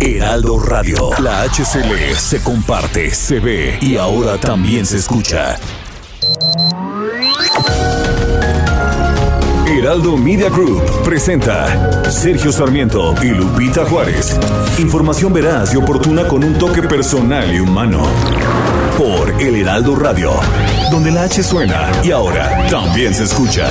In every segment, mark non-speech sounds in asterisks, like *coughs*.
Heraldo Radio. La HCL se comparte, se ve y ahora también se escucha. Heraldo Media Group presenta Sergio Sarmiento y Lupita Juárez. Información veraz y oportuna con un toque personal y humano. Por El Heraldo Radio, donde la H suena y ahora también se escucha.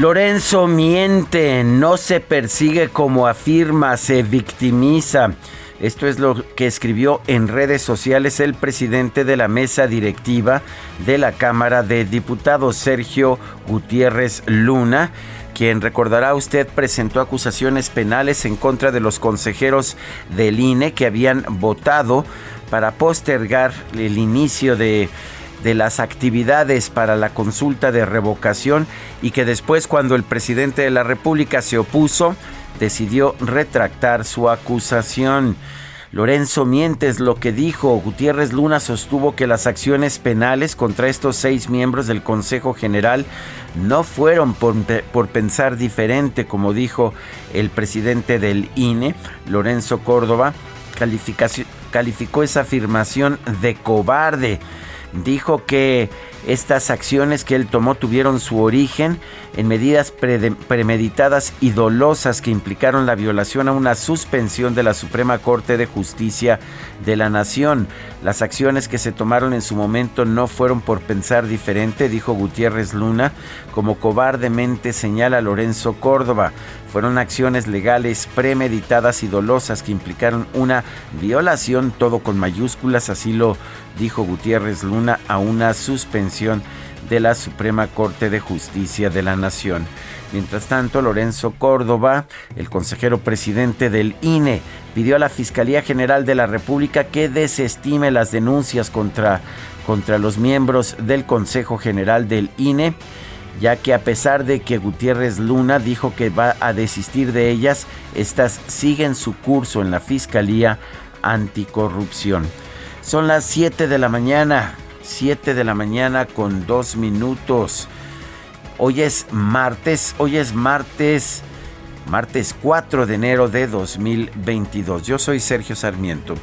Lorenzo miente, no se persigue como afirma, se victimiza. Esto es lo que escribió en redes sociales el presidente de la mesa directiva de la Cámara de Diputados, Sergio Gutiérrez Luna, quien recordará usted presentó acusaciones penales en contra de los consejeros del INE que habían votado para postergar el inicio de de las actividades para la consulta de revocación y que después cuando el presidente de la República se opuso, decidió retractar su acusación. Lorenzo Mientes lo que dijo. Gutiérrez Luna sostuvo que las acciones penales contra estos seis miembros del Consejo General no fueron por, por, pensar diferente, como dijo el presidente del INE, Lorenzo Córdoba. Calificó esa afirmación de cobarde dijo que estas acciones que él tomó tuvieron su origen en medidas premeditadas y dolosas que implicaron la violación a una suspensión de la Suprema Corte de Justicia de la Nación. Las acciones que se tomaron en su momento no fueron por pensar diferente, dijo Gutiérrez Luna, como cobardemente señala Lorenzo Córdoba. Fueron acciones legales premeditadas y dolosas que implicaron una violación, todo con mayúsculas, así lo dijo Gutiérrez Luna, a una suspensión de la Suprema Corte de Justicia de la Nación. Mientras tanto, Lorenzo Córdoba, el consejero presidente del INE, pidió a la Fiscalía General de la República que desestime las denuncias contra, contra los miembros del Consejo General del INE, ya que a pesar de que Gutiérrez Luna dijo que va a desistir de ellas, estas siguen su curso en la Fiscalía Anticorrupción. Son las 7 de la mañana, 7 de la mañana con 2 minutos. Hoy es martes, hoy es martes, martes 4 de enero de 2022. Yo soy Sergio Sarmiento.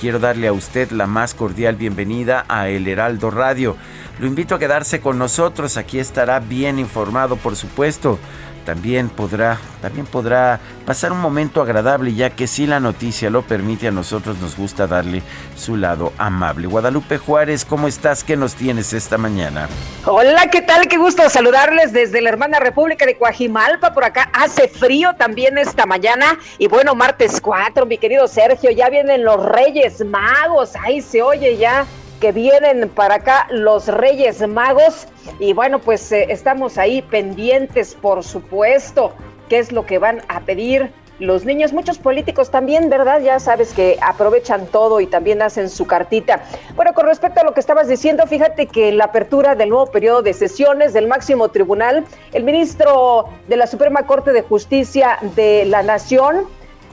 Quiero darle a usted la más cordial bienvenida a El Heraldo Radio. Lo invito a quedarse con nosotros, aquí estará bien informado, por supuesto también podrá, también podrá pasar un momento agradable, ya que si la noticia lo permite, a nosotros nos gusta darle su lado amable. Guadalupe Juárez, ¿cómo estás? ¿Qué nos tienes esta mañana? Hola, ¿qué tal? Qué gusto saludarles desde la hermana República de Coajimalpa. Por acá hace frío también esta mañana. Y bueno, martes 4, mi querido Sergio, ya vienen los Reyes Magos. Ahí se oye ya que vienen para acá los Reyes Magos. Y bueno, pues eh, estamos ahí pendientes, por supuesto, qué es lo que van a pedir los niños, muchos políticos también, ¿verdad? Ya sabes que aprovechan todo y también hacen su cartita. Bueno, con respecto a lo que estabas diciendo, fíjate que en la apertura del nuevo periodo de sesiones del máximo tribunal, el ministro de la Suprema Corte de Justicia de la Nación,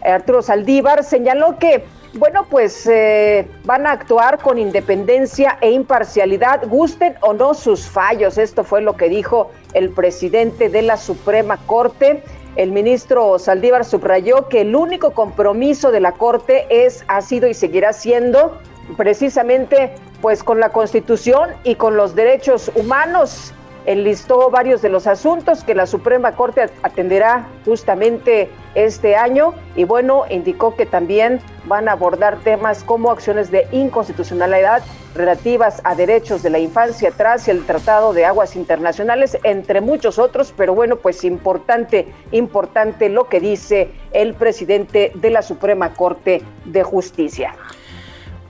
Arturo Saldívar, señaló que bueno, pues eh, van a actuar con independencia e imparcialidad, gusten o no sus fallos. Esto fue lo que dijo el presidente de la Suprema Corte. El ministro Saldívar subrayó que el único compromiso de la Corte es, ha sido y seguirá siendo precisamente pues con la Constitución y con los derechos humanos. Enlistó varios de los asuntos que la Suprema Corte atenderá justamente este año y bueno, indicó que también van a abordar temas como acciones de inconstitucionalidad relativas a derechos de la infancia tras el Tratado de Aguas Internacionales, entre muchos otros, pero bueno, pues importante, importante lo que dice el presidente de la Suprema Corte de Justicia.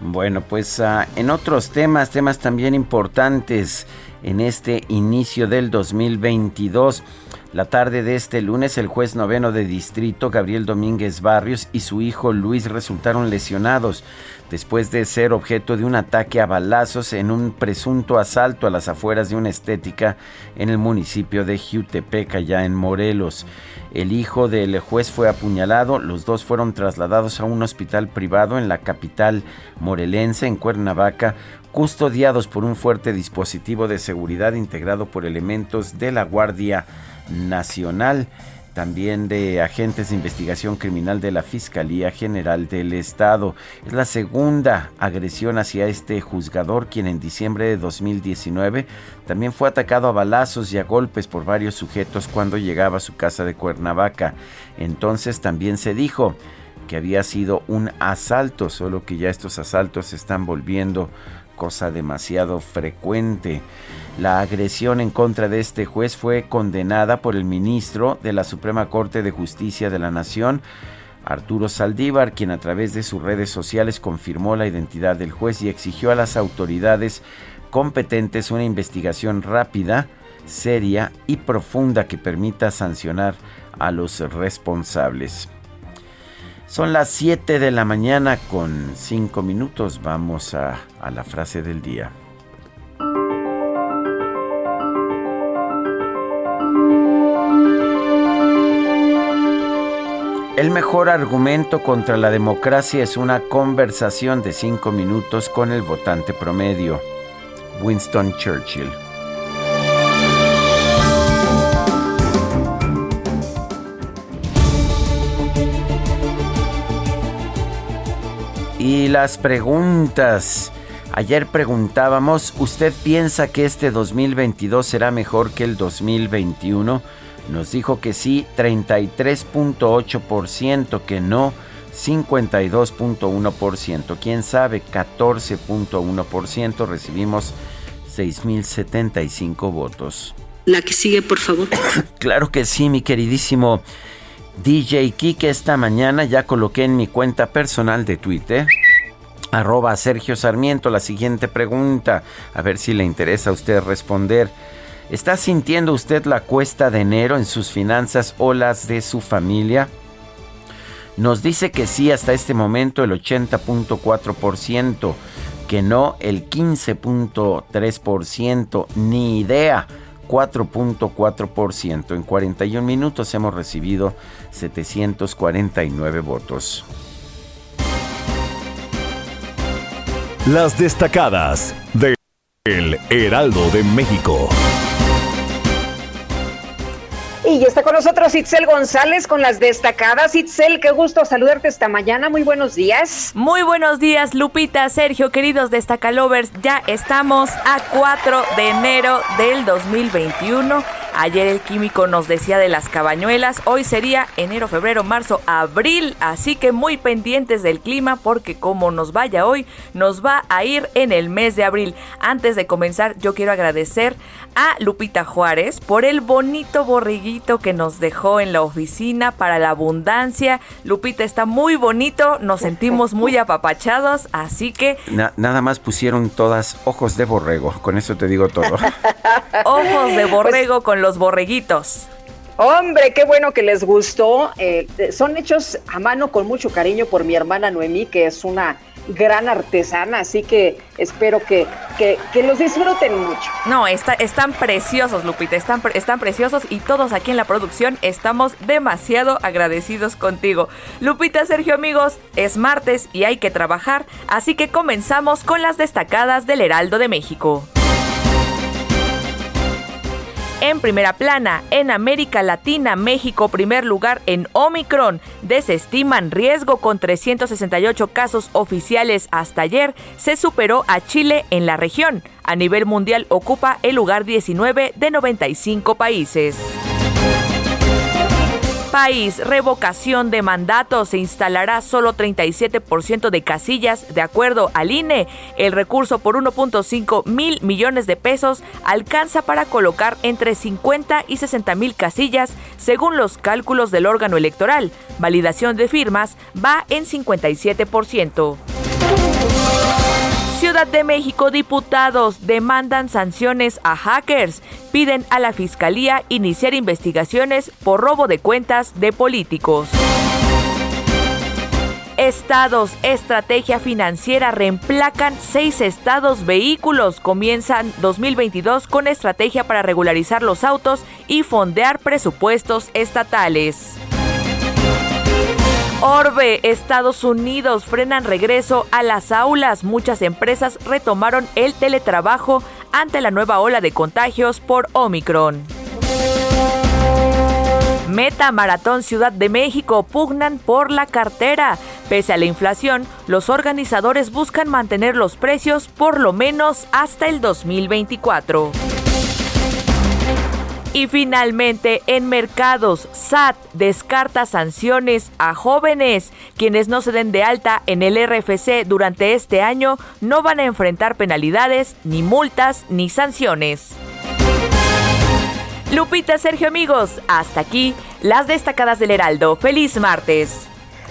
Bueno, pues uh, en otros temas, temas también importantes en este inicio del 2022. La tarde de este lunes, el juez noveno de distrito, Gabriel Domínguez Barrios, y su hijo Luis resultaron lesionados después de ser objeto de un ataque a balazos en un presunto asalto a las afueras de una estética en el municipio de Jutepec, allá en Morelos. El hijo del juez fue apuñalado, los dos fueron trasladados a un hospital privado en la capital morelense, en Cuernavaca, custodiados por un fuerte dispositivo de seguridad integrado por elementos de la Guardia Nacional, también de agentes de investigación criminal de la Fiscalía General del Estado. Es la segunda agresión hacia este juzgador, quien en diciembre de 2019 también fue atacado a balazos y a golpes por varios sujetos cuando llegaba a su casa de Cuernavaca. Entonces también se dijo que había sido un asalto, solo que ya estos asaltos se están volviendo cosa demasiado frecuente. La agresión en contra de este juez fue condenada por el ministro de la Suprema Corte de Justicia de la Nación, Arturo Saldívar, quien a través de sus redes sociales confirmó la identidad del juez y exigió a las autoridades competentes una investigación rápida, seria y profunda que permita sancionar a los responsables. Son las 7 de la mañana con 5 minutos. Vamos a, a la frase del día. El mejor argumento contra la democracia es una conversación de 5 minutos con el votante promedio. Winston Churchill. Y las preguntas. Ayer preguntábamos, ¿usted piensa que este 2022 será mejor que el 2021? Nos dijo que sí, 33.8%, que no, 52.1%, quién sabe, 14.1%, recibimos 6.075 votos. La que sigue, por favor. *coughs* claro que sí, mi queridísimo DJ Kike esta mañana ya coloqué en mi cuenta personal de Twitter. Arroba Sergio Sarmiento la siguiente pregunta. A ver si le interesa a usted responder. ¿Está sintiendo usted la cuesta de enero en sus finanzas o las de su familia? Nos dice que sí hasta este momento el 80.4%, que no el 15.3%, ni idea 4.4%. En 41 minutos hemos recibido 749 votos. Las destacadas de El Heraldo de México. Y está con nosotros Itzel González con las destacadas. Itzel, qué gusto saludarte esta mañana. Muy buenos días. Muy buenos días, Lupita, Sergio, queridos destacalovers. Ya estamos a 4 de enero del 2021 Ayer el químico nos decía de las cabañuelas, hoy sería enero, febrero, marzo, abril, así que muy pendientes del clima porque como nos vaya hoy, nos va a ir en el mes de abril. Antes de comenzar, yo quiero agradecer a Lupita Juárez por el bonito que nos dejó en la oficina para la abundancia. Lupita está muy bonito, nos sentimos muy *laughs* apapachados, así que... nada más pusieron todas ojos de borrego, con eso te digo todo. *laughs* ojos de borrego con los borreguitos. Hombre, qué bueno que les gustó. Eh, son hechos a mano con mucho cariño por mi hermana Noemí, que es una gran artesana, así que espero que, que, los disfruten mucho. No, está, están preciosos, Lupita, están, están preciosos y todos aquí en la producción estamos demasiado agradecidos contigo. Lupita, Sergio, amigos, es martes y hay que trabajar, así que comenzamos con las destacadas del Heraldo de México. En primera plana, en América Latina, México primer lugar en Omicron. Desestiman riesgo con 368 casos oficiales hasta ayer. Se superó a Chile en la región. A nivel mundial ocupa el lugar 19 de 95 países país, revocación de mandato, se instalará solo 37% de casillas, de acuerdo al INE. El recurso por 1.5 mil millones de pesos alcanza para colocar entre 50 y 60 mil casillas, según los cálculos del órgano electoral. Validación de firmas va en 57%. Ciudad de México, diputados demandan sanciones a hackers. Piden a la Fiscalía iniciar investigaciones por robo de cuentas de políticos. Estados, estrategia financiera, reemplacan seis estados vehículos. Comienzan 2022 con estrategia para regularizar los autos y fondear presupuestos estatales. Orbe, Estados Unidos frenan regreso a las aulas. Muchas empresas retomaron el teletrabajo ante la nueva ola de contagios por Omicron. Meta Maratón Ciudad de México pugnan por la cartera. Pese a la inflación, los organizadores buscan mantener los precios por lo menos hasta el 2024. Y finalmente, en mercados, SAT descarta sanciones a jóvenes. Quienes no se den de alta en el RFC durante este año no van a enfrentar penalidades, ni multas, ni sanciones. Lupita, Sergio, amigos, hasta aquí las destacadas del Heraldo. Feliz martes.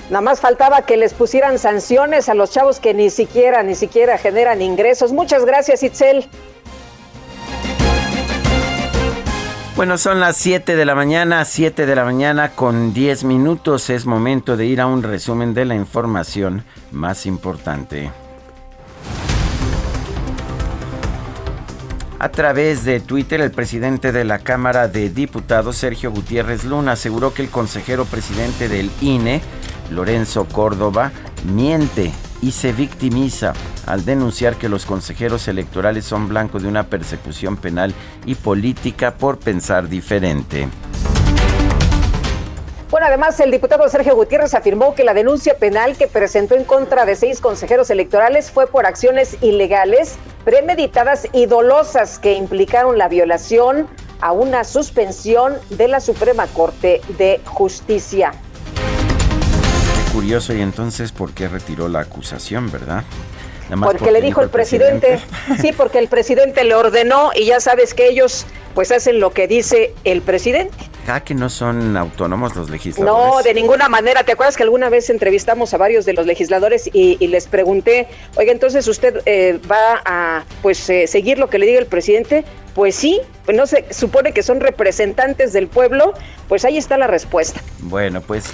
Nada más faltaba que les pusieran sanciones a los chavos que ni siquiera, ni siquiera generan ingresos. Muchas gracias, Itzel. Bueno, son las 7 de la mañana, 7 de la mañana con 10 minutos. Es momento de ir a un resumen de la información más importante. A través de Twitter, el presidente de la Cámara de Diputados, Sergio Gutiérrez Luna, aseguró que el consejero presidente del INE, Lorenzo Córdoba, miente y se victimiza al denunciar que los consejeros electorales son blanco de una persecución penal y política por pensar diferente. Bueno, además el diputado Sergio Gutiérrez afirmó que la denuncia penal que presentó en contra de seis consejeros electorales fue por acciones ilegales, premeditadas y dolosas que implicaron la violación a una suspensión de la Suprema Corte de Justicia curioso y entonces por qué retiró la acusación, ¿verdad? porque, le dijo el presidente. sí, porque el presidente le ordenó y ya sabes que ellos pues hacen lo que dice el presidente. Ah, que no son autónomos los legisladores. No, de ninguna manera. ¿Te acuerdas que alguna vez entrevistamos a varios de los legisladores y, les pregunté, oiga, entonces usted eh, va a pues eh, seguir lo que le diga el presidente? Pues sí, pues no se supone que son representantes del pueblo, pues ahí está la respuesta. Bueno, pues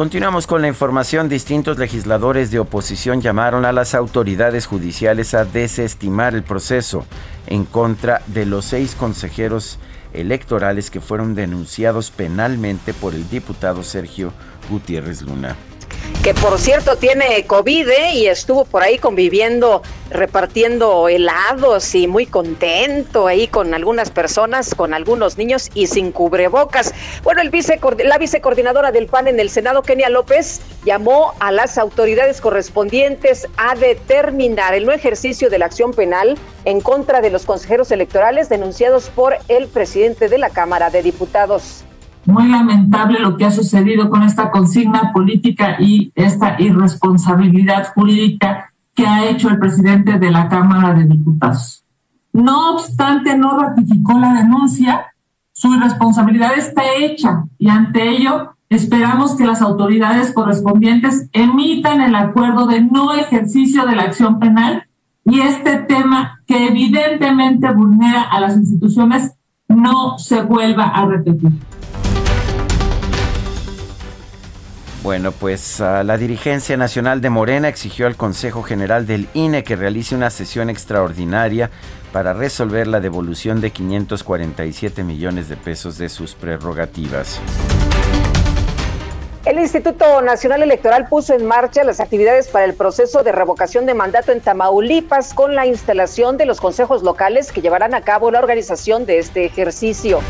Continuamos con la información. Distintos legisladores de oposición llamaron a las autoridades judiciales a desestimar el proceso en contra de los seis consejeros electorales que fueron denunciados penalmente por el diputado Sergio Gutiérrez Luna que por cierto tiene COVID ¿eh? y estuvo por ahí conviviendo, repartiendo helados y muy contento ahí con algunas personas, con algunos niños y sin cubrebocas. Bueno, vice, la vicecoordinadora del PAN en el Senado, Kenia López, llamó a las autoridades correspondientes a determinar el no ejercicio de la acción penal en contra de los consejeros electorales denunciados por el presidente de la Cámara de Diputados muy lamentable lo que ha sucedido con esta consigna política y esta irresponsabilidad jurídica que ha hecho el presidente de la Cámara de Diputados. No obstante, no ratificó la denuncia, su irresponsabilidad está hecha y ante ello esperamos que las autoridades correspondientes emitan el acuerdo de no ejercicio de la acción penal y este tema que evidentemente vulnera a las instituciones no se vuelva a repetir. Bueno, pues ah, la dirigencia nacional de Morena exigió al Consejo General del INE que realice una sesión extraordinaria para resolver la devolución de 547 millones de pesos de sus prerrogativas. El Instituto Nacional Electoral puso en marcha las actividades para el proceso de revocación de mandato en Tamaulipas con la instalación de los consejos locales que llevarán a cabo la organización de este ejercicio.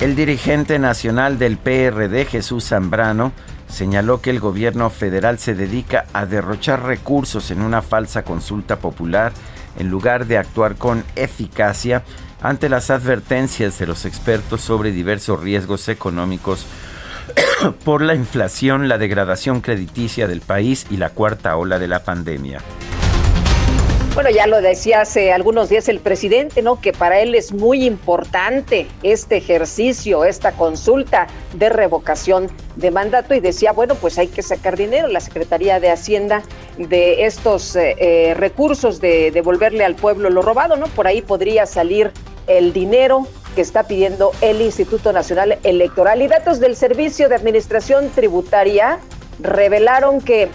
El dirigente nacional del PRD, Jesús Zambrano, señaló que el gobierno federal se dedica a derrochar recursos en una falsa consulta popular en lugar de actuar con eficacia ante las advertencias de los expertos sobre diversos riesgos económicos *coughs* por la inflación, la degradación crediticia del país y la cuarta ola de la pandemia. Bueno, ya lo decía hace algunos días el presidente, ¿no? Que para él es muy importante este ejercicio, esta consulta de revocación de mandato y decía, bueno, pues hay que sacar dinero, la Secretaría de Hacienda, de estos eh, eh, recursos de devolverle al pueblo lo robado, ¿no? Por ahí podría salir el dinero que está pidiendo el Instituto Nacional Electoral. Y datos del Servicio de Administración Tributaria revelaron que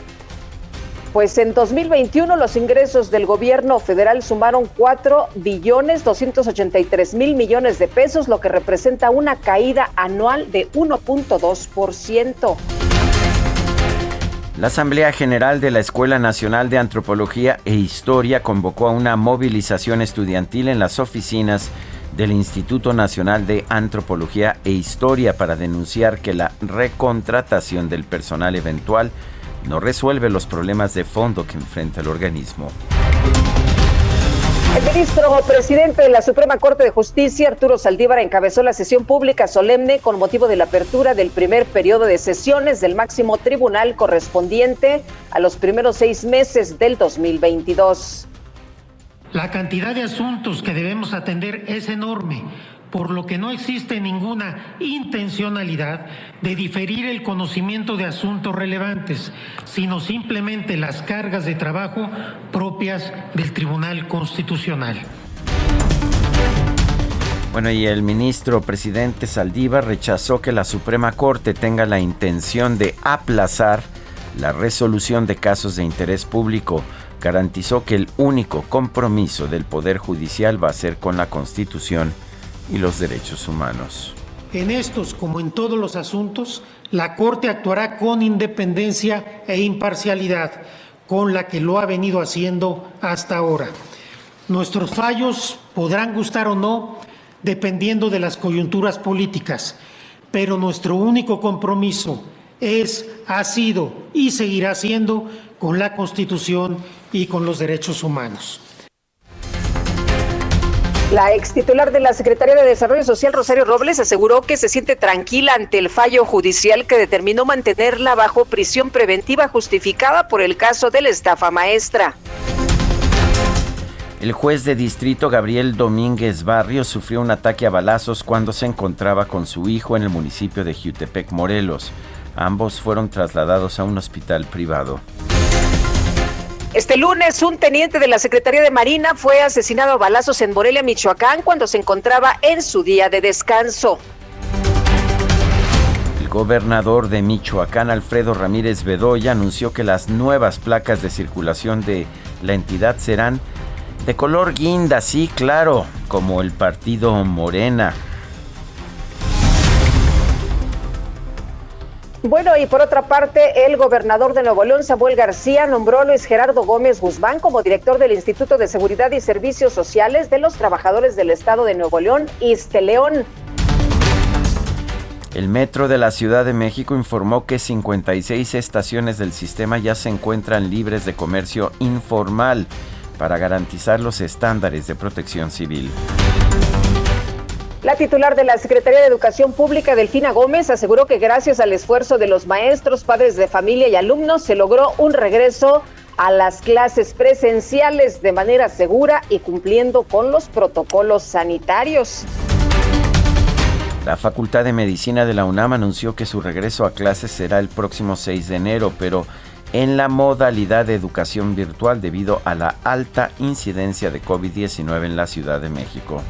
pues en 2021 los ingresos del gobierno federal sumaron 4 billones 283 mil millones de pesos, lo que representa una caída anual de 1.2%. La Asamblea General de la Escuela Nacional de Antropología e Historia convocó a una movilización estudiantil en las oficinas del Instituto Nacional de Antropología e Historia para denunciar que la recontratación del personal eventual no resuelve los problemas de fondo que enfrenta el organismo. El ministro presidente de la Suprema Corte de Justicia, Arturo Saldívar, encabezó la sesión pública solemne con motivo de la apertura del primer periodo de sesiones del máximo tribunal correspondiente a los primeros seis meses del 2022. La cantidad de asuntos que debemos atender es enorme, por lo que no existe ninguna intencionalidad de diferir el conocimiento de asuntos relevantes, sino simplemente las cargas de trabajo propias del Tribunal Constitucional. Bueno, y el ministro presidente Saldívar rechazó que la Suprema Corte tenga la intención de aplazar la resolución de casos de interés público garantizó que el único compromiso del Poder Judicial va a ser con la Constitución y los derechos humanos. En estos, como en todos los asuntos, la Corte actuará con independencia e imparcialidad, con la que lo ha venido haciendo hasta ahora. Nuestros fallos podrán gustar o no, dependiendo de las coyunturas políticas, pero nuestro único compromiso es, ha sido y seguirá siendo con la Constitución y con los derechos humanos. La ex titular de la Secretaría de Desarrollo Social, Rosario Robles, aseguró que se siente tranquila ante el fallo judicial que determinó mantenerla bajo prisión preventiva justificada por el caso de la estafa maestra. El juez de distrito Gabriel Domínguez Barrio sufrió un ataque a balazos cuando se encontraba con su hijo en el municipio de Jutepec, Morelos. Ambos fueron trasladados a un hospital privado. Este lunes, un teniente de la Secretaría de Marina fue asesinado a balazos en Morelia, Michoacán, cuando se encontraba en su día de descanso. El gobernador de Michoacán, Alfredo Ramírez Bedoya, anunció que las nuevas placas de circulación de la entidad serán de color guinda, sí, claro, como el partido Morena. Bueno, y por otra parte, el gobernador de Nuevo León, Samuel García, nombró a Luis Gerardo Gómez Guzmán como director del Instituto de Seguridad y Servicios Sociales de los Trabajadores del Estado de Nuevo León, León. El Metro de la Ciudad de México informó que 56 estaciones del sistema ya se encuentran libres de comercio informal para garantizar los estándares de protección civil. La titular de la Secretaría de Educación Pública, Delfina Gómez, aseguró que gracias al esfuerzo de los maestros, padres de familia y alumnos se logró un regreso a las clases presenciales de manera segura y cumpliendo con los protocolos sanitarios. La Facultad de Medicina de la UNAM anunció que su regreso a clases será el próximo 6 de enero, pero en la modalidad de educación virtual debido a la alta incidencia de COVID-19 en la Ciudad de México.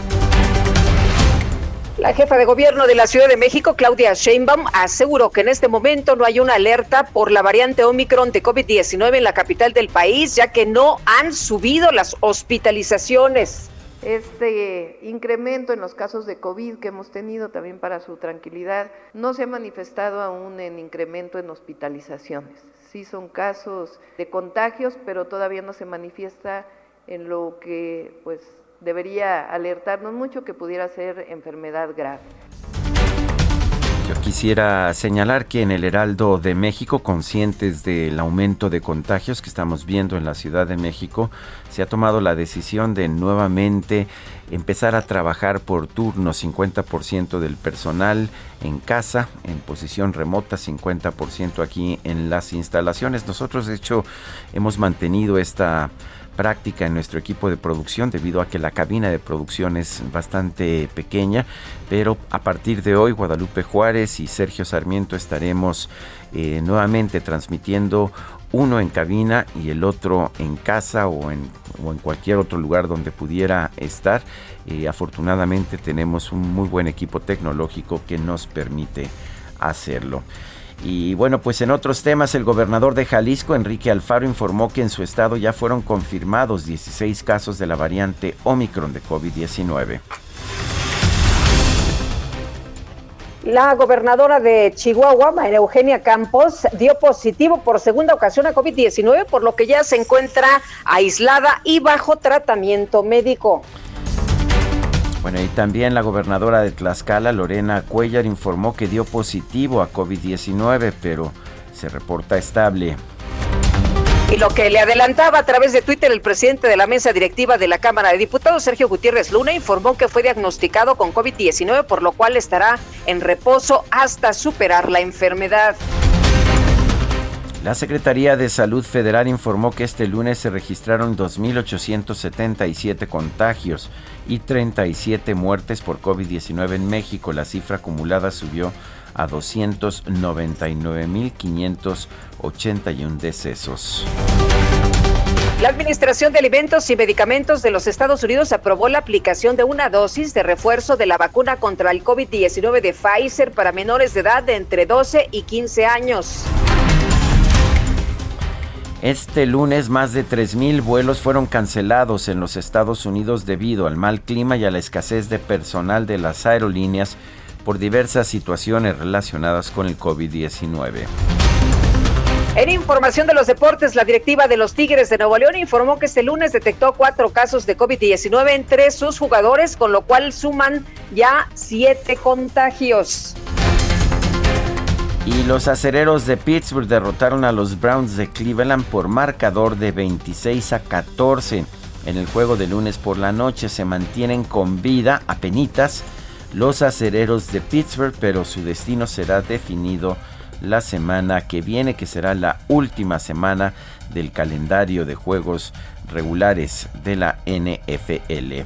La jefa de gobierno de la Ciudad de México, Claudia Sheinbaum, aseguró que en este momento no hay una alerta por la variante Omicron de COVID-19 en la capital del país, ya que no han subido las hospitalizaciones. Este incremento en los casos de COVID que hemos tenido también para su tranquilidad no se ha manifestado aún en incremento en hospitalizaciones. Sí son casos de contagios, pero todavía no se manifiesta en lo que pues debería alertarnos mucho que pudiera ser enfermedad grave. Yo quisiera señalar que en el Heraldo de México, conscientes del aumento de contagios que estamos viendo en la Ciudad de México, se ha tomado la decisión de nuevamente empezar a trabajar por turno 50% del personal en casa, en posición remota, 50% aquí en las instalaciones. Nosotros, de hecho, hemos mantenido esta práctica en nuestro equipo de producción debido a que la cabina de producción es bastante pequeña, pero a partir de hoy Guadalupe Juárez y Sergio Sarmiento estaremos eh, nuevamente transmitiendo uno en cabina y el otro en casa o en, cualquier otro lugar donde pudiera estar. Eh, afortunadamente tenemos un muy buen equipo tecnológico que nos permite hacerlo. Y bueno, pues en otros temas, el gobernador de Jalisco, Enrique Alfaro, informó que en su estado ya fueron confirmados 16 casos de la variante Omicron de COVID-19. La gobernadora de Chihuahua, María Eugenia Campos, dio positivo por segunda ocasión a COVID-19, por lo que ya se encuentra aislada y bajo tratamiento médico. Bueno, y también la gobernadora de Tlaxcala, Lorena Cuellar, informó que dio positivo a COVID-19, pero se reporta estable. Y lo que le adelantaba a través de Twitter el presidente de la mesa directiva de la Cámara de Diputados, Sergio Gutiérrez Luna, informó que fue diagnosticado con COVID-19, por lo cual estará en reposo hasta superar la enfermedad. La Secretaría de Salud Federal informó que este lunes se registraron 2.877 contagios y 37 muertes por COVID-19 en México. La cifra acumulada subió a 299.581 decesos. La Administración de Alimentos y Medicamentos de los Estados Unidos aprobó la aplicación de una dosis de refuerzo de la vacuna contra el COVID-19 de Pfizer para menores de edad de entre 12 y 15 años. Este lunes más de 3.000 vuelos fueron cancelados en los Estados Unidos debido al mal clima y a la escasez de personal de las aerolíneas por diversas situaciones relacionadas con el COVID-19. En información de los deportes, la directiva de los Tigres de Nuevo León informó que este lunes detectó cuatro casos de COVID-19 entre sus jugadores, con lo cual suman ya siete contagios. Y los acereros de Pittsburgh derrotaron a los Browns de Cleveland por marcador de 26 a 14. En el juego de lunes por la noche se mantienen con vida a penitas los acereros de Pittsburgh, pero su destino será definido la semana que viene, que será la última semana del calendario de juegos regulares de la NFL.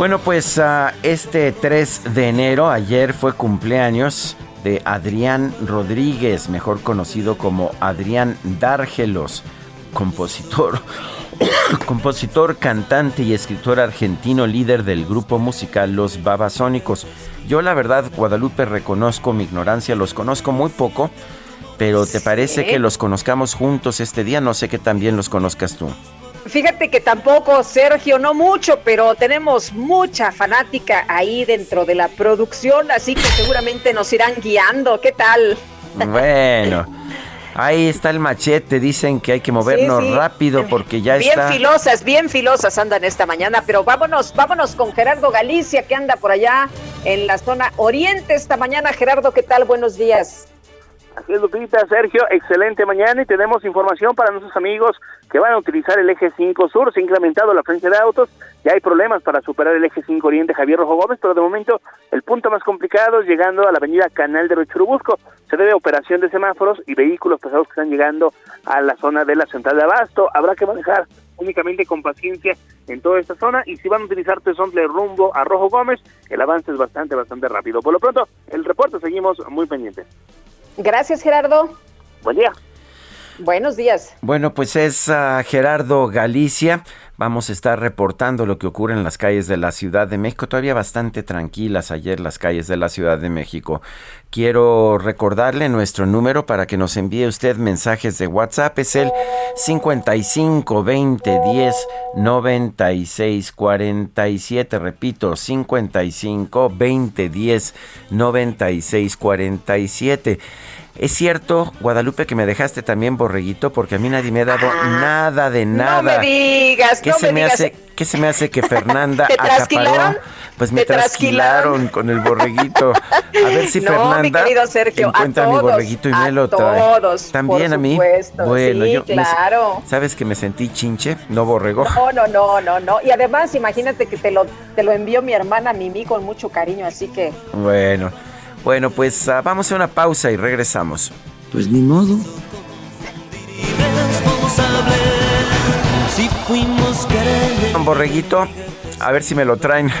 Bueno, pues uh, este 3 de enero, ayer fue cumpleaños de Adrián Rodríguez, mejor conocido como Adrián Dárgelos, compositor, *coughs* compositor, cantante y escritor argentino, líder del grupo musical Los Babasónicos. Yo la verdad, Guadalupe, reconozco mi ignorancia, los conozco muy poco, pero ¿te parece que los conozcamos juntos este día? No sé que también los conozcas tú. Fíjate que tampoco, Sergio, no mucho, pero tenemos mucha fanática ahí dentro de la producción, así que seguramente nos irán guiando. ¿Qué tal? Bueno. Ahí está el machete, dicen que hay que movernos rápido porque ya está. Bien filosas, bien filosas andan esta mañana, pero vámonos, vámonos con Gerardo Galicia que anda por allá en la zona oriente esta mañana. Gerardo, ¿qué tal? Buenos días. Así Lupita, Sergio, excelente mañana y tenemos información para nuestros amigos que van a utilizar el eje 5 sur. Se ha incrementado la frecuencia de autos, ya hay problemas para superar el eje 5 oriente Javier Rojo Gómez, pero de momento el punto más complicado es llegando a la avenida Canal de Churubusco. Se debe a operación de semáforos y vehículos pesados que están llegando a la zona de la central de Abasto. Habrá que manejar únicamente con paciencia en toda esta zona y si van a utilizar Tesontle rumbo a Rojo Gómez, el avance es bastante, bastante rápido. Por lo pronto, el reporte seguimos muy pendientes. Gracias, Gerardo. Buen día. Buenos días. Bueno, pues es uh, Gerardo Galicia. Vamos a estar reportando lo que ocurre en las calles de la Ciudad de México, todavía bastante tranquilas ayer las calles de la Ciudad de México. Quiero recordarle nuestro número para que nos envíe usted mensajes de WhatsApp, es el 55 20 10 96 47, repito, 55 20 10 96 47. Es cierto, Guadalupe, que me dejaste también borreguito porque a mí nadie me ha dado nada de nada. No me digas, ¿Qué no se me, me digas. hace? ¿Qué se me hace que Fernanda *laughs* ¿Te acaparó? Pues me ¿Te trasquilaron? con el borreguito. A ver si *laughs* No, Fernanda mi Sergio, a encuentra mi todos, borreguito y a me lo trae. todos, También por a mí. supuesto, Bueno, sí, yo me- claro. ¿Sabes que me sentí chinche? No borrego. No, no, no, no, no. Y además, imagínate que te lo, te lo envió mi hermana Mimi con mucho cariño, así que Bueno. Bueno, pues ah, vamos a una pausa y regresamos. Pues ni modo. Si fuimos querelles, Un borreguito, a ver si me lo traen. *laughs*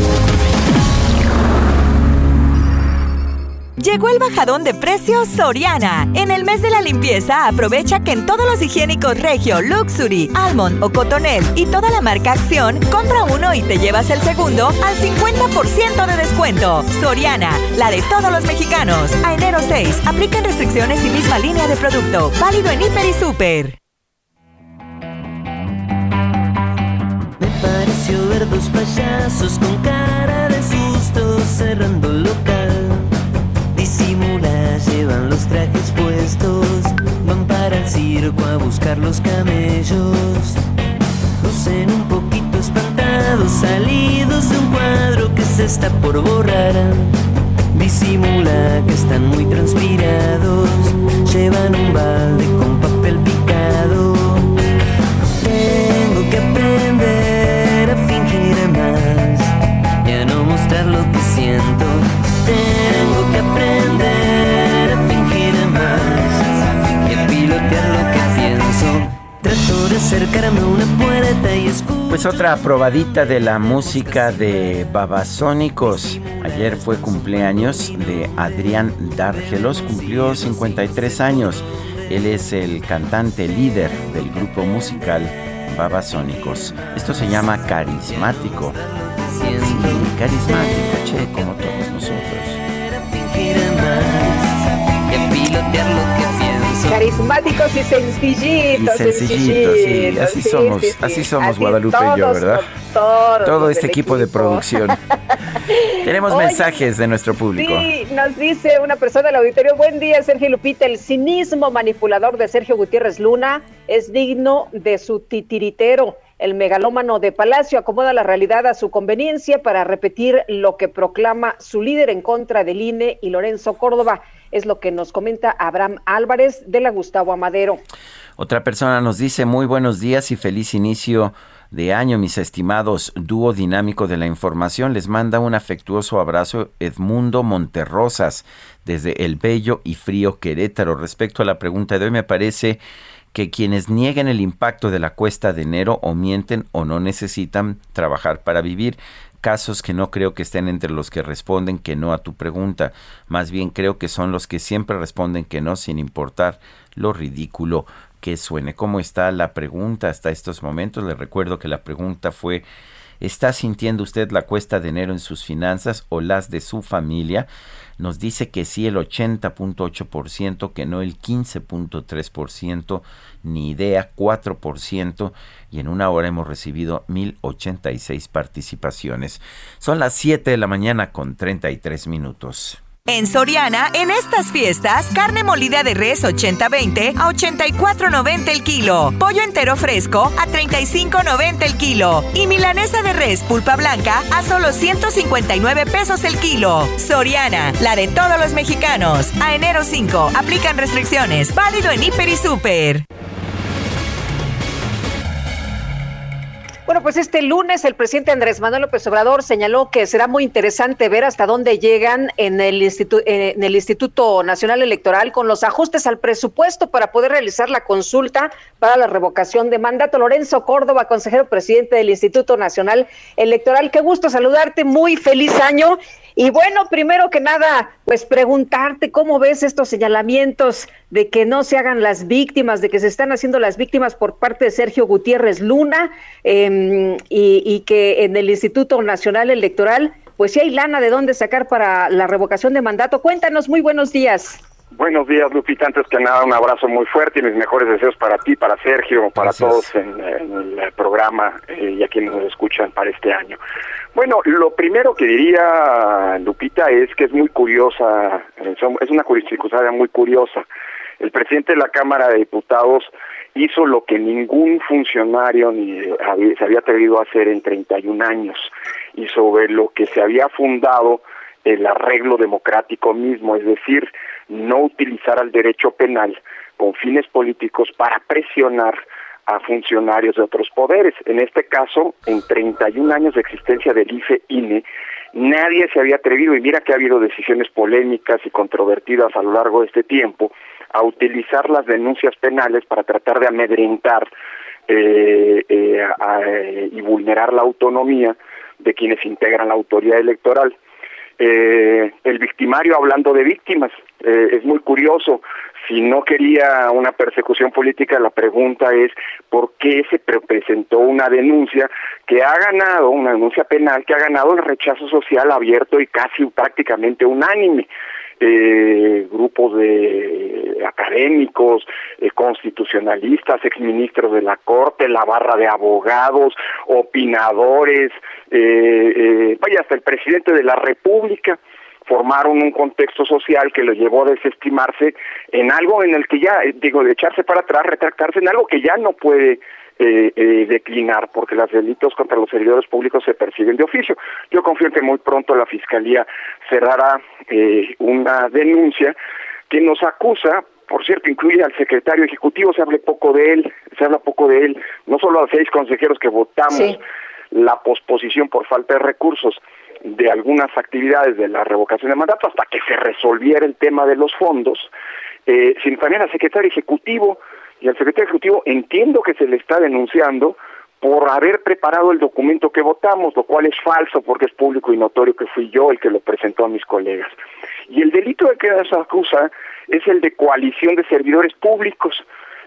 Llegó el bajadón de precios Soriana. En el mes de la limpieza, aprovecha que en todos los higiénicos Regio, Luxury, Almond o Cotonel y toda la marca Acción, compra uno y te llevas el segundo al 50% de descuento. Soriana, la de todos los mexicanos. A enero 6, aplican restricciones y misma línea de producto. Válido en Hiper y Super. Me pareció ver dos payasos con cara de susto cerrando local. Llevan los trajes puestos, van para el circo a buscar los camellos. Lucen un poquito espantados, salidos de un cuadro que se está por borrar. Disimula que están muy transpirados, llevan un balde con papel Trato de acercarme a una puerta y escucho. Pues otra probadita de la música de Babasónicos. Ayer fue cumpleaños de Adrián Dárgelos, cumplió 53 años. Él es el cantante líder del grupo musical Babasónicos. Esto se llama Carismático. Sí, carismático, che, como todos nosotros. Más y carismáticos y sencillitos. sencillitos, sí, sencillitos, así sí, somos, sí, sí. así somos Así Guadalupe y yo, ¿verdad? Todos Todo este equipo de producción. *laughs* Tenemos Oye, mensajes de nuestro público. Sí, nos dice una persona del auditorio, buen día Sergio Lupita, el cinismo manipulador de Sergio Gutiérrez Luna es digno de su titiritero. El megalómano de Palacio acomoda la realidad a su conveniencia para repetir lo que proclama su líder en contra del INE y Lorenzo Córdoba. Es lo que nos comenta Abraham Álvarez de la Gustavo Amadero. Otra persona nos dice muy buenos días y feliz inicio de año, mis estimados dúo dinámico de la información. Les manda un afectuoso abrazo Edmundo Monterrosas desde el bello y frío Querétaro. Respecto a la pregunta de hoy, me parece que quienes nieguen el impacto de la cuesta de enero o mienten o no necesitan trabajar para vivir casos que no creo que estén entre los que responden que no a tu pregunta. Más bien creo que son los que siempre responden que no sin importar lo ridículo que suene. ¿Cómo está la pregunta hasta estos momentos? Le recuerdo que la pregunta fue ¿Está sintiendo usted la cuesta de enero en sus finanzas o las de su familia? Nos dice que sí el 80.8%, que no el 15.3%, ni idea 4%, y en una hora hemos recibido 1086 participaciones. Son las 7 de la mañana con 33 minutos. En Soriana, en estas fiestas, carne molida de res 80-20 a 84.90 el kilo, pollo entero fresco a 35.90 el kilo y milanesa de res pulpa blanca a solo 159 pesos el kilo. Soriana, la de todos los mexicanos. A enero 5, aplican restricciones, válido en Hiper y Super. Bueno, pues este lunes el presidente Andrés Manuel López Obrador señaló que será muy interesante ver hasta dónde llegan en el, en el Instituto Nacional Electoral con los ajustes al presupuesto para poder realizar la consulta para la revocación de mandato. Lorenzo Córdoba, consejero presidente del Instituto Nacional Electoral, qué gusto saludarte, muy feliz año y bueno, primero que nada, pues preguntarte cómo ves estos señalamientos de que no se hagan las víctimas, de que se están haciendo las víctimas por parte de Sergio Gutiérrez Luna em, y, y que en el Instituto Nacional Electoral, pues sí hay lana de dónde sacar para la revocación de mandato. Cuéntanos, muy buenos días. Buenos días, Lupita. Antes que nada, un abrazo muy fuerte y mis mejores deseos para ti, para Sergio, para todos en, el programa eh, y a quienes nos escuchan para este año. Bueno, lo primero que diría, Lupita, es que es muy curiosa, eh, es una circunstancia muy curiosa. El presidente de la Cámara de Diputados hizo lo que ningún funcionario ni se había atrevido a hacer en 31 años y sobre lo que se había fundado el arreglo democrático mismo, es decir, no utilizar al derecho penal con fines políticos para presionar a funcionarios de otros poderes. En este caso, en 31 años de existencia del IFE-INE, nadie se había atrevido, y mira que ha habido decisiones polémicas y controvertidas a lo largo de este tiempo, a utilizar las denuncias penales para tratar de amedrentar eh, eh, y vulnerar la autonomía de quienes integran la autoridad electoral. Eh, el victimario hablando de víctimas. Eh, es muy curioso. Si no quería una persecución política, la pregunta es por qué se presentó una denuncia que ha ganado, una denuncia penal que ha ganado el rechazo social abierto y casi prácticamente unánime eh, grupos de académicos, eh, constitucionalistas, exministros de la Corte, la barra de abogados, opinadores, eh, eh, vaya, hasta el presidente de la República formaron un contexto social que lo llevó a desestimarse en algo en el que ya, eh, digo, de echarse para atrás, retractarse en algo que ya no puede eh, eh, declinar, porque los delitos contra los servidores públicos se persiguen de oficio. Yo confío en que muy pronto la Fiscalía cerrará eh, una denuncia que nos acusa, por cierto, incluye al secretario ejecutivo, se habla poco de él, se habla poco de él, no solo a seis consejeros que votamos la posposición por falta de recursos de algunas actividades de la revocación de mandato hasta que se resolviera el tema de los fondos, eh, sino también al secretario ejecutivo, y al secretario ejecutivo entiendo que se le está denunciando por haber preparado el documento que votamos, lo cual es falso porque es público y notorio que fui yo el que lo presentó a mis colegas. Y el delito de que se acusa es el de coalición de servidores públicos,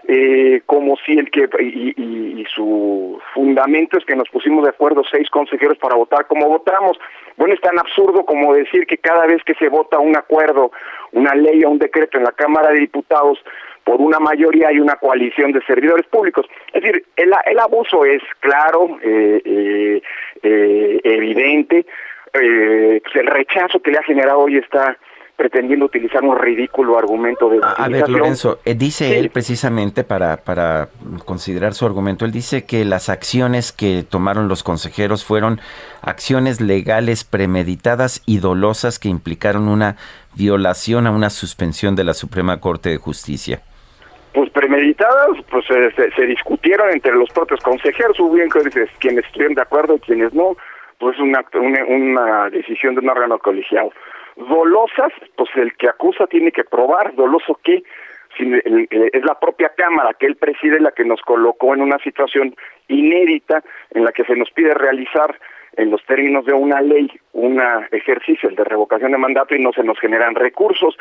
eh, como si el que, y, y, su fundamento es que nos pusimos de acuerdo seis consejeros para votar como votamos. Bueno, es tan absurdo como decir que cada vez que se vota un acuerdo, una ley o un decreto en la Cámara de Diputados, por una mayoría hay una coalición de servidores públicos. Es decir, el, el abuso es claro, eh, eh, eh evidente, eh, pues el rechazo que le ha generado hoy está pretendiendo utilizar un ridículo argumento de... A ver, Lorenzo, eh, dice él precisamente para, para considerar su argumento, él dice que las acciones que tomaron los consejeros fueron acciones legales premeditadas y dolosas que implicaron una violación a una suspensión de la Suprema Corte de Justicia. Pues premeditadas, pues se, discutieron entre los propios consejeros, hubo quienes estuvieron de acuerdo y quienes no, pues una, una, decisión de un órgano colegiado. Dolosas, pues el que acusa tiene que probar, doloso qué, es la propia Cámara que él preside la que nos colocó en una situación inédita en la que se nos pide realizar en los términos de una ley un ejercicio, el de revocación de mandato, y no se nos generan recursos.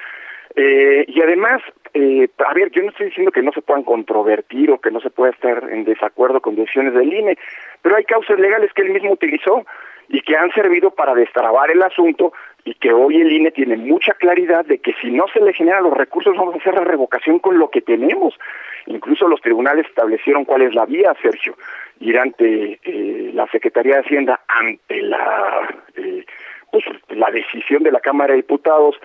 Eh, y además, eh, a ver, yo no estoy diciendo que no se puedan controvertir o que no se pueda estar en desacuerdo con decisiones del INE, pero hay causas legales que él mismo utilizó y que han servido para destrabar el asunto y que hoy el INE tiene mucha claridad de que si no se le generan los recursos vamos a hacer la revocación con lo que tenemos. Incluso los tribunales establecieron cuál es la vía, Sergio, ir ante eh, la Secretaría de Hacienda, ante la, eh, pues, la decisión de la Cámara de Diputados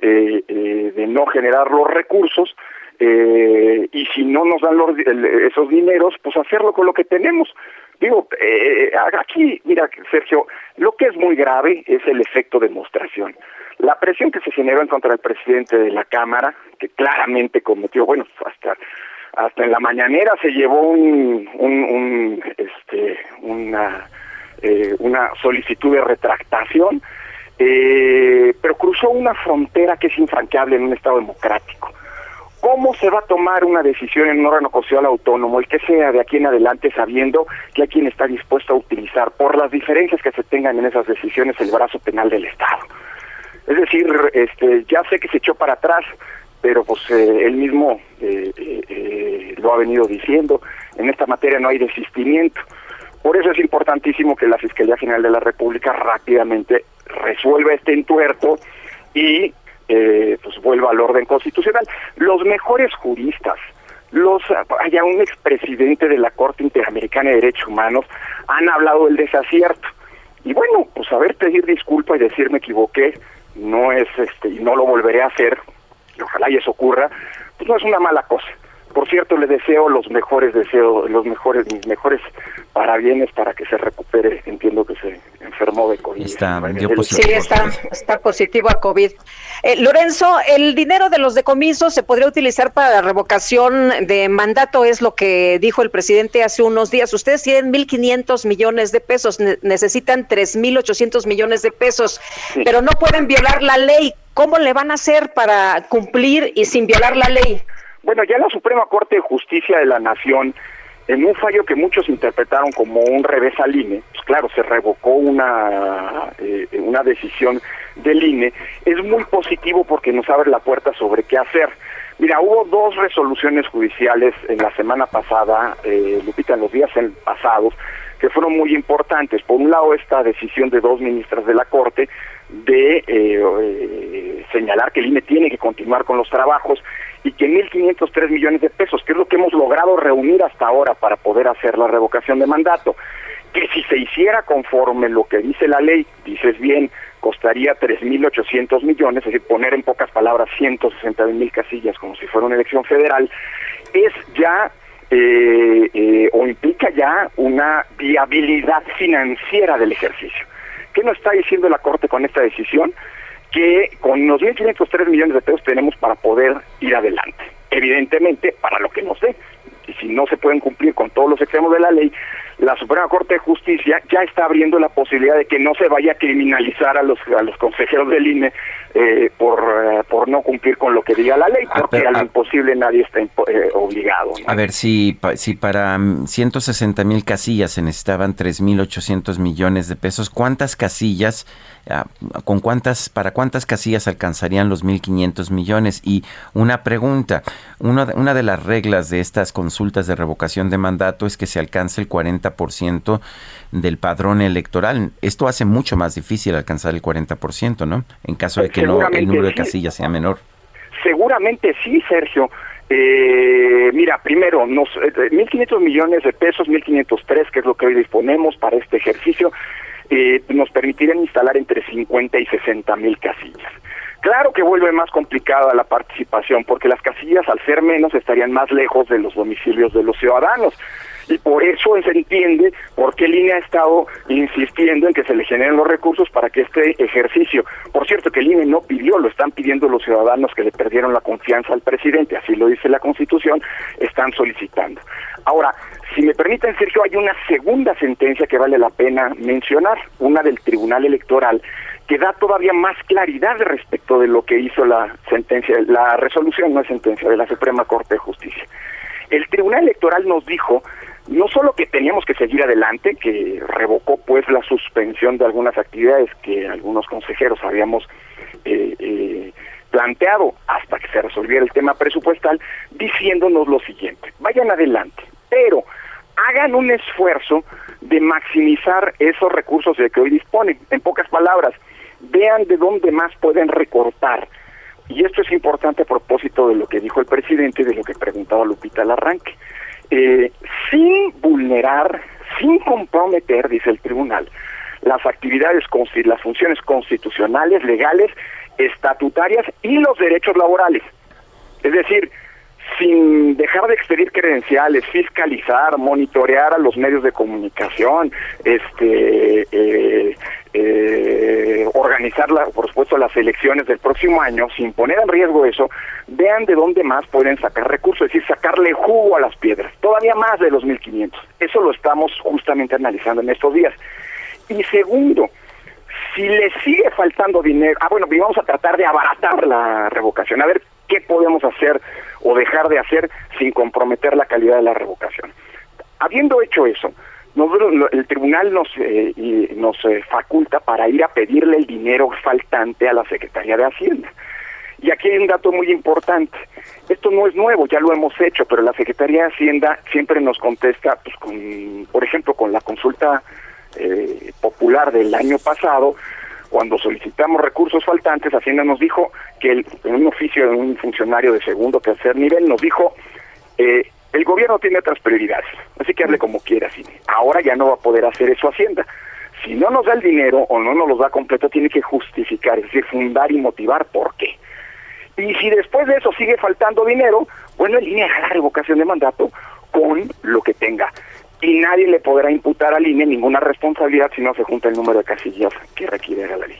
eh, eh, de no generar los recursos, eh, y si no nos dan los, esos dineros, pues hacerlo con lo que tenemos. Digo, eh, aquí, mira, Sergio, lo que es muy grave es el efecto demostración. La presión que se generó en contra del presidente de la Cámara, que claramente cometió, bueno, hasta hasta en la mañanera se llevó un, un, este, una, eh, una solicitud de retractación, eh, pero cruzó una frontera que es infranqueable en un Estado democrático. ¿Cómo se va a tomar una decisión en un órgano constitucional autónomo, el que sea de aquí en adelante, sabiendo que hay quien está dispuesto a utilizar, por las diferencias que se tengan en esas decisiones, el brazo penal del Estado? Es decir, este, ya sé que se echó para atrás, pero pues eh, él mismo eh, eh, lo ha venido diciendo, en esta materia no hay desistimiento. Por eso es importantísimo que la Fiscalía General de la República rápidamente resuelva este entuerto y pues vuelva al orden constitucional. Los mejores juristas, los haya un expresidente de la Corte Interamericana de Derechos Humanos han hablado del desacierto. Y bueno, pues a ver pedir disculpa y decir me equivoqué, no es este y no lo volveré a hacer, ojalá y eso ocurra, pues no es una mala cosa. Por cierto, le deseo los mejores deseos, los mejores, mis mejores parabienes para que se recupere. Entiendo que se enfermó de COVID. Está, Sí, está, está positivo a COVID. Eh, Lorenzo, el dinero de los decomisos se podría utilizar para la revocación de mandato, es lo que dijo el presidente hace unos días. Ustedes tienen 1.500 millones de pesos, necesitan 3.800 millones de pesos, pero no pueden violar la ley. ¿Cómo le van a hacer para cumplir y sin violar la ley? Bueno, ya la Suprema Corte de Justicia de la Nación, en un fallo que muchos interpretaron como un revés al INE, pues claro, se revocó una, eh, una decisión del INE, es muy positivo porque nos abre la puerta sobre qué hacer. Mira, hubo dos resoluciones judiciales en la semana pasada, eh, Lupita, en los días pasados, que fueron muy importantes. Por un lado, esta decisión de dos ministras de la Corte de eh, eh señalar que el INE tiene que continuar con los trabajos y que 1.503 millones de pesos, que es lo que hemos logrado reunir hasta ahora para poder hacer la revocación de mandato, que si se hiciera conforme lo que dice la ley, dices bien, costaría 3.800 millones, es decir, poner en pocas palabras 160 mil casillas como si fuera una elección federal, es ya eh, eh, o implica ya una viabilidad financiera del ejercicio. ¿Qué nos está diciendo la Corte con esta decisión? Que con los 1.503 millones de pesos tenemos para poder ir adelante. Evidentemente, para lo que nos dé. Y si no se pueden cumplir con todos los extremos de la ley, la Suprema Corte de Justicia ya está abriendo la posibilidad de que no se vaya a criminalizar a los a los consejeros del INE eh, por, eh, por no cumplir con lo que diga la ley, ah, porque a lo ah. imposible nadie está eh, obligado. A ver, si, si para 160 mil casillas se necesitaban 3.800 millones de pesos, ¿cuántas casillas ¿Con cuántas, para cuántas casillas alcanzarían los 1.500 millones? Y una pregunta, una, una de las reglas de estas consultas de revocación de mandato es que se alcance el 40% del padrón electoral. Esto hace mucho más difícil alcanzar el 40%, ¿no? En caso de que no, el número de casillas sea menor. Seguramente sí, Sergio. Eh, mira, primero, nos, 1.500 eh, millones de pesos, 1.503, que es lo que hoy disponemos para este ejercicio, eh, nos permitirían instalar entre 50 y 60 mil casillas. Claro que vuelve más complicada la participación, porque las casillas al ser menos estarían más lejos de los domicilios de los ciudadanos y por eso se entiende por qué Línea ha estado insistiendo en que se le generen los recursos para que este ejercicio, por cierto que el INE no pidió, lo están pidiendo los ciudadanos que le perdieron la confianza al presidente, así lo dice la Constitución, están solicitando. Ahora, si me permiten, Sergio, hay una segunda sentencia que vale la pena mencionar, una del Tribunal Electoral, que da todavía más claridad respecto de lo que hizo la sentencia, la resolución, no es sentencia, de la Suprema Corte de Justicia. El Tribunal Electoral nos dijo no solo que teníamos que seguir adelante, que revocó pues la suspensión de algunas actividades que algunos consejeros habíamos eh, eh, planteado hasta que se resolviera el tema presupuestal, diciéndonos lo siguiente, vayan adelante, pero hagan un esfuerzo de maximizar esos recursos de que hoy disponen. En pocas palabras, vean de dónde más pueden recortar. Y esto es importante a propósito de lo que dijo el presidente y de lo que preguntaba Lupita al arranque. Eh, sin vulnerar, sin comprometer, dice el tribunal, las actividades, las funciones constitucionales, legales, estatutarias y los derechos laborales. Es decir, sin dejar de expedir credenciales, fiscalizar, monitorear a los medios de comunicación, este, eh, eh, organizar, por supuesto, las elecciones del próximo año, sin poner en riesgo eso, vean de dónde más pueden sacar recursos, es decir, sacarle jugo a las piedras, todavía más de los 1.500. Eso lo estamos justamente analizando en estos días. Y segundo, si le sigue faltando dinero, ah, bueno, vamos a tratar de abaratar la revocación, a ver qué podemos hacer o dejar de hacer sin comprometer la calidad de la revocación. Habiendo hecho eso, el tribunal nos, eh, nos eh, faculta para ir a pedirle el dinero faltante a la Secretaría de Hacienda. Y aquí hay un dato muy importante. Esto no es nuevo, ya lo hemos hecho, pero la Secretaría de Hacienda siempre nos contesta, pues, con, por ejemplo, con la consulta eh, popular del año pasado, cuando solicitamos recursos faltantes, Hacienda nos dijo que el, en un oficio de un funcionario de segundo o tercer nivel nos dijo, eh, el gobierno tiene otras prioridades, así que hable como quiera. Ahora ya no va a poder hacer eso Hacienda. Si no nos da el dinero o no nos lo da completo, tiene que justificar, es fundar y motivar por qué. Y si después de eso sigue faltando dinero, bueno, en línea la revocación de mandato con lo que tenga y nadie le podrá imputar al INE ninguna responsabilidad si no se junta el número de casillas que requiere la ley.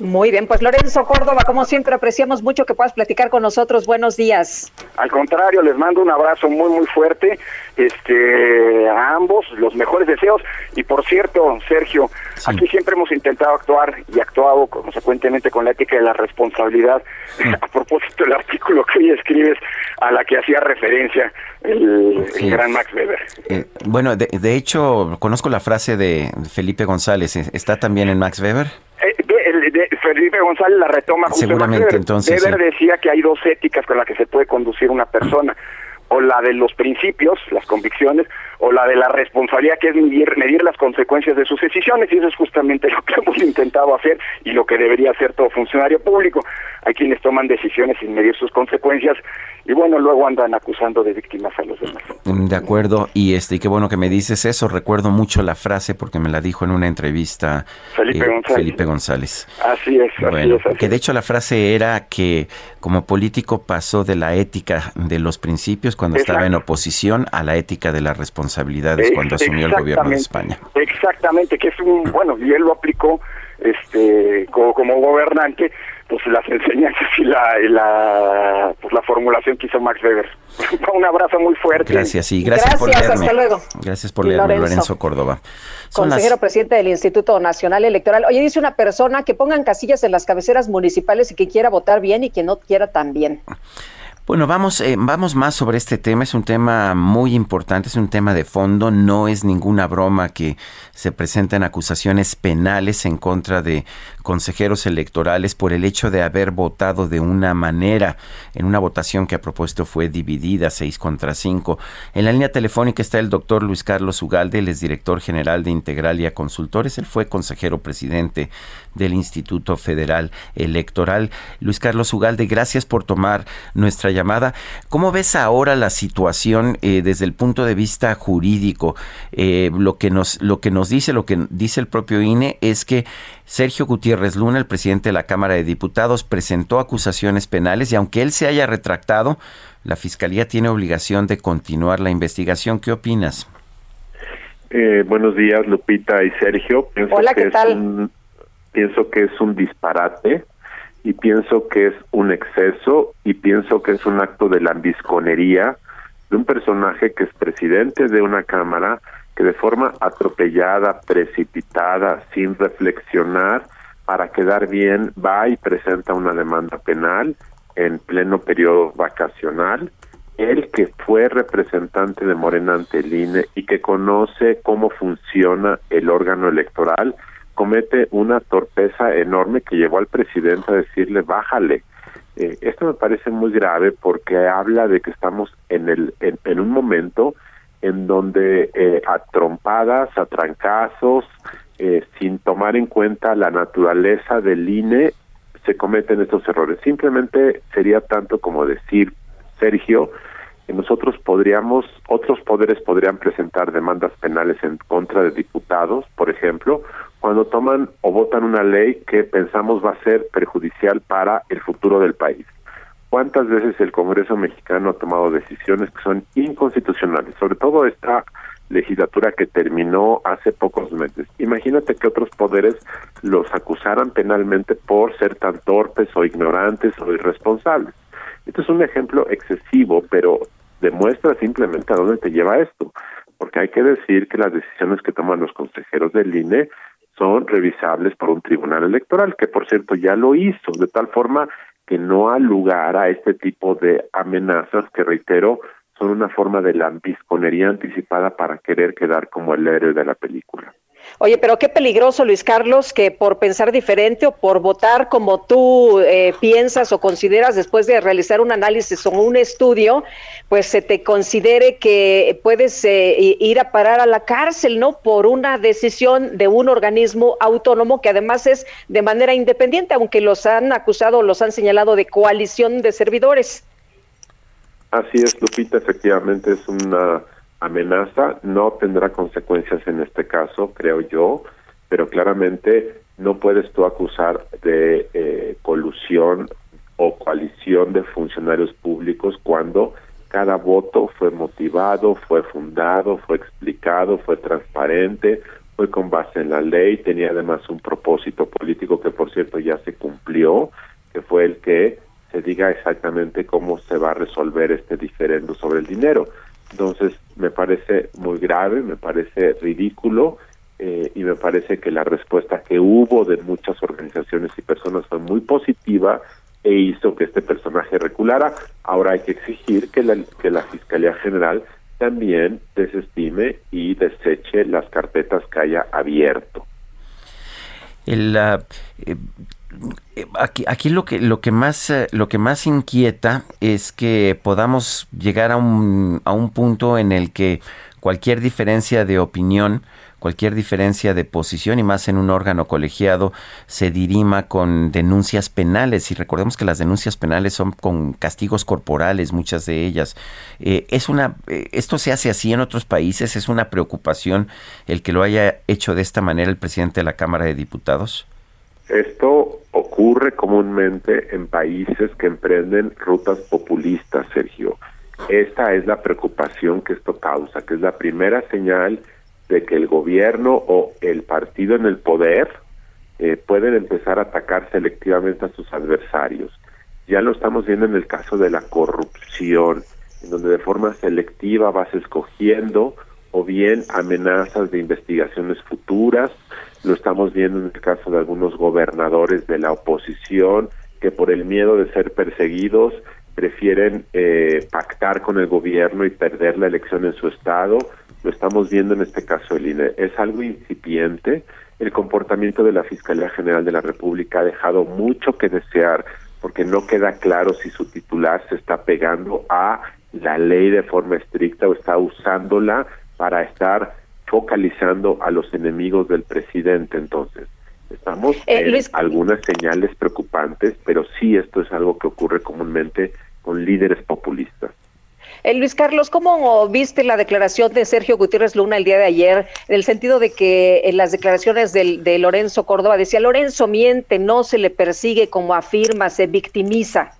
Muy bien, pues Lorenzo Córdoba, como siempre apreciamos mucho que puedas platicar con nosotros. Buenos días. Al contrario, les mando un abrazo muy muy fuerte este a ambos, los mejores deseos y por cierto, Sergio, aquí siempre hemos intentado actuar y actuado consecuentemente con la ética de la responsabilidad. *laughs* A propósito del artículo que hoy escribes a la que hacía referencia el, gran Max Weber. Eh, bueno, de, de hecho, conozco la frase de Felipe González, ¿está también en Max Weber? Felipe González la retoma Seguramente, entonces. Weber decía que hay dos éticas con las que se puede conducir una persona o la de los principios, las convicciones, o la de la responsabilidad, que es medir, medir, las consecuencias de sus decisiones, y eso es justamente *laughs* lo que hemos intentado hacer y lo que debería hacer todo funcionario público. Hay quienes toman decisiones sin medir sus consecuencias y bueno, luego andan acusando de víctimas a los demás. Mm, de acuerdo, y este, y qué bueno que me dices eso, recuerdo mucho la frase porque me la dijo en una entrevista Felipe, eh, González. Felipe González. Así es, bueno, que de hecho la frase era que como político pasó de la ética de los principios cuando estaba en oposición a la ética de las responsabilidades cuando asumió el gobierno de España. Exactamente, que es un, bueno, y él lo aplicó este como, como gobernante pues las enseñanzas y la, la, pues, la formulación que hizo Max Weber. *laughs* Un abrazo muy fuerte. Gracias y gracias, por leerme. Hasta luego. Gracias por leerme, Lorenzo, Córdoba. Consejero presidente del Instituto Nacional Electoral. Oye, dice una persona que pongan casillas en las cabeceras municipales y que quiera votar bien y que no quiera también. Bueno, vamos, eh, vamos más sobre este tema. Es un tema muy importante, es un tema de fondo. No es ninguna broma que se presenten acusaciones penales en contra de consejeros electorales por el hecho de haber votado de una manera en una votación que a propósito fue dividida seis contra cinco. En la línea telefónica está el doctor Luis Carlos Ugalde, él es director general de Integralia Consultores, él fue consejero presidente del Instituto Federal Electoral. Luis Carlos Ugalde, gracias por tomar nuestra llamada. ¿Cómo ves ahora la situación eh, desde el punto de vista jurídico? Eh, lo, que nos, lo que nos dice, lo que dice el propio INE es que Sergio Gutiérrez Luna, el presidente de la Cámara de Diputados, presentó acusaciones penales y aunque él se haya retractado, la Fiscalía tiene obligación de continuar la investigación. ¿Qué opinas? Eh, buenos días, Lupita y Sergio. Pienso Hola, ¿qué tal? Pienso que es un disparate y pienso que es un exceso y pienso que es un acto de lambisconería de un personaje que es presidente de una Cámara que de forma atropellada, precipitada, sin reflexionar, para quedar bien, va y presenta una demanda penal en pleno periodo vacacional. Él que fue representante de Morena ante el INE y que conoce cómo funciona el órgano electoral, comete una torpeza enorme que llevó al presidente a decirle bájale. Eh, esto me parece muy grave porque habla de que estamos en, el, en, un momento en donde eh, a trompadas, a trancazos, eh, sin tomar en cuenta la naturaleza del INE, se cometen estos errores. Simplemente sería tanto como decir, Sergio, que nosotros podríamos, otros poderes podrían presentar demandas penales en contra de diputados, por ejemplo, cuando toman o votan una ley que pensamos va a ser perjudicial para el futuro del país. ¿Cuántas veces el Congreso mexicano ha tomado decisiones que son inconstitucionales? Sobre todo esta legislatura que terminó hace pocos meses. Imagínate que otros poderes los acusaran penalmente por ser tan torpes o ignorantes o irresponsables. Esto es un ejemplo excesivo, pero demuestra simplemente a dónde te lleva esto, porque hay que decir que las decisiones que toman los consejeros del INE son revisables por un tribunal electoral, que por cierto ya lo hizo, de tal forma que no ha lugar a este tipo de amenazas que, reitero, son una forma de lambisconería anticipada para querer quedar como el héroe de la película. Oye, pero qué peligroso, Luis Carlos, que por pensar diferente o por votar como tú eh, piensas o consideras después de realizar un análisis o un estudio, pues se te considere que puedes eh, ir a parar a la cárcel, ¿no? Por una decisión de un organismo autónomo que además es de manera independiente, aunque los han acusado, los han señalado de coalición de servidores. Así es, Lupita, efectivamente es una amenaza, no tendrá consecuencias en este caso, creo yo, pero claramente no puedes tú acusar de eh, colusión o coalición de funcionarios públicos cuando cada voto fue motivado, fue fundado, fue explicado, fue transparente, fue con base en la ley, tenía además un propósito político que por cierto ya se cumplió, que fue el que se diga exactamente cómo se va a resolver este diferendo sobre el dinero. Entonces, me parece muy grave, me parece ridículo eh, y me parece que la respuesta que hubo de muchas organizaciones y personas fue muy positiva e hizo que este personaje reculara. Ahora hay que exigir que la, que la Fiscalía General también desestime y deseche las carpetas que haya abierto. El, eh, aquí, lo que lo que más eh, lo que más inquieta es que podamos llegar a un, a un punto en el que cualquier diferencia de opinión cualquier diferencia de posición y más en un órgano colegiado se dirima con denuncias penales. Y recordemos que las denuncias penales son con castigos corporales muchas de ellas. Eh, es una eh, esto se hace así en otros países. Es una preocupación el que lo haya hecho de esta manera el presidente de la Cámara de Diputados esto ocurre comúnmente en países que emprenden rutas populistas, Sergio. Esta es la preocupación que esto causa, que es la primera señal de que el gobierno o el partido en el poder eh, pueden empezar a atacar selectivamente a sus adversarios. Ya lo estamos viendo en el caso de la corrupción, en donde de forma selectiva vas escogiendo o bien amenazas de investigaciones futuras lo estamos viendo en el caso de algunos gobernadores de la oposición que por el miedo de ser perseguidos prefieren eh, pactar con el gobierno y perder la elección en su estado. Lo estamos viendo en este caso el INE. Es algo incipiente. El comportamiento de la Fiscalía General de la República ha dejado mucho que desear porque no queda claro si su titular se está pegando a la ley de forma estricta o está usándola para estar focalizando a los enemigos del presidente entonces. Estamos eh, en algunas señales preocupantes, pero sí esto es algo que ocurre comúnmente con líderes populistas. Eh, Luis Carlos, ¿cómo viste la declaración de Sergio Gutiérrez Luna el día de ayer? En el sentido de que en las declaraciones de Lorenzo Córdoba decía, Lorenzo miente, no se le persigue como afirma, se victimiza.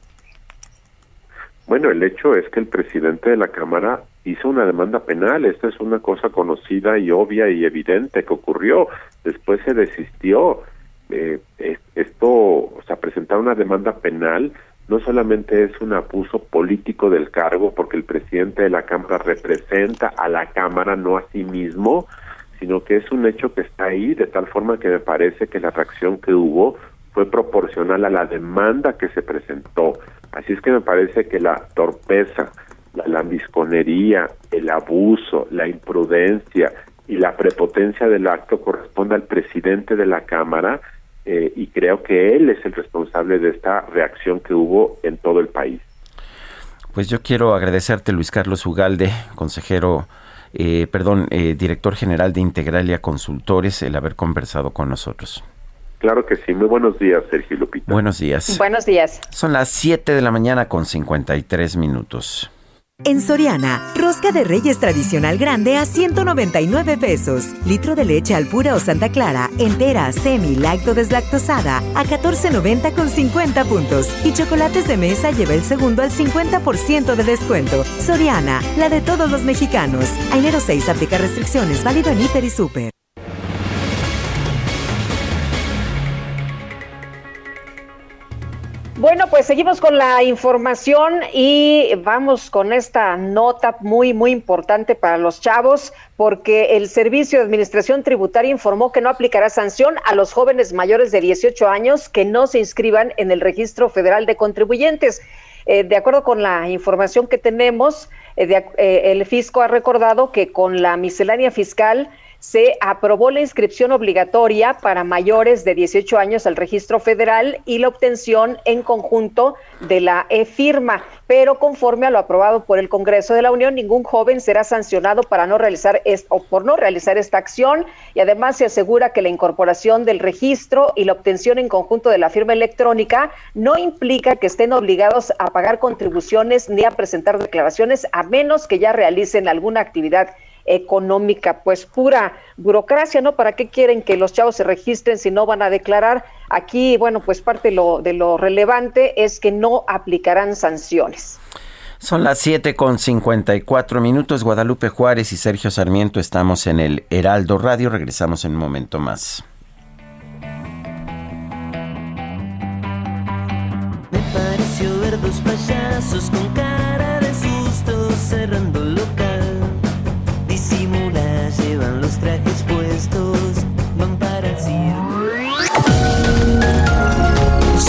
Bueno, el hecho es que el presidente de la Cámara hizo una demanda penal. Esta es una cosa conocida y obvia y evidente que ocurrió. Después se desistió. Eh, esto, o sea, presentar una demanda penal no solamente es un abuso político del cargo, porque el presidente de la Cámara representa a la Cámara, no a sí mismo, sino que es un hecho que está ahí, de tal forma que me parece que la reacción que hubo fue proporcional a la demanda que se presentó. Así es que me parece que la torpeza, la lambisconería, el abuso, la imprudencia y la prepotencia del acto corresponde al presidente de la Cámara eh, y creo que él es el responsable de esta reacción que hubo en todo el país. Pues yo quiero agradecerte, Luis Carlos Ugalde, consejero, eh, perdón, eh, director general de Integralia Consultores, el haber conversado con nosotros. Claro que sí. Muy buenos días, Sergio Lupita. Buenos días. Buenos días. Son las 7 de la mañana con 53 minutos. En Soriana, rosca de reyes tradicional grande a 199 pesos. Litro de leche al pura o Santa Clara, entera, semi, lacto deslactosada a 14.90 con 50 puntos. Y chocolates de mesa lleva el segundo al 50% de descuento. Soriana, la de todos los mexicanos. A enero 6 aplica restricciones, válido en Hiper y Super. Bueno, pues seguimos con la información y vamos con esta nota muy, muy importante para los chavos, porque el Servicio de Administración Tributaria informó que no aplicará sanción a los jóvenes mayores de 18 años que no se inscriban en el Registro Federal de Contribuyentes. Eh, de acuerdo con la información que tenemos, eh, eh, el fisco ha recordado que con la miscelánea fiscal se aprobó la inscripción obligatoria para mayores de 18 años al registro federal y la obtención en conjunto de la e-firma, pero conforme a lo aprobado por el Congreso de la Unión, ningún joven será sancionado para no realizar o por no realizar esta acción. Y además se asegura que la incorporación del registro y la obtención en conjunto de la firma electrónica no implica que estén obligados a pagar contribuciones ni a presentar declaraciones a menos que ya realicen alguna actividad económica, pues pura burocracia, ¿no? ¿Para qué quieren que los chavos se registren si no van a declarar? Aquí, bueno, pues parte de lo, de lo relevante es que no aplicarán sanciones. Son las 7 con 54 minutos. Guadalupe Juárez y Sergio Sarmiento estamos en el Heraldo Radio. Regresamos en un momento más. Me pareció ver dos payasos con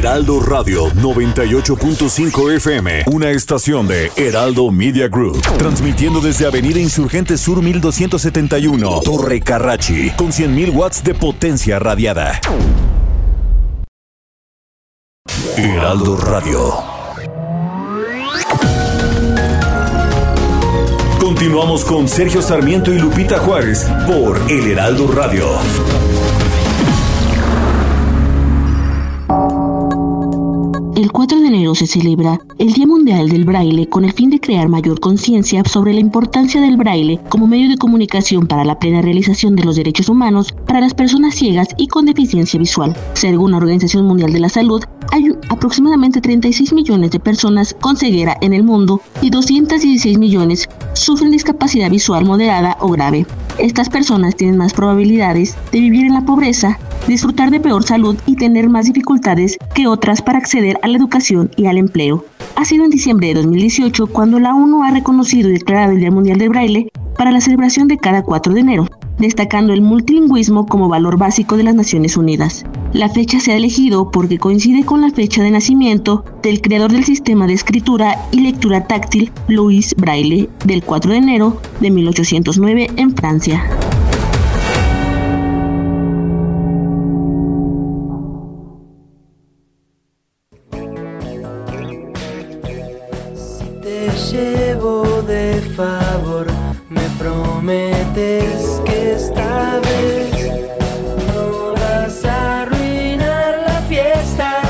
Heraldo Radio 98.5 FM, una estación de Heraldo Media Group, transmitiendo desde Avenida Insurgente Sur 1271, Torre Carrachi, con 100.000 watts de potencia radiada. Heraldo Radio. Continuamos con Sergio Sarmiento y Lupita Juárez por El Heraldo Radio. El 4 de enero se celebra el Día Mundial del Braille con el fin de crear mayor conciencia sobre la importancia del braille como medio de comunicación para la plena realización de los derechos humanos para las personas ciegas y con deficiencia visual. Según la Organización Mundial de la Salud, hay aproximadamente 36 millones de personas con ceguera en el mundo y 216 millones sufren discapacidad visual moderada o grave. Estas personas tienen más probabilidades de vivir en la pobreza, disfrutar de peor salud y tener más dificultades que otras para acceder a la educación y al empleo. Ha sido en diciembre de 2018 cuando la ONU ha reconocido y declarado el Día Mundial del Braille para la celebración de cada 4 de enero, destacando el multilingüismo como valor básico de las Naciones Unidas. La fecha se ha elegido porque coincide con la fecha de nacimiento del creador del sistema de escritura y lectura táctil, Louis Braille, del 4 de enero de 1809 en Francia. Favor, me prometes que esta vez no vas a arruinar la fiesta.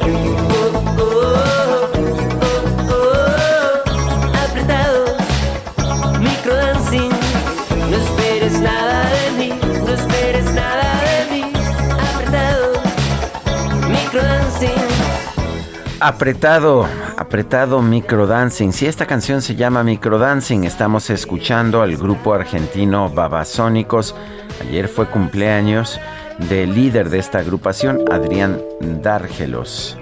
Oh, oh, oh, oh, apretados, microdancing, no esperes nada de mí, no esperes nada de mí, apretados, microdancing. Apretado, apretado microdancing. Si esta canción se llama microdancing, estamos escuchando al grupo argentino Babasónicos. Ayer fue cumpleaños del líder de esta agrupación, Adrián Dárgelos.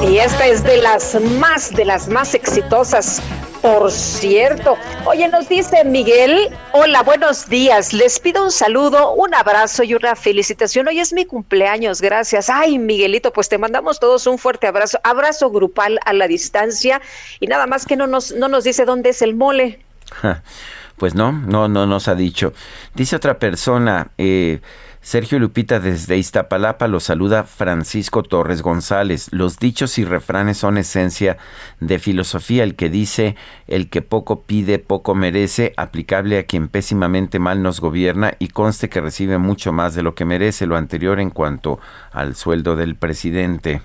Y esta es de las más, de las más exitosas. Por cierto, oye, nos dice Miguel, hola, buenos días, les pido un saludo, un abrazo y una felicitación. Hoy es mi cumpleaños, gracias. Ay, Miguelito, pues te mandamos todos un fuerte abrazo, abrazo grupal a la distancia y nada más que no nos, no nos dice dónde es el mole. Pues no, no, no nos ha dicho. Dice otra persona, eh, Sergio Lupita desde Iztapalapa lo saluda Francisco Torres González. Los dichos y refranes son esencia de filosofía. El que dice, el que poco pide, poco merece, aplicable a quien pésimamente mal nos gobierna y conste que recibe mucho más de lo que merece. Lo anterior en cuanto al sueldo del presidente.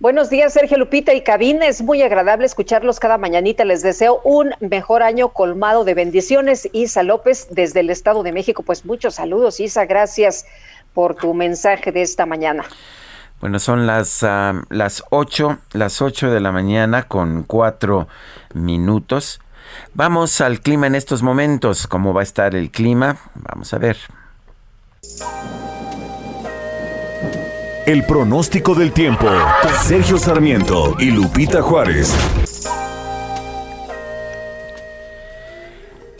Buenos días, Sergio Lupita y Cabina. Es muy agradable escucharlos cada mañanita. Les deseo un mejor año colmado de bendiciones. Isa López, desde el Estado de México. Pues muchos saludos, Isa. Gracias por tu mensaje de esta mañana. Bueno, son las, uh, las 8, las 8 de la mañana con 4 minutos. Vamos al clima en estos momentos. ¿Cómo va a estar el clima? Vamos a ver. El pronóstico del tiempo. Sergio Sarmiento y Lupita Juárez.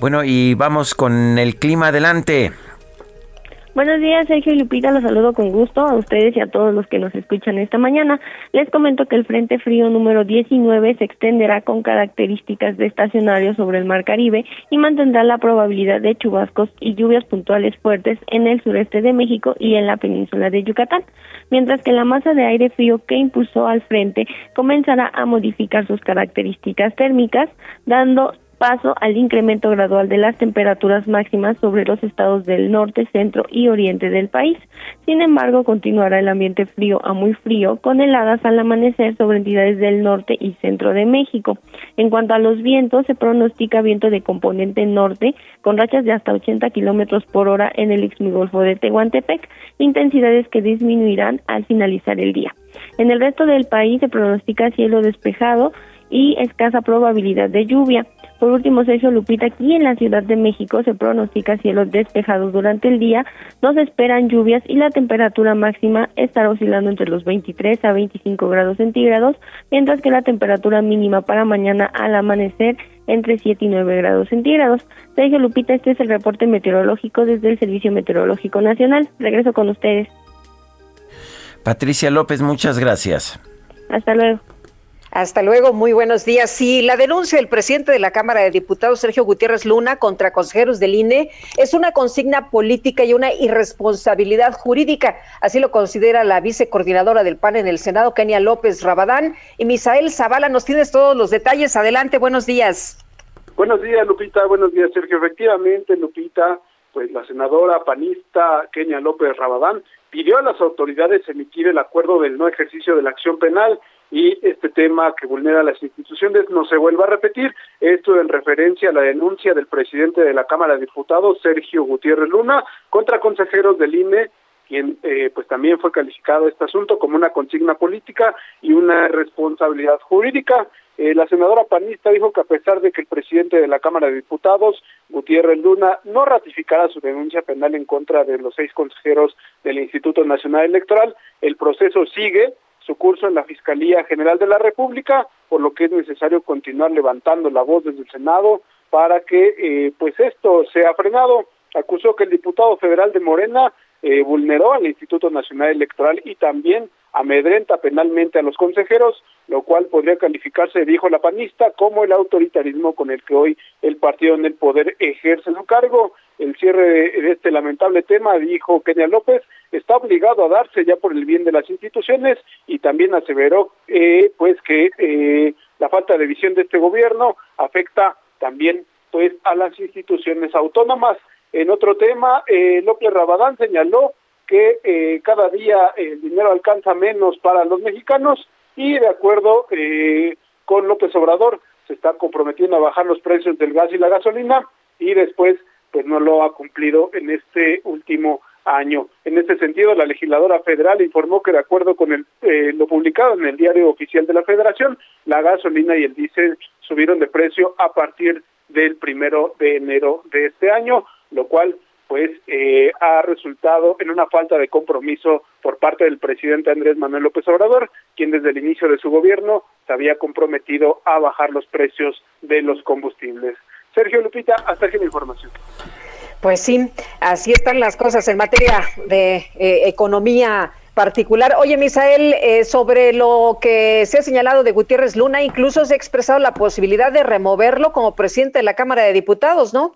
Bueno, y vamos con el clima adelante. Buenos días, Sergio Lupita, los saludo con gusto a ustedes y a todos los que nos escuchan esta mañana. Les comento que el Frente Frío número 19 se extenderá con características de estacionario sobre el Mar Caribe y mantendrá la probabilidad de chubascos y lluvias puntuales fuertes en el sureste de México y en la península de Yucatán, mientras que la masa de aire frío que impulsó al frente comenzará a modificar sus características térmicas, dando paso al incremento gradual de las temperaturas máximas sobre los estados del norte, centro y oriente del país. Sin embargo, continuará el ambiente frío a muy frío, con heladas al amanecer sobre entidades del norte y centro de México. En cuanto a los vientos, se pronostica viento de componente norte, con rachas de hasta 80 kilómetros por hora en el Golfo de Tehuantepec, intensidades que disminuirán al finalizar el día. En el resto del país se pronostica cielo despejado y escasa probabilidad de lluvia. Por último, Sergio Lupita, aquí en la Ciudad de México se pronostica cielos despejados durante el día, no se esperan lluvias y la temperatura máxima estará oscilando entre los 23 a 25 grados centígrados, mientras que la temperatura mínima para mañana al amanecer entre 7 y 9 grados centígrados. Sergio Lupita, este es el reporte meteorológico desde el Servicio Meteorológico Nacional. Regreso con ustedes. Patricia López, muchas gracias. Hasta luego. Hasta luego, muy buenos días. Sí, la denuncia del presidente de la Cámara de Diputados, Sergio Gutiérrez Luna, contra consejeros del INE es una consigna política y una irresponsabilidad jurídica. Así lo considera la vicecoordinadora del PAN en el Senado, Kenia López Rabadán. Y Misael Zavala, nos tienes todos los detalles. Adelante, buenos días. Buenos días, Lupita. Buenos días, Sergio. Efectivamente, Lupita, pues la senadora panista Kenia López Rabadán pidió a las autoridades emitir el acuerdo del no ejercicio de la acción penal y este tema que vulnera las instituciones no se vuelva a repetir. Esto en referencia a la denuncia del presidente de la Cámara de Diputados, Sergio Gutiérrez Luna, contra consejeros del INE quien eh, pues también fue calificado este asunto como una consigna política y una responsabilidad jurídica. Eh, la senadora panista dijo que a pesar de que el presidente de la Cámara de Diputados, Gutiérrez Luna, no ratificara su denuncia penal en contra de los seis consejeros del Instituto Nacional Electoral, el proceso sigue su curso en la Fiscalía General de la República, por lo que es necesario continuar levantando la voz desde el Senado para que eh, pues esto sea frenado. Acusó que el diputado federal de Morena eh, vulneró al Instituto Nacional Electoral y también amedrenta penalmente a los consejeros, lo cual podría calificarse, dijo la panista, como el autoritarismo con el que hoy el partido en el poder ejerce su cargo. El cierre de este lamentable tema, dijo Kenia López, está obligado a darse ya por el bien de las instituciones y también aseveró eh, pues que eh, la falta de visión de este gobierno afecta también pues a las instituciones autónomas. En otro tema, eh, López Rabadán señaló que eh, cada día el dinero alcanza menos para los mexicanos y de acuerdo eh, con López Obrador se está comprometiendo a bajar los precios del gas y la gasolina y después pues no lo ha cumplido en este último año. En este sentido, la legisladora federal informó que de acuerdo con el, eh, lo publicado en el diario oficial de la Federación, la gasolina y el diésel subieron de precio a partir del primero de enero de este año, lo cual pues eh, ha resultado en una falta de compromiso por parte del presidente Andrés Manuel López Obrador, quien desde el inicio de su gobierno se había comprometido a bajar los precios de los combustibles. Sergio Lupita, hasta aquí la información. Pues sí, así están las cosas en materia de eh, economía particular. Oye, Misael, eh, sobre lo que se ha señalado de Gutiérrez Luna, incluso se ha expresado la posibilidad de removerlo como presidente de la Cámara de Diputados, ¿no?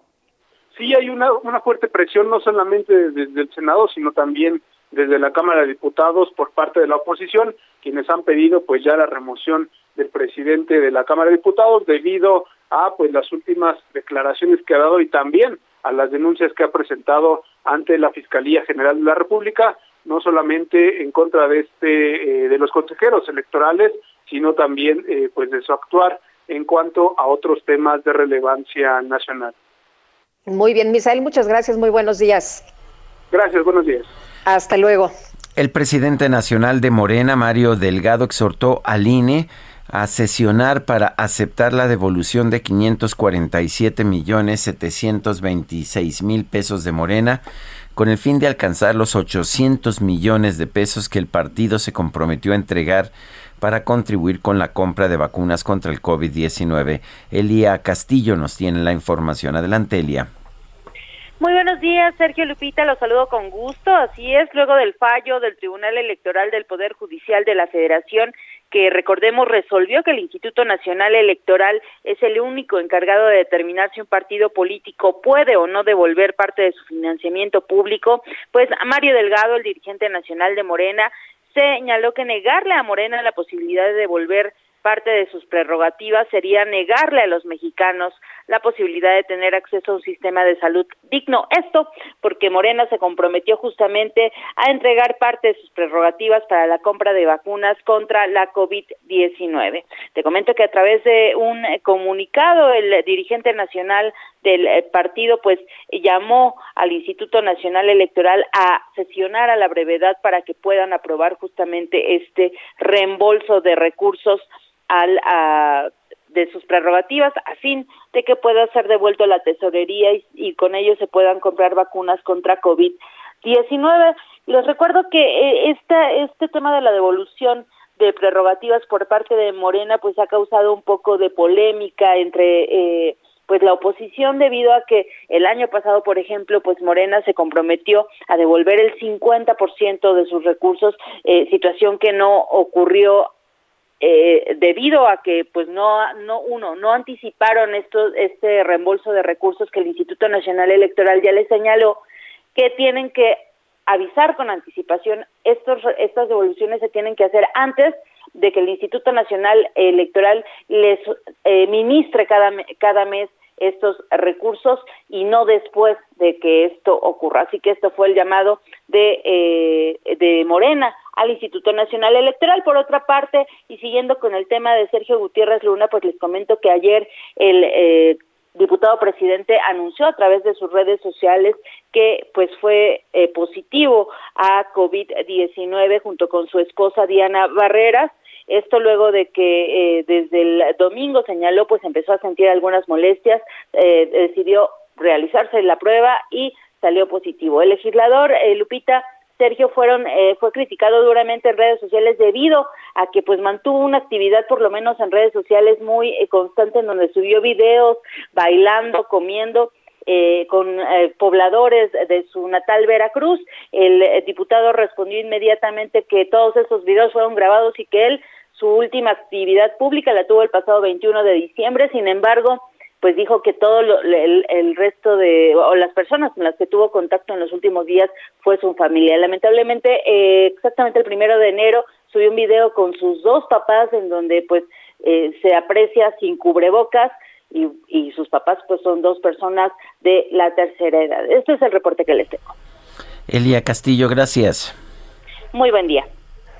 Sí hay una, una fuerte presión no solamente desde el Senado, sino también desde la Cámara de Diputados por parte de la oposición, quienes han pedido pues ya la remoción del presidente de la Cámara de Diputados debido a pues las últimas declaraciones que ha dado y también a las denuncias que ha presentado ante la Fiscalía General de la República, no solamente en contra de este eh, de los consejeros electorales, sino también eh, pues de su actuar en cuanto a otros temas de relevancia nacional. Muy bien, Misael, muchas gracias, muy buenos días. Gracias, buenos días. Hasta luego. El presidente nacional de Morena, Mario Delgado, exhortó al INE a sesionar para aceptar la devolución de 547 millones 726 mil pesos de Morena con el fin de alcanzar los 800 millones de pesos que el partido se comprometió a entregar para contribuir con la compra de vacunas contra el COVID-19. Elia Castillo nos tiene la información. Adelante, Elia. Muy buenos días, Sergio Lupita, los saludo con gusto. Así es, luego del fallo del Tribunal Electoral del Poder Judicial de la Federación, que recordemos resolvió que el Instituto Nacional Electoral es el único encargado de determinar si un partido político puede o no devolver parte de su financiamiento público, pues Mario Delgado, el dirigente nacional de Morena, señaló que negarle a Morena la posibilidad de devolver parte de sus prerrogativas sería negarle a los mexicanos la posibilidad de tener acceso a un sistema de salud digno. Esto porque Morena se comprometió justamente a entregar parte de sus prerrogativas para la compra de vacunas contra la COVID-19. Te comento que a través de un comunicado el dirigente nacional del eh, partido pues llamó al Instituto Nacional Electoral a sesionar a la brevedad para que puedan aprobar justamente este reembolso de recursos al de sus prerrogativas a fin de que pueda ser devuelto a la tesorería y, con ello se puedan comprar vacunas contra COVID-19. Les recuerdo que eh, esta, este tema de la devolución de prerrogativas por parte de Morena pues ha causado un poco de polémica entre eh, pues la oposición debido a que el año pasado, por ejemplo, pues Morena se comprometió a devolver el 50% de sus recursos, eh, situación que no ocurrió eh, debido a que pues no no uno no anticiparon esto este reembolso de recursos que el Instituto Nacional Electoral ya les señaló que tienen que avisar con anticipación estos estas devoluciones se tienen que hacer antes de que el Instituto Nacional Electoral les eh, ministre cada cada mes estos recursos y no después de que esto ocurra. Así que esto fue el llamado de, eh, de Morena al Instituto Nacional Electoral. Por otra parte, y siguiendo con el tema de Sergio Gutiérrez Luna, pues les comento que ayer el eh, diputado presidente anunció a través de sus redes sociales que pues fue eh, positivo a COVID-19 junto con su esposa Diana Barreras esto luego de que eh, desde el domingo señaló, pues empezó a sentir algunas molestias, eh, decidió realizarse la prueba y salió positivo. El legislador eh, Lupita Sergio fueron fue criticado duramente en redes sociales debido a que pues mantuvo una actividad por lo menos en redes sociales muy constante en donde subió videos bailando, comiendo eh, con eh, pobladores de su natal Veracruz. El eh, diputado respondió inmediatamente que todos esos videos fueron grabados y que él su última actividad pública la tuvo el pasado 21 de diciembre. Sin embargo, pues dijo que todo el, resto de, o las personas con las que tuvo contacto en los últimos días fue su familia. Lamentablemente, eh, exactamente el primero de enero subió un video con sus dos papás en donde pues eh, se aprecia sin cubrebocas y, y sus papás pues son dos personas de la tercera edad. Este es el reporte que les tengo. Elia Castillo, gracias. Muy buen día.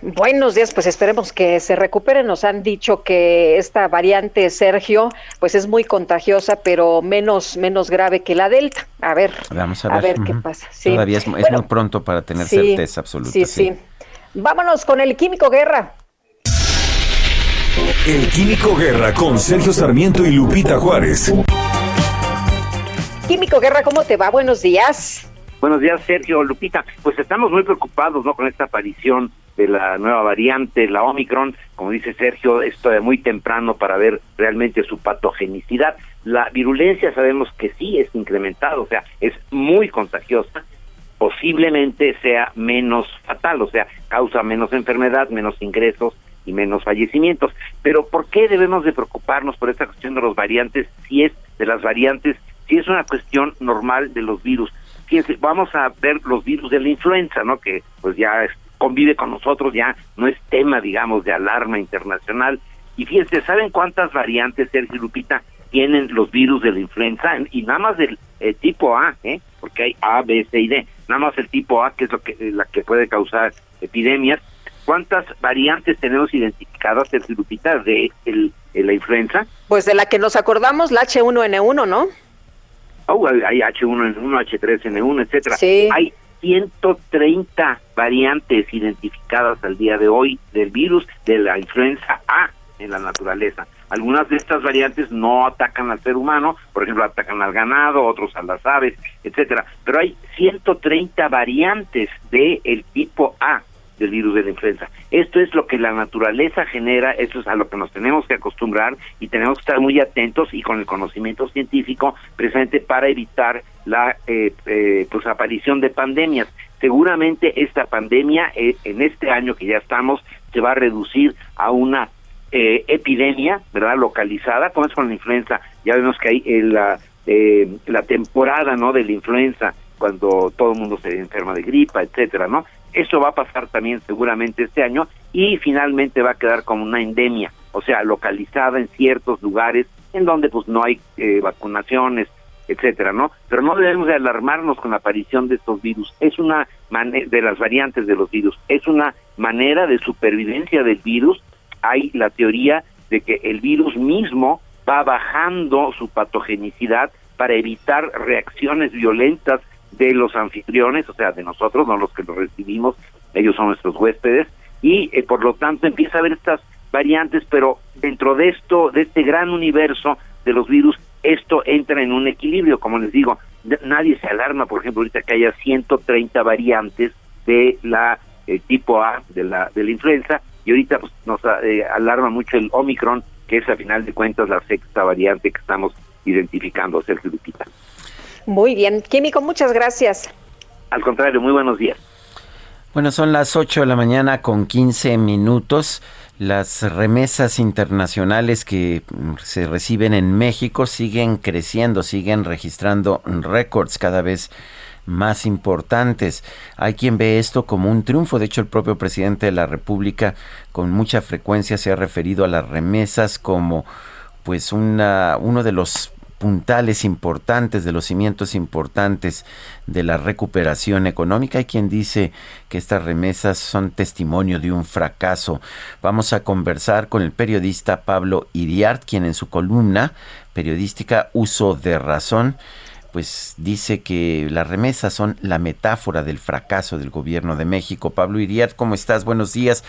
Buenos días, pues esperemos que se recuperen. Nos han dicho que esta variante Sergio, pues es muy contagiosa, pero menos menos grave que la Delta. A ver, Vamos a ver, qué pasa. Todavía es, muy pronto para tener certeza absoluta. Sí, sí, Vámonos con el Químico Guerra. El Químico Guerra con Sergio Sarmiento y Lupita Juárez. Químico Guerra, ¿cómo te va? Buenos días. Buenos días, Sergio, Lupita. Pues estamos muy preocupados, ¿no? Con esta aparición de la nueva variante, la Omicron, como dice Sergio, esto es muy temprano para ver realmente su patogenicidad. La virulencia sabemos que sí es incrementada, o sea, es muy contagiosa, posiblemente sea menos fatal, o sea, causa menos enfermedad, menos ingresos y menos fallecimientos. Pero ¿por qué debemos de preocuparnos por esta cuestión de los variantes si es de las variantes, si es una cuestión normal de los virus? Fíjense, vamos a ver los virus de la influenza, ¿no? Que pues ya convive con nosotros, ya no es tema, digamos, de alarma internacional. Y fíjense, ¿saben cuántas variantes, Sergio Lupita, tienen los virus de la influenza? Y nada más del eh, tipo A, ¿eh? porque hay A, B, C y D. Nada más el tipo A, que es lo que, la que puede causar epidemias. ¿Cuántas variantes tenemos identificadas, Sergio Lupita, de, el, la influenza? Pues de la que nos acordamos, la H1N1, ¿no? Oh, hay H1N1, H3N1, etcétera. Sí. Hay 130 variantes identificadas al día de hoy del virus de la influenza A en la naturaleza. Algunas de estas variantes no atacan al ser humano, por ejemplo, atacan al ganado, otros a las aves, etcétera. Pero hay 130 variantes del el tipo A del virus de la influenza. Esto es lo que la naturaleza genera, esto es a lo que nos tenemos que acostumbrar y tenemos que estar muy atentos y con el conocimiento científico precisamente para evitar la eh, eh, pues aparición de pandemias. Seguramente esta pandemia eh, en este año que ya estamos se va a reducir a una epidemia, ¿verdad? Localizada, como es con la influenza. Ya vemos que hay la la temporada, ¿no? De la influenza cuando todo el mundo se enferma de gripa, etcétera, ¿no? Eso va a pasar también seguramente este año y finalmente va a quedar como una endemia, o sea, localizada en ciertos lugares en donde pues no hay eh, vacunaciones, etcétera, ¿no? Pero no debemos de alarmarnos con la aparición de estos virus. Es una de las variantes de los virus, es una manera de supervivencia del virus. Hay la teoría de que el virus mismo va bajando su patogenicidad para evitar reacciones violentas de los anfitriones, o sea, de nosotros, no los que los recibimos, ellos son nuestros huéspedes, y eh, por lo tanto empieza a haber estas variantes, pero dentro de esto, de este gran universo de los virus, esto entra en un equilibrio, como les digo, nadie se alarma, por ejemplo, ahorita que haya 130 variantes de la eh, tipo A de la de la influenza y ahorita pues, nos eh, alarma mucho el Omicron, que es a final de cuentas la sexta variante que estamos identificando, Sergio Lupita. Muy bien. Químico, muchas gracias. Al contrario, muy buenos días. Bueno, son las 8 de la mañana con 15 minutos. Las remesas internacionales que se reciben en México siguen creciendo, siguen registrando récords cada vez más importantes. Hay quien ve esto como un triunfo. De hecho, el propio presidente de la República con mucha frecuencia se ha referido a las remesas como pues una, uno de los puntales importantes, de los cimientos importantes de la recuperación económica. Hay quien dice que estas remesas son testimonio de un fracaso. Vamos a conversar con el periodista Pablo Iriart, quien en su columna periodística Uso de Razón, pues dice que las remesas son la metáfora del fracaso del gobierno de México. Pablo Iriart, ¿cómo estás? Buenos días.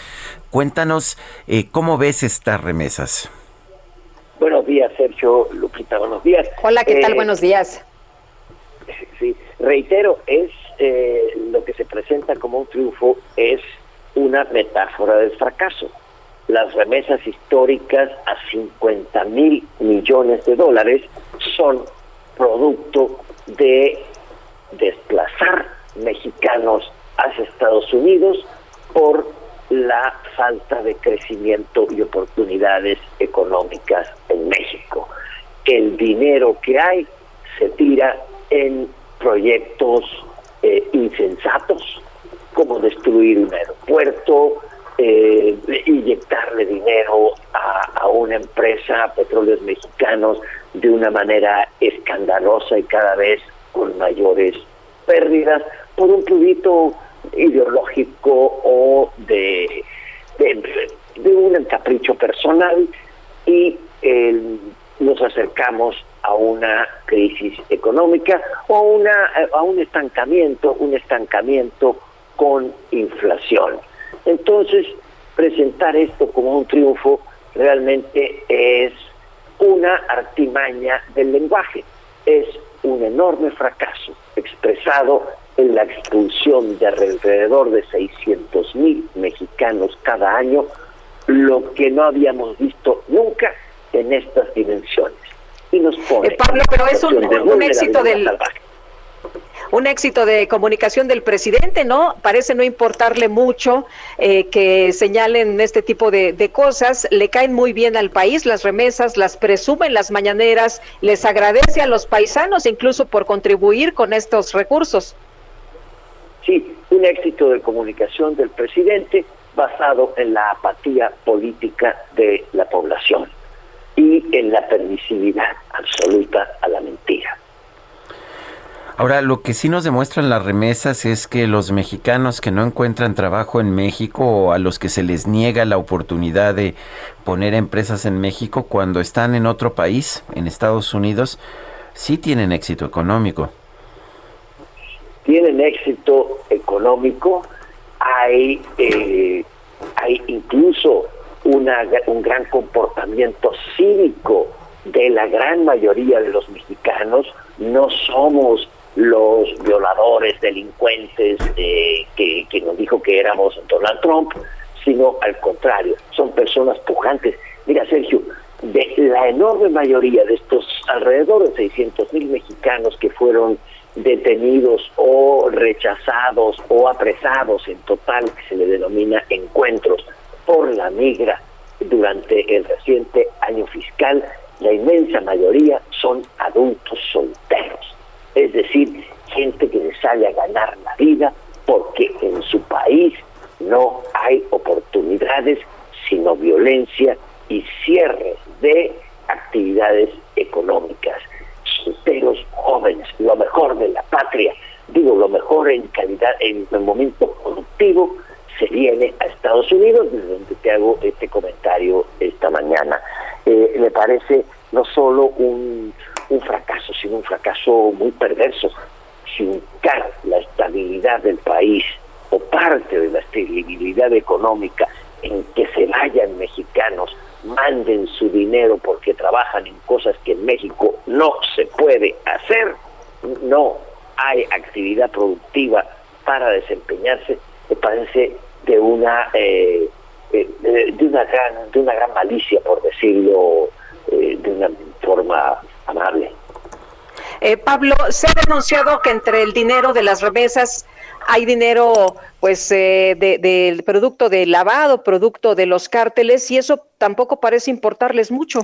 Cuéntanos eh, cómo ves estas remesas. Días, Sergio Lupita, buenos días. Hola, ¿qué tal? Eh, buenos días. Sí, reitero, es eh, lo que se presenta como un triunfo es una metáfora del fracaso. Las remesas históricas a 50 mil millones de dólares son producto de desplazar mexicanos hacia Estados Unidos por la falta de crecimiento y oportunidades económicas en México. El dinero que hay se tira en proyectos eh, insensatos, como destruir un aeropuerto, eh, inyectarle dinero a, a, una empresa, a petróleos mexicanos, de una manera escandalosa y cada vez con mayores pérdidas, por un pudito ideológico o de, de, un capricho personal y nos acercamos a una crisis económica o una, a un estancamiento, un estancamiento con inflación. Entonces, presentar esto como un triunfo realmente es una artimaña del lenguaje, es un enorme fracaso expresado en la expulsión de alrededor de 600 mil mexicanos cada año, lo que no habíamos visto nunca en estas dimensiones. Y nos pone. Eh, Pablo, pero es un, éxito del. Un éxito de comunicación del presidente, ¿no? Parece no importarle mucho eh, que señalen este tipo de, de, cosas. Le caen muy bien al país las remesas, las presumen las mañaneras, les agradece a los paisanos incluso por contribuir con estos recursos. Sí, un éxito de comunicación del presidente basado en la apatía política de la población y en la permisividad absoluta a la mentira. Ahora, lo que sí nos demuestran las remesas es que los mexicanos que no encuentran trabajo en México o a los que se les niega la oportunidad de poner empresas en México cuando están en otro país, en Estados Unidos, sí tienen éxito económico tienen éxito económico, hay, eh, hay incluso una, un gran comportamiento cívico de la gran mayoría de los mexicanos, no somos los violadores, delincuentes eh, que, que nos dijo que éramos Donald Trump, sino al contrario, son personas pujantes. Mira, Sergio, de la enorme mayoría de estos alrededor de 600 mil mexicanos que fueron detenidos o rechazados o apresados en total, que se le denomina encuentros por la migra durante el reciente año fiscal, la inmensa mayoría son adultos solteros, es decir, gente que le sale a ganar la vida porque en su país no hay oportunidades sino violencia y cierres de actividades económicas jóvenes, lo mejor de la patria, digo lo mejor en calidad, en el momento productivo, se viene a Estados Unidos, desde donde te hago este comentario esta mañana. Eh, me parece no solo un, fracaso, sino un fracaso muy perverso. Sincar la estabilidad del país o parte de la estabilidad económica en que se vayan mexicanos manden su dinero porque trabajan en cosas que en México no se puede hacer, no hay actividad productiva para desempeñarse, me parece de una eh, eh, de una gran de una gran malicia por decirlo eh, de una forma amable. Pablo, se ha denunciado que entre el dinero de las remesas hay dinero pues eh, del producto de lavado, producto de los cárteles y eso tampoco parece importarles mucho.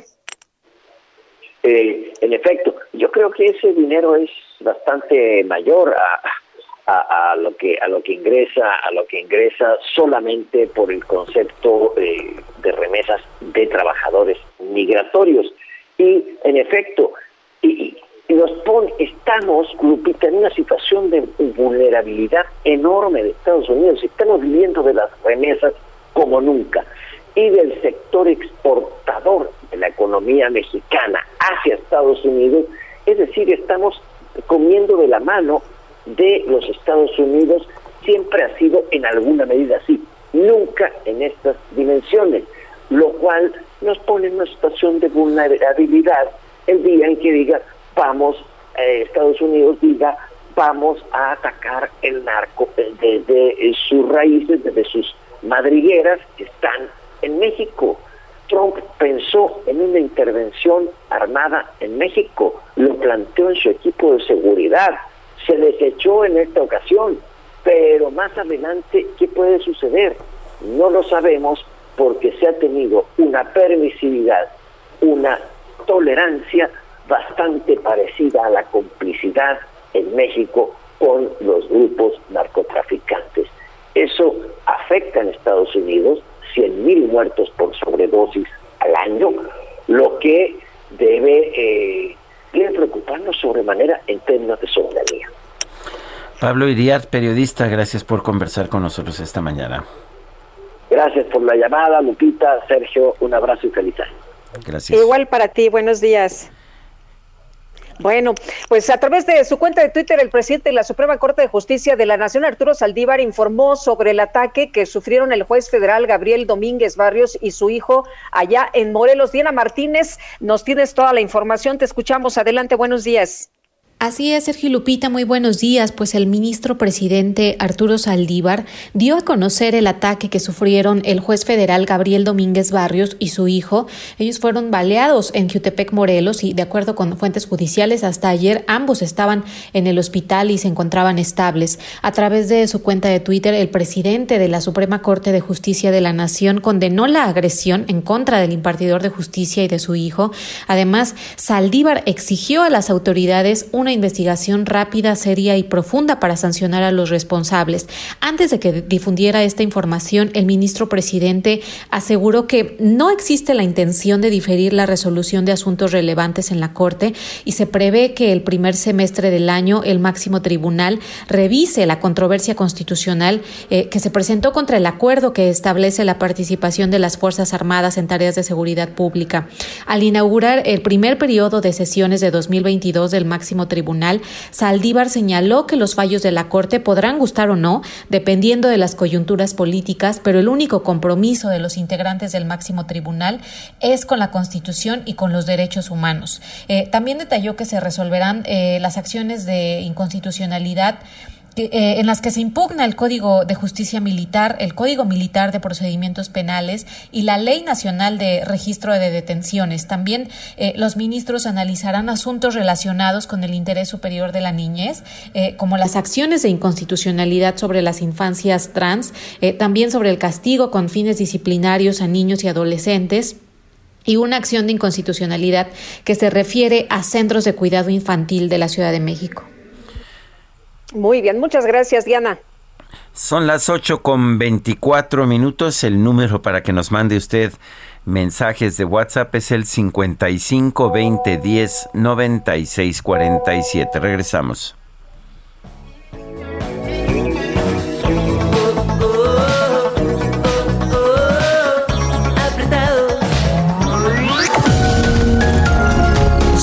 Eh, en efecto, yo creo que ese dinero es bastante mayor a, a, lo que a lo que ingresa a lo que ingresa solamente por el concepto eh, de remesas de trabajadores migratorios y en efecto y, nos pone, estamos, Lupita, en una situación de vulnerabilidad enorme de Estados Unidos. Estamos viviendo de las remesas como nunca y del sector exportador de la economía mexicana hacia Estados Unidos. Es decir, estamos comiendo de la mano de los Estados Unidos. Siempre ha sido en alguna medida así, nunca en estas dimensiones, lo cual nos pone en una situación de vulnerabilidad el día en que diga vamos, eh, Estados Unidos diga, vamos a atacar el narco eh, desde sus raíces, desde sus madrigueras que están en México. Trump pensó en una intervención armada en México, lo planteó en su equipo de seguridad, se desechó en esta ocasión, pero más adelante, ¿qué puede suceder? No lo sabemos porque se ha tenido una permisividad, una tolerancia bastante parecida a la complicidad en México con los grupos narcotraficantes. Eso afecta en Estados Unidos 100.000 muertos por sobredosis al año, lo que debe, eh, debe preocuparnos sobremanera en términos de soberanía. Pablo Iriart, periodista, gracias por conversar con nosotros esta mañana. Gracias por la llamada, Lupita, Sergio, un abrazo y feliz año. Gracias. Igual para ti, buenos días. Bueno, pues a través de su cuenta de Twitter, el presidente de la Suprema Corte de Justicia de la Nación, Arturo Saldívar, informó sobre el ataque que sufrieron el juez federal Gabriel Domínguez Barrios y su hijo allá en Morelos. Diana Martínez, nos tienes toda la información, te escuchamos. Adelante, buenos días. Así es, Sergio Lupita, muy buenos días. Pues el ministro presidente Arturo Saldívar dio a conocer el ataque que sufrieron el juez federal Gabriel Domínguez Barrios y su hijo. Ellos fueron baleados en Jutepec, Morelos, y de acuerdo con fuentes judiciales, hasta ayer ambos estaban en el hospital y se encontraban estables. A través de su cuenta de Twitter, el presidente de la Suprema Corte de Justicia de la Nación condenó la agresión en contra del impartidor de justicia y de su hijo. Además, Saldívar exigió a las autoridades una investigación rápida, seria y profunda para sancionar a los responsables. Antes de que difundiera esta información, el ministro presidente aseguró que no existe la intención de diferir la resolución de asuntos relevantes en la Corte y se prevé que el primer semestre del año el máximo tribunal revise la controversia constitucional eh, que se presentó contra el acuerdo que establece la participación de las Fuerzas Armadas en tareas de seguridad pública. Al inaugurar el primer periodo de sesiones de 2022 del máximo tribunal, tribunal, Saldívar señaló que los fallos de la Corte podrán gustar o no, dependiendo de las coyunturas políticas, pero el único compromiso de los integrantes del máximo tribunal es con la Constitución y con los derechos humanos. Eh, también detalló que se resolverán eh, las acciones de inconstitucionalidad eh, en las que se impugna el Código de Justicia Militar, el Código Militar de Procedimientos Penales y la Ley Nacional de Registro de Detenciones. También eh, los ministros analizarán asuntos relacionados con el interés superior de la niñez, eh, como las acciones de inconstitucionalidad sobre las infancias trans, también sobre el castigo con fines disciplinarios a niños y adolescentes y una acción de inconstitucionalidad que se refiere a centros de cuidado infantil de la Ciudad de México. Muy bien, muchas gracias, Diana. Son las 8 con 24 minutos. El número para que nos mande usted mensajes de WhatsApp es el 55 20 10 96 47. Regresamos.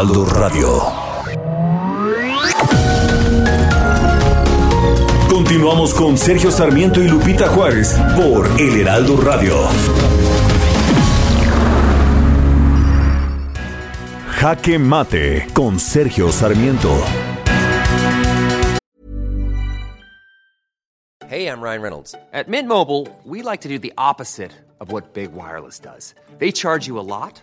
Heraldo Radio. Continuamos con Sergio Sarmiento y Lupita Juárez por El Heraldo Radio. Jaque Mate con Sergio Sarmiento. Hey, I'm Ryan Reynolds. At Mint Mobile, we like to do the opposite of what Big Wireless does. They charge you a lot,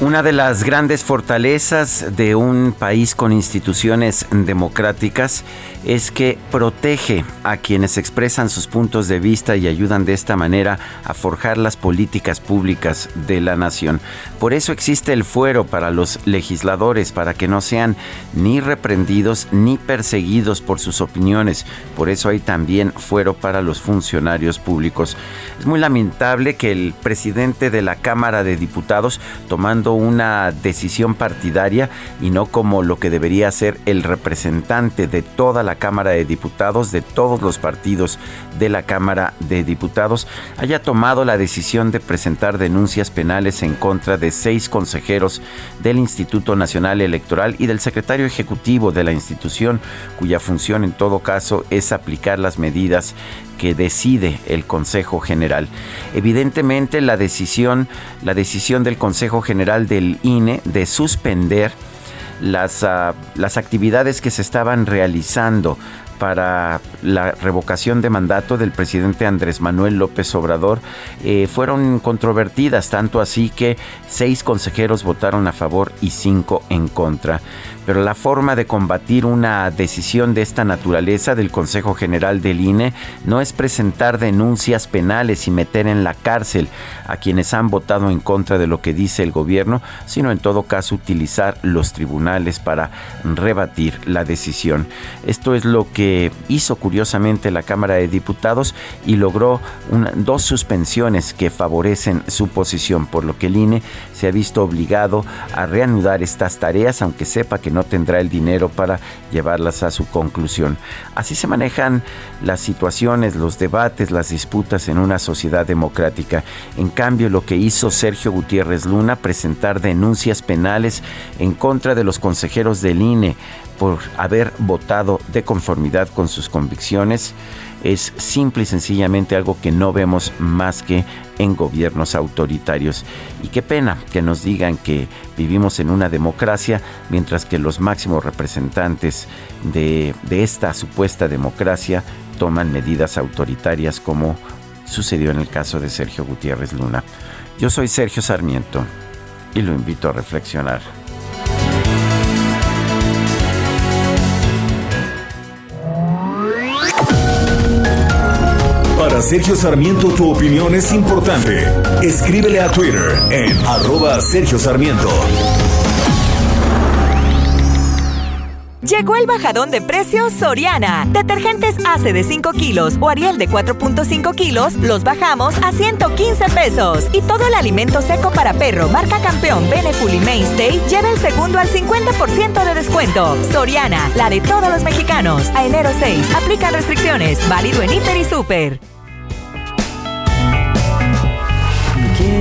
Una de las grandes fortalezas de un país con instituciones democráticas es que protege a quienes expresan sus puntos de vista y ayudan de esta manera a forjar las políticas públicas de la nación. Por eso existe el fuero para los legisladores, para que no sean ni reprendidos ni perseguidos por sus opiniones. Por eso hay también fuero para los funcionarios públicos. Es muy lamentable que el presidente de la Cámara de Diputados, tomando una decisión partidaria y no como lo que debería ser el representante de toda la Cámara de Diputados, de todos los partidos de la Cámara de Diputados, haya tomado la decisión de presentar denuncias penales en contra de seis consejeros del Instituto Nacional Electoral y del secretario ejecutivo de la institución, cuya función en todo caso es aplicar las medidas que decide el Consejo General. Evidentemente la decisión, la decisión del Consejo General del INE de suspender las, ah, las actividades que se estaban realizando para la revocación de mandato del presidente Andrés Manuel López Obrador eh, fueron controvertidas, tanto así que seis consejeros votaron a favor y cinco en contra pero la forma de combatir una decisión de esta naturaleza del Consejo General del INE no es presentar denuncias penales y meter en la cárcel a quienes han votado en contra de lo que dice el gobierno, sino en todo caso utilizar los tribunales para rebatir la decisión. Esto es lo que hizo curiosamente la Cámara de Diputados y logró dos suspensiones que favorecen su posición, por lo que el INE se ha visto obligado a reanudar estas tareas, aunque sepa que no tendrá el dinero para llevarlas a su conclusión. Así se manejan las situaciones, los debates, las disputas en una sociedad democrática. En cambio, lo que hizo Sergio Gutiérrez Luna, presentar denuncias penales en contra de los consejeros del INE por haber votado de conformidad con sus convicciones, es simple y sencillamente algo que no vemos más que en gobiernos autoritarios. Y qué pena que nos digan que vivimos en una democracia mientras que los máximos representantes de, esta supuesta democracia toman medidas autoritarias como sucedió en el caso de Sergio Gutiérrez Luna. Yo soy Sergio Sarmiento y lo invito a reflexionar. Sergio Sarmiento tu opinión es importante. Escríbele a Twitter en arroba Sergio Sarmiento. Llegó el bajadón de precios Soriana. Detergentes ACE de 5 kilos o Ariel de 4.5 kilos los bajamos a 115 pesos. Y todo el alimento seco para perro marca campeón Beneful Mainstay lleva el segundo al 50% de descuento. Soriana, la de todos los mexicanos. A enero 6, aplica restricciones. Válido en Inter y Super.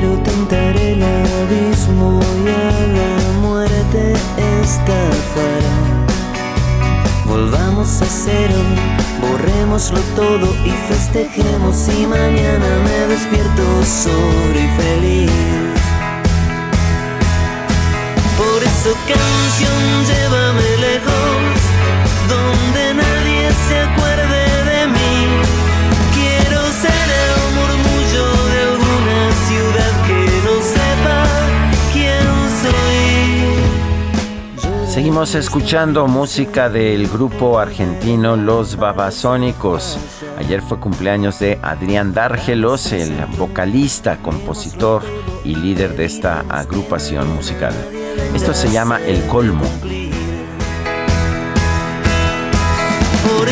Quiero tentar el abismo y a la muerte escapar. Volvamos a cero, borrémoslo todo y festejemos y mañana me despierto solo y feliz. Por eso canción, llévame lejos, donde nadie se acuerde Seguimos escuchando música del grupo argentino Los Babasónicos. Ayer fue cumpleaños de Adrián Dárgelos, el vocalista, compositor y líder de esta agrupación musical. Esto se llama El Colmo. Por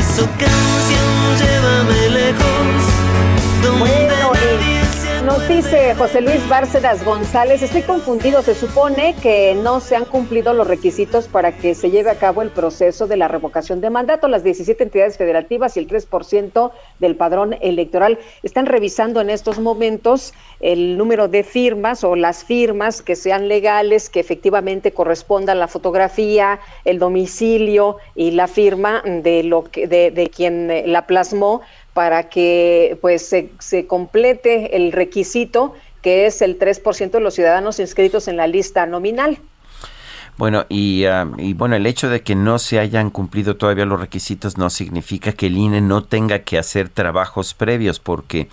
Dice José Luis Bárcenas González, estoy confundido, se supone que no se han cumplido los requisitos para que se lleve a cabo el proceso de la revocación de mandato. Las 17 entidades federativas y el 3% del padrón electoral están revisando en estos momentos el número de firmas o las firmas que sean legales, que efectivamente correspondan la fotografía, el domicilio y la firma de, lo que, de, quien la plasmó para que pues se, se complete el requisito que es el 3% de los ciudadanos inscritos en la lista nominal. Bueno, y, y bueno, el hecho de que no se hayan cumplido todavía los requisitos no significa que el INE no tenga que hacer trabajos previos, porque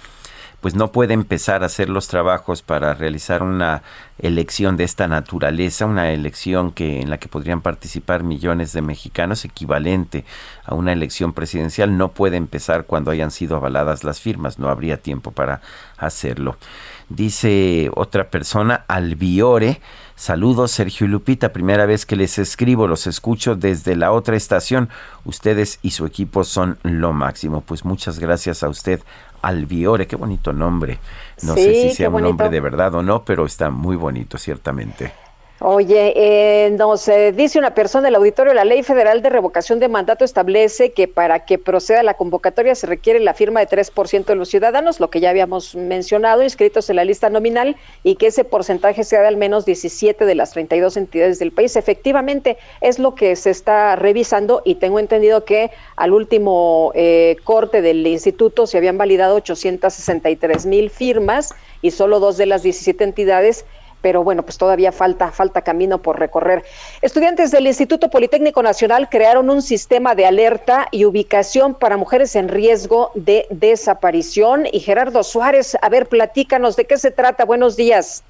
pues no puede empezar a hacer los trabajos para realizar una elección de esta naturaleza, una elección que en la que podrían participar millones de mexicanos, equivalente a una elección presidencial, no puede empezar cuando hayan sido avaladas las firmas, no habría tiempo para hacerlo. Dice otra persona, Albiore, Saludos, Sergio y Lupita. Primera vez que les escribo, los escucho desde la otra estación. Ustedes y su equipo son lo máximo. Pues muchas gracias a usted, Albiore. Qué bonito nombre. No sé si sea un nombre de verdad o no, pero está muy bonito, ciertamente. Oye, eh, nos dice una persona del auditorio, la Ley Federal de Revocación de Mandato establece que para que proceda la convocatoria se requiere la firma de 3% de los ciudadanos, lo que ya habíamos mencionado, inscritos en la lista nominal, y que ese porcentaje sea de al menos 17 de las 32 entidades del país. Efectivamente, es lo que se está revisando y tengo entendido que al último eh, corte del instituto se habían validado 863 mil firmas y solo dos de las 17 entidades pero bueno, pues todavía falta, falta camino por recorrer. Estudiantes del Instituto Politécnico Nacional crearon un sistema de alerta y ubicación para mujeres en riesgo de desaparición. Y Gerardo Suárez, a ver, platícanos de qué se trata. Buenos días.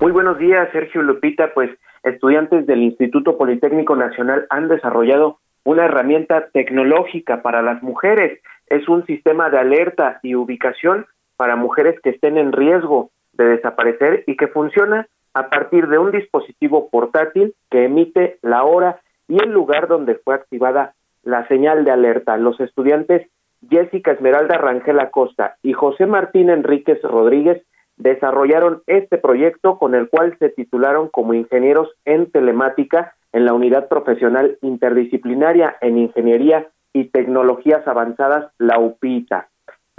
Muy buenos días, Sergio Lupita. Pues estudiantes del Instituto Politécnico Nacional han desarrollado una herramienta tecnológica para las mujeres. Es un sistema de alerta y ubicación para mujeres que estén en riesgo de desaparecer y que funciona a partir de un dispositivo portátil que emite la hora y el lugar donde fue activada la señal de alerta. Los estudiantes Jessica Esmeralda Rangel Acosta y José Martín Enríquez Rodríguez desarrollaron este proyecto con el cual se titularon como ingenieros en telemática en la unidad profesional interdisciplinaria en ingeniería y tecnologías avanzadas, la UPITA.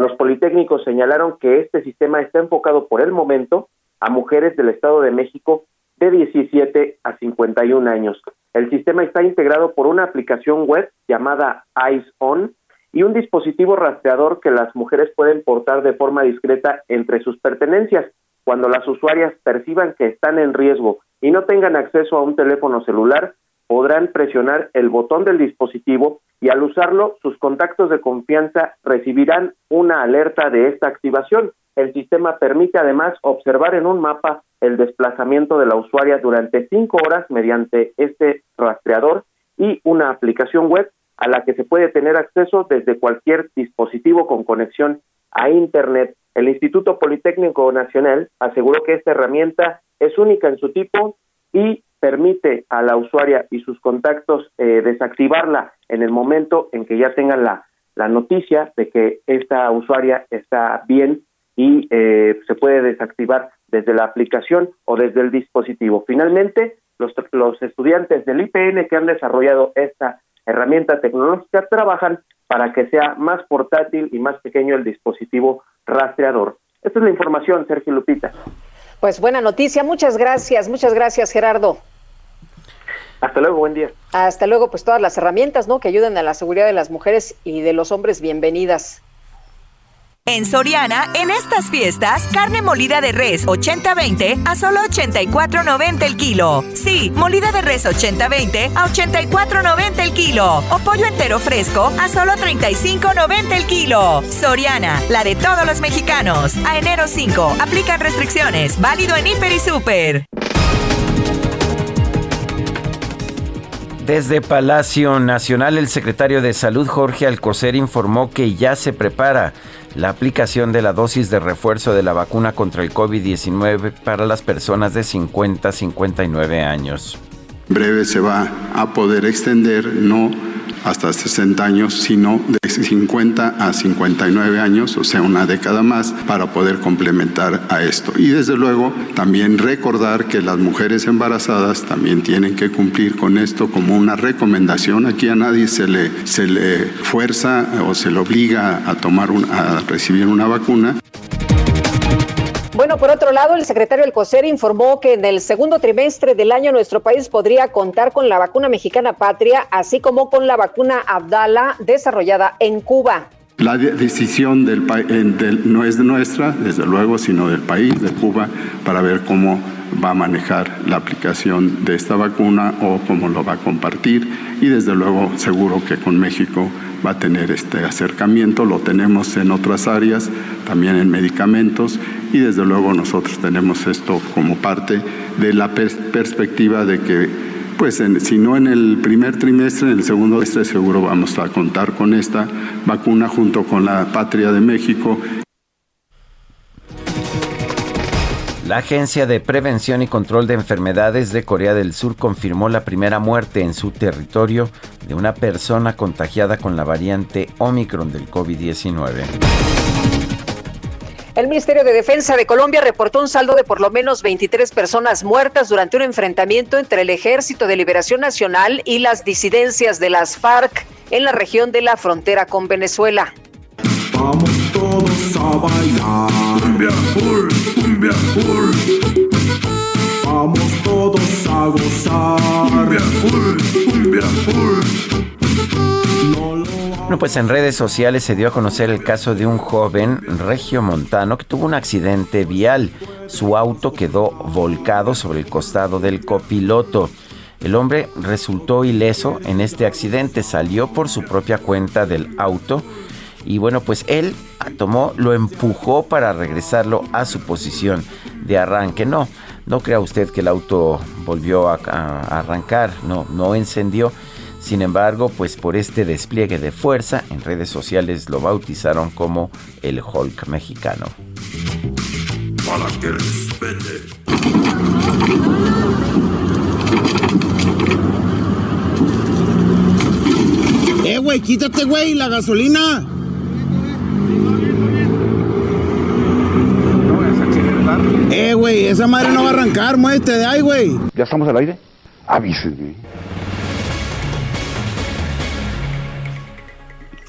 Los politécnicos señalaron que este sistema está enfocado por el momento a mujeres del Estado de México de 17 a 51 años. El sistema está integrado por una aplicación web llamada Eyes On y un dispositivo rastreador que las mujeres pueden portar de forma discreta entre sus pertenencias. Cuando las usuarias perciban que están en riesgo y no tengan acceso a un teléfono celular, podrán presionar el botón del dispositivo y al usarlo sus contactos de confianza recibirán una alerta de esta activación. El sistema permite además observar en un mapa el desplazamiento de la usuaria durante cinco horas mediante este rastreador y una aplicación web a la que se puede tener acceso desde cualquier dispositivo con conexión a Internet. El Instituto Politécnico Nacional aseguró que esta herramienta es única en su tipo y permite a la usuaria y sus contactos eh, desactivarla en el momento en que ya tengan la, la noticia de que esta usuaria está bien y eh, se puede desactivar desde la aplicación o desde el dispositivo. Finalmente, los, los estudiantes del IPN que han desarrollado esta herramienta tecnológica trabajan para que sea más portátil y más pequeño el dispositivo rastreador. Esta es la información, Sergio Lupita. Pues buena noticia, muchas gracias, muchas gracias Gerardo. Hasta luego, buen día. Hasta luego, pues todas las herramientas, ¿no? Que ayuden a la seguridad de las mujeres y de los hombres, bienvenidas. En Soriana, en estas fiestas, carne molida de res 80-20 a solo 84.90 el kilo. Sí, molida de res 80-20 a 84.90 el kilo. O pollo entero fresco a solo 35.90 el kilo. Soriana, la de todos los mexicanos. A enero 5, aplican restricciones. Válido en Hiper y Super. Desde Palacio Nacional, el secretario de Salud Jorge Alcocer informó que ya se prepara la aplicación de la dosis de refuerzo de la vacuna contra el COVID-19 para las personas de 50 a 59 años. En breve se va a poder extender, no hasta 60 años, sino de 50 a 59 años, o sea, una década más, para poder complementar a esto. Y desde luego, también recordar que las mujeres embarazadas también tienen que cumplir con esto como una recomendación. Aquí a nadie se le, se le fuerza o se le obliga a, tomar a recibir una vacuna. Bueno, por otro lado, el secretario del COSER informó que en el segundo trimestre del año nuestro país podría contar con la vacuna mexicana patria, así como con la vacuna Abdala desarrollada en Cuba. La decisión del, del, no es nuestra, desde luego, sino del país, de Cuba, para ver cómo va a manejar la aplicación de esta vacuna o cómo lo va a compartir. Y desde luego, seguro que con México va a tener este acercamiento. Lo tenemos en otras áreas, también en medicamentos. Y desde luego nosotros tenemos esto como parte de la perspectiva de que pues si no en el primer trimestre, en el segundo trimestre seguro vamos a contar con esta vacuna junto con la Patria de México. La Agencia de Prevención y Control de Enfermedades de Corea del Sur confirmó la primera muerte en su territorio de una persona contagiada con la variante Omicron del COVID-19. El Ministerio de Defensa de Colombia reportó un saldo de por lo menos 23 personas muertas durante un enfrentamiento entre el Ejército de Liberación Nacional y las disidencias de las FARC en la región de la frontera con Venezuela. Vamos todos a bailar. Vamos todos a gozar. Bueno, pues en redes sociales se dio a conocer el caso de un joven regio montano que tuvo un accidente vial. Su auto quedó volcado sobre el costado del copiloto. El hombre resultó ileso en este accidente, salió por su propia cuenta del auto y bueno, pues él tomó, lo empujó para regresarlo a su posición de arranque. No, no crea usted que el auto volvió a, a arrancar, no, no encendió sin embargo, pues por este despliegue de fuerza, en redes sociales lo bautizaron como el Hulk mexicano. Para que respete. Eh, güey, quítate, güey, la gasolina. Eh, güey, esa madre no va a arrancar, muévete de ahí, güey. ¿Ya estamos al aire? Avísenme.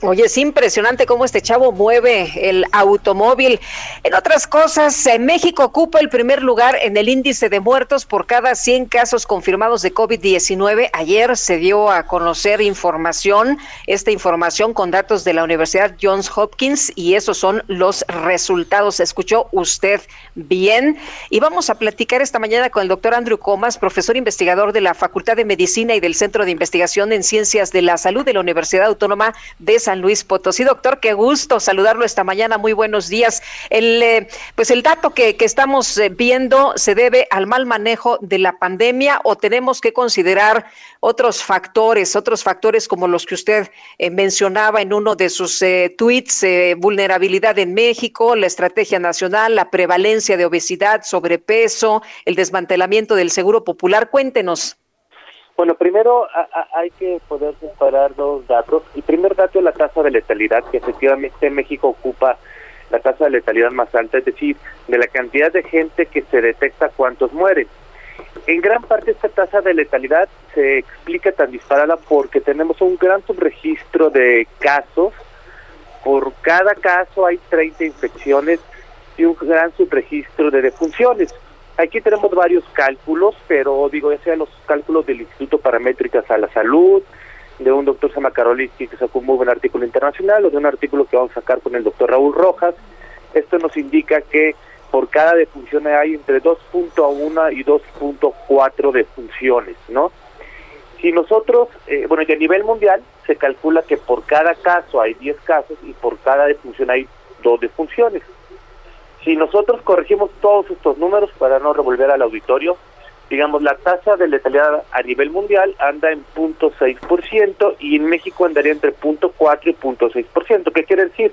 Oye, es impresionante cómo este chavo mueve el automóvil. En otras cosas, México ocupa el primer lugar en el índice de muertos por cada 100 casos confirmados de COVID-19. Ayer se dio a conocer información, esta información con datos de la Universidad Johns Hopkins y esos son los resultados. ¿Escuchó usted bien? Y vamos a platicar esta mañana con el doctor Andrew Comas, profesor investigador de la Facultad de Medicina y del Centro de Investigación en Ciencias de la Salud de la Universidad Autónoma de San Luis Potosí. Doctor, qué gusto saludarlo esta mañana. Muy buenos días. El, eh, pues el dato que, estamos eh, viendo se debe al mal manejo de la pandemia o tenemos que considerar otros factores, otros factores como los que usted eh, mencionaba en uno de sus tweets, vulnerabilidad en México, la estrategia nacional, la prevalencia de obesidad, sobrepeso, el desmantelamiento del seguro popular. Cuéntenos. Bueno, primero hay que poder comparar dos datos. El primer dato es la tasa de letalidad, que efectivamente México ocupa la tasa de letalidad más alta, es decir, de la cantidad de gente que se detecta cuántos mueren. En gran parte esta tasa de letalidad se explica tan disparada porque tenemos un gran subregistro de casos. Por cada caso hay 30 infecciones y un gran subregistro de defunciones. Aquí tenemos varios cálculos, pero digo, ya sean los cálculos del Instituto Paramétricas a la Salud, de un doctor Sama que sacó un muy buen artículo internacional, o de un artículo que vamos a sacar con el doctor Raúl Rojas. Esto nos indica que por cada defunción hay entre 2.1 y 2.4 defunciones, ¿no? Si nosotros, eh, bueno, y a nivel mundial se calcula que por cada caso hay 10 casos y por cada defunción hay dos defunciones. Si nosotros corregimos todos estos números para no revolver al auditorio, digamos, la tasa de letalidad a nivel mundial anda en 0.6% y en México andaría entre 0.4 y 0.6%. ¿Qué quiere decir?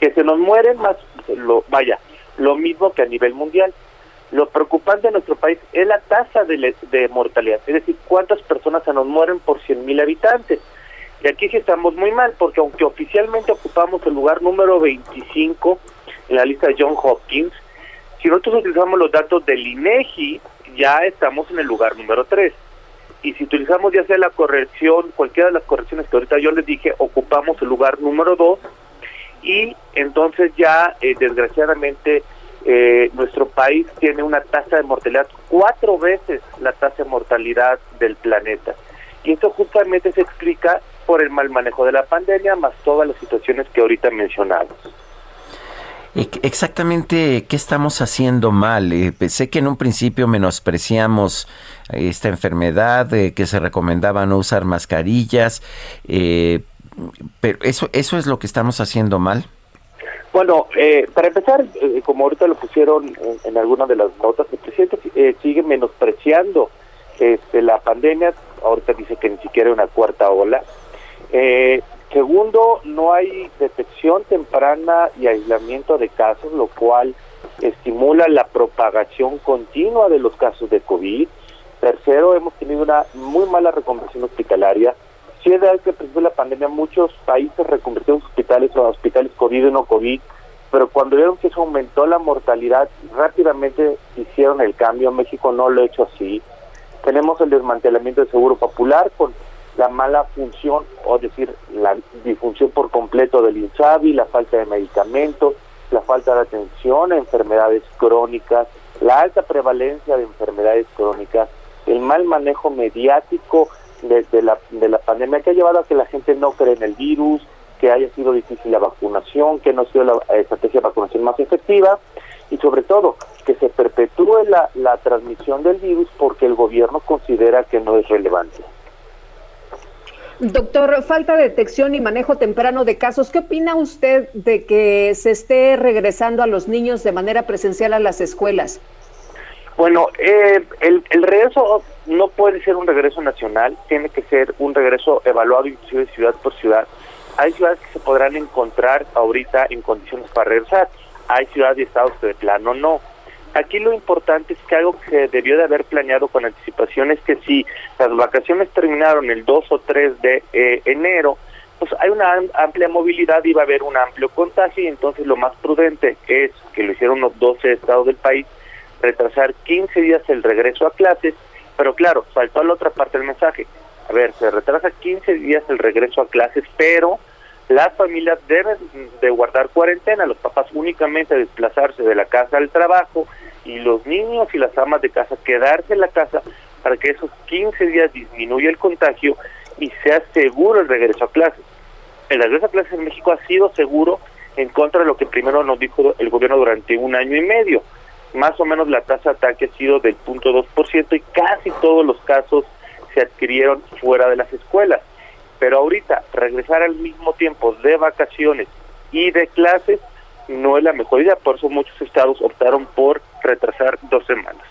Que se nos mueren más, lo, vaya, lo mismo que a nivel mundial. Lo preocupante de nuestro país es la tasa de, de mortalidad, es decir, cuántas personas se nos mueren por 100.000 habitantes. Y aquí sí estamos muy mal, porque aunque oficialmente ocupamos el lugar número 25 en la lista de John Hopkins, si nosotros utilizamos los datos del INEGI, ya estamos en el lugar número 3. Y si utilizamos ya sea la corrección, cualquiera de las correcciones que ahorita yo les dije, ocupamos el lugar número 2 y entonces ya eh, desgraciadamente eh, nuestro país tiene una tasa de mortalidad cuatro veces la tasa de mortalidad del planeta. Y esto justamente se explica por el mal manejo de la pandemia, más todas las situaciones que ahorita mencionamos. Exactamente, ¿qué estamos haciendo mal? Eh, sé que en un principio menospreciamos esta enfermedad, eh, que se recomendaba no usar mascarillas, eh, pero eso, eso es lo que estamos haciendo mal. Bueno, para empezar, como ahorita lo pusieron en, algunas de las notas, el presidente sigue menospreciando este, la pandemia, ahorita dice que ni siquiera una cuarta ola. Eh, Segundo, no hay detección temprana y aislamiento de casos, lo cual estimula la propagación continua de los casos de COVID. Tercero, hemos tenido una muy mala reconversión hospitalaria. Si es verdad que principio de la pandemia muchos países reconvirtieron hospitales a hospitales COVID y no COVID, pero cuando vieron que eso aumentó la mortalidad, rápidamente hicieron el cambio. México no lo ha hecho así. Tenemos el desmantelamiento del seguro popular con la mala función, o decir, la disfunción por completo del INSABI, la falta de medicamentos, la falta de atención a enfermedades crónicas, la alta prevalencia de enfermedades crónicas, el mal manejo mediático de, la, de la pandemia que ha llevado a que la gente no cree en el virus, que haya sido difícil la vacunación, que no ha sido la estrategia de vacunación más efectiva y sobre todo que se perpetúe la, la transmisión del virus porque el gobierno considera que no es relevante. Doctor, falta de detección y manejo temprano de casos. ¿Qué opina usted de que se esté regresando a los niños de manera presencial a las escuelas? Bueno, eh, el, el, regreso no puede ser un regreso nacional, tiene que ser un regreso evaluado inclusive ciudad por ciudad. Hay ciudades que se podrán encontrar ahorita en condiciones para regresar, hay ciudades y estados que de plano no. Aquí lo importante es que algo que se debió de haber planeado con anticipación es que si las vacaciones terminaron el 2 o 3 de eh, enero, pues hay una amplia movilidad y va a haber un amplio contagio y entonces lo más prudente es, que lo hicieron los 12 estados del país, retrasar 15 días el regreso a clases, pero claro, faltó a la otra parte del mensaje. A ver, se retrasa 15 días el regreso a clases, pero las familias deben de guardar cuarentena, los papás únicamente desplazarse de la casa al trabajo y los niños y las amas de casa quedarse en la casa para que esos 15 días disminuya el contagio y sea seguro el regreso a clases. El regreso a clases en México ha sido seguro en contra de lo que primero nos dijo el gobierno durante un año y medio. Más o menos la tasa de ataque ha sido del 0.2% y casi todos los casos se adquirieron fuera de las escuelas. Pero ahorita regresar al mismo tiempo de vacaciones y de clases no es la mejor idea, por eso muchos estados optaron por retrasar dos semanas.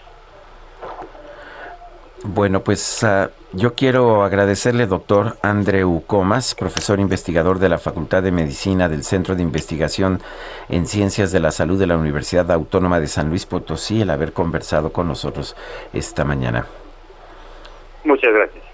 Bueno, pues uh, yo quiero agradecerle, doctor Andreu Comas, profesor investigador de la Facultad de Medicina del Centro de Investigación en Ciencias de la Salud de la Universidad Autónoma de San Luis Potosí, el haber conversado con nosotros esta mañana. Muchas gracias.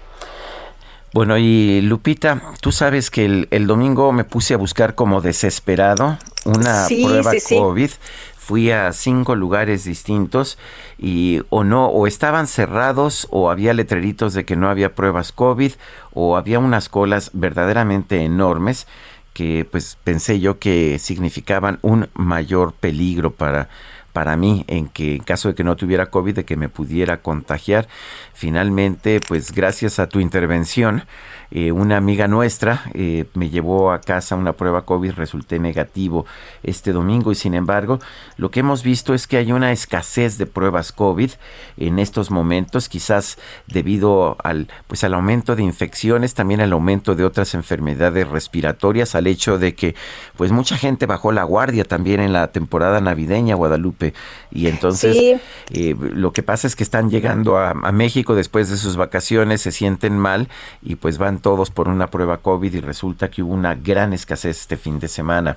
Bueno, y Lupita, tú sabes que el, domingo me puse a buscar como desesperado una prueba COVID. Fui a cinco lugares distintos y o no, o estaban cerrados o había letreritos de que no había pruebas COVID o había unas colas verdaderamente enormes que pues pensé yo que significaban un mayor peligro para para mí en que en caso de que no tuviera COVID, de que me pudiera contagiar. Finalmente, pues gracias a tu intervención, eh, una amiga nuestra eh, me llevó a casa una prueba COVID, resulté negativo este domingo y sin embargo lo que hemos visto es que hay una escasez de pruebas COVID en estos momentos, quizás debido al, pues al aumento de infecciones, también al aumento de otras enfermedades respiratorias, al hecho de que pues mucha gente bajó la guardia también en la temporada navideña Guadalupe. Y entonces eh, lo que pasa es que están llegando a México después de sus vacaciones, se sienten mal y pues van todos por una prueba COVID y resulta que hubo una gran escasez este fin de semana.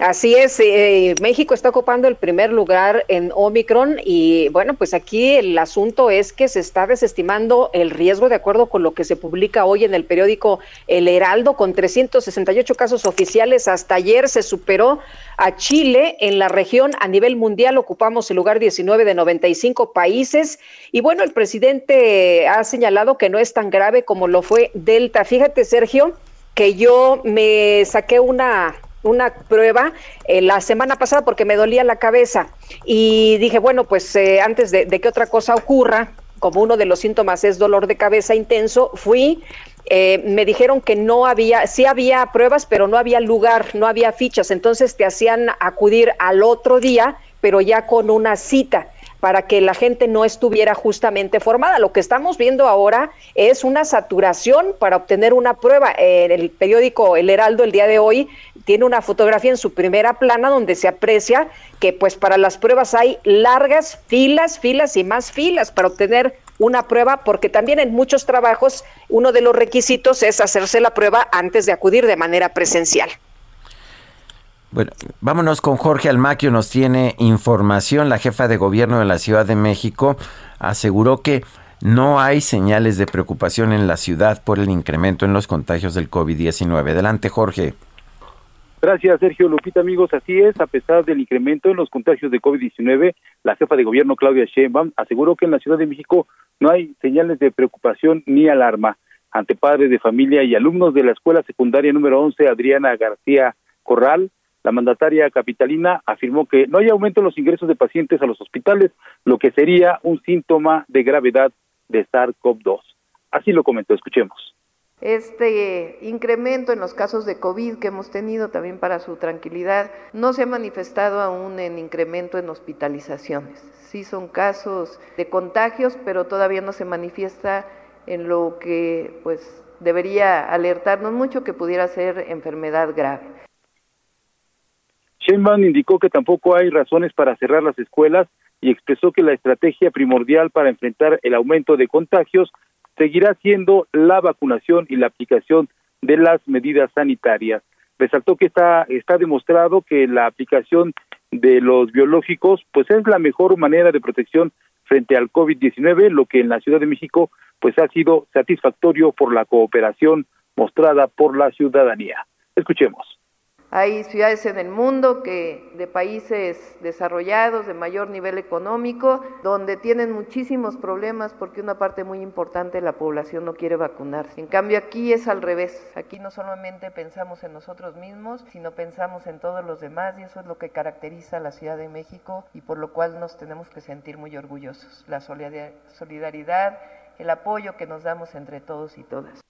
Así es, eh, México está ocupando el primer lugar en Omicron y bueno, pues aquí el asunto es que se está desestimando el riesgo de acuerdo con lo que se publica hoy en el periódico El Heraldo con 368 casos oficiales. Hasta ayer se superó a Chile en la región a nivel mundial, ocupamos el lugar 19 de 95 países y bueno, el presidente ha señalado que no es tan grave como lo fue Delta. Fíjate, Sergio, que yo me saqué una una prueba eh, la semana pasada porque me dolía la cabeza. Y dije, bueno, pues eh, antes de, que otra cosa ocurra, como uno de los síntomas es dolor de cabeza intenso, fui eh, me dijeron que no había, sí había pruebas, pero no había lugar, no había fichas, entonces te hacían acudir al otro día, pero ya con una cita para que la gente no estuviera justamente formada. Lo que estamos viendo ahora es una saturación para obtener una prueba. En el periódico El Heraldo el día de hoy tiene una fotografía en su primera plana donde se aprecia que pues para las pruebas hay largas filas, filas y más filas para obtener una prueba, porque también en muchos trabajos uno de los requisitos es hacerse la prueba antes de acudir de manera presencial. Bueno, vámonos con Jorge Almaquio, nos tiene información. La jefa de gobierno de la Ciudad de México aseguró que no hay señales de preocupación en la ciudad por el incremento en los contagios del COVID-19. Adelante, Jorge. Gracias, Sergio Lupita, amigos. Así es, a pesar del incremento en los contagios de COVID-19, la jefa de gobierno, Claudia Sheinbaum, aseguró que en la Ciudad de México no hay señales de preocupación ni alarma. Ante padres de familia y alumnos de la escuela secundaria número 11, Adriana García Corral, la mandataria capitalina afirmó que no hay aumento en los ingresos de pacientes a los hospitales, lo que sería un síntoma de gravedad de SARS-CoV-2. Así lo comentó, escuchemos. Este incremento en los casos de COVID que hemos tenido también para su tranquilidad no se ha manifestado aún en incremento en hospitalizaciones. Sí son casos de contagios, pero todavía no se manifiesta en lo que pues debería alertarnos mucho que pudiera ser enfermedad grave. Sheinbaum indicó que tampoco hay razones para cerrar las escuelas y expresó que la estrategia primordial para enfrentar el aumento de contagios seguirá siendo la vacunación y la aplicación de las medidas sanitarias. Resaltó que está, está demostrado que la aplicación de los biológicos pues es la mejor manera de protección frente al COVID-19, lo que en la Ciudad de México pues ha sido satisfactorio por la cooperación mostrada por la ciudadanía. Escuchemos. Hay ciudades en el mundo que de países desarrollados, de mayor nivel económico, donde tienen muchísimos problemas porque una parte muy importante de la población no quiere vacunarse. En cambio aquí es al revés. Aquí no solamente pensamos en nosotros mismos, sino pensamos en todos los demás y eso es lo que caracteriza a la Ciudad de México y por lo cual nos tenemos que sentir muy orgullosos. La solidaridad, el apoyo que nos damos entre todos y todas.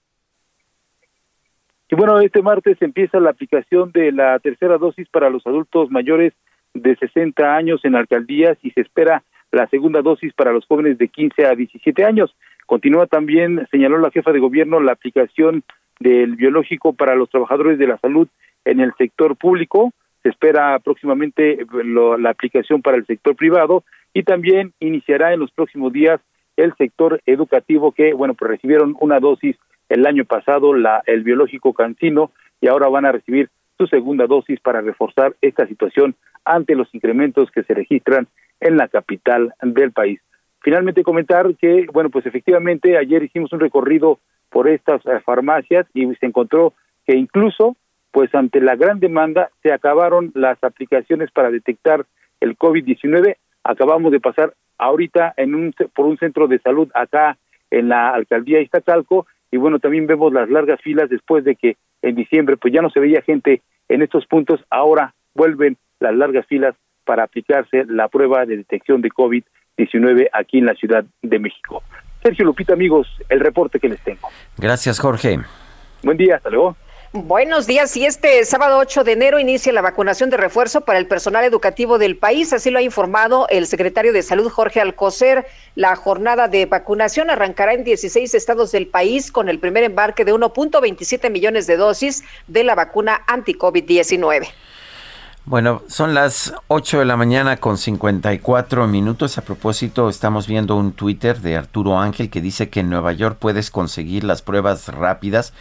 Y bueno, este martes empieza la aplicación de la tercera dosis para los adultos mayores de 60 años en alcaldías y se espera la segunda dosis para los jóvenes de 15 a 17 años. Continúa también, señaló la jefa de gobierno, la aplicación del biológico para los trabajadores de la salud en el sector público. Se espera próximamente la aplicación para el sector privado y también iniciará en los próximos días el sector educativo que, bueno, pues recibieron una dosis el año pasado la, el biológico cancino y ahora van a recibir su segunda dosis para reforzar esta situación ante los incrementos que se registran en la capital del país. Finalmente comentar que, bueno, pues efectivamente ayer hicimos un recorrido por estas eh, farmacias y se encontró que incluso, pues ante la gran demanda, se acabaron las aplicaciones para detectar el COVID-19. Acabamos de pasar ahorita en un, por un centro de salud acá en la alcaldía Iztacalco y bueno, también vemos las largas filas después de que en diciembre pues ya no se veía gente en estos puntos, ahora vuelven las largas filas para aplicarse la prueba de detección de COVID-19 aquí en la Ciudad de México. Sergio Lupita, amigos, el reporte que les tengo. Gracias, Jorge. Buen día, hasta luego. Buenos días. Y este sábado 8 de enero inicia la vacunación de refuerzo para el personal educativo del país. Así lo ha informado el secretario de Salud, Jorge Alcocer. La jornada de vacunación arrancará en 16 estados del país con el primer embarque de 1.27 millones de dosis de la vacuna anti-COVID-19. Bueno, son las 8 de la mañana con 54 minutos. A propósito, estamos viendo un Twitter de Arturo Ángel que dice que en Nueva York puedes conseguir las pruebas rápidas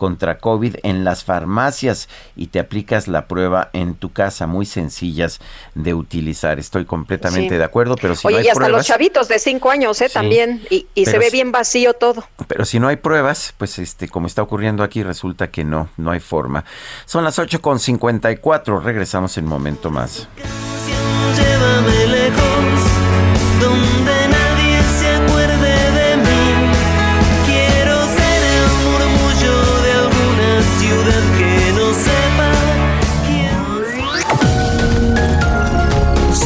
contra COVID en las farmacias y te aplicas la prueba en tu casa, muy sencillas de utilizar. Estoy completamente de acuerdo, pero si Oye, no hay y hasta pruebas, los chavitos de cinco años, ¿eh? También, y, y se ve si- bien vacío todo. pero si no hay pruebas, pues este, como está ocurriendo aquí, resulta que no, no hay forma. Son las 8 con 54, regresamos en un momento más.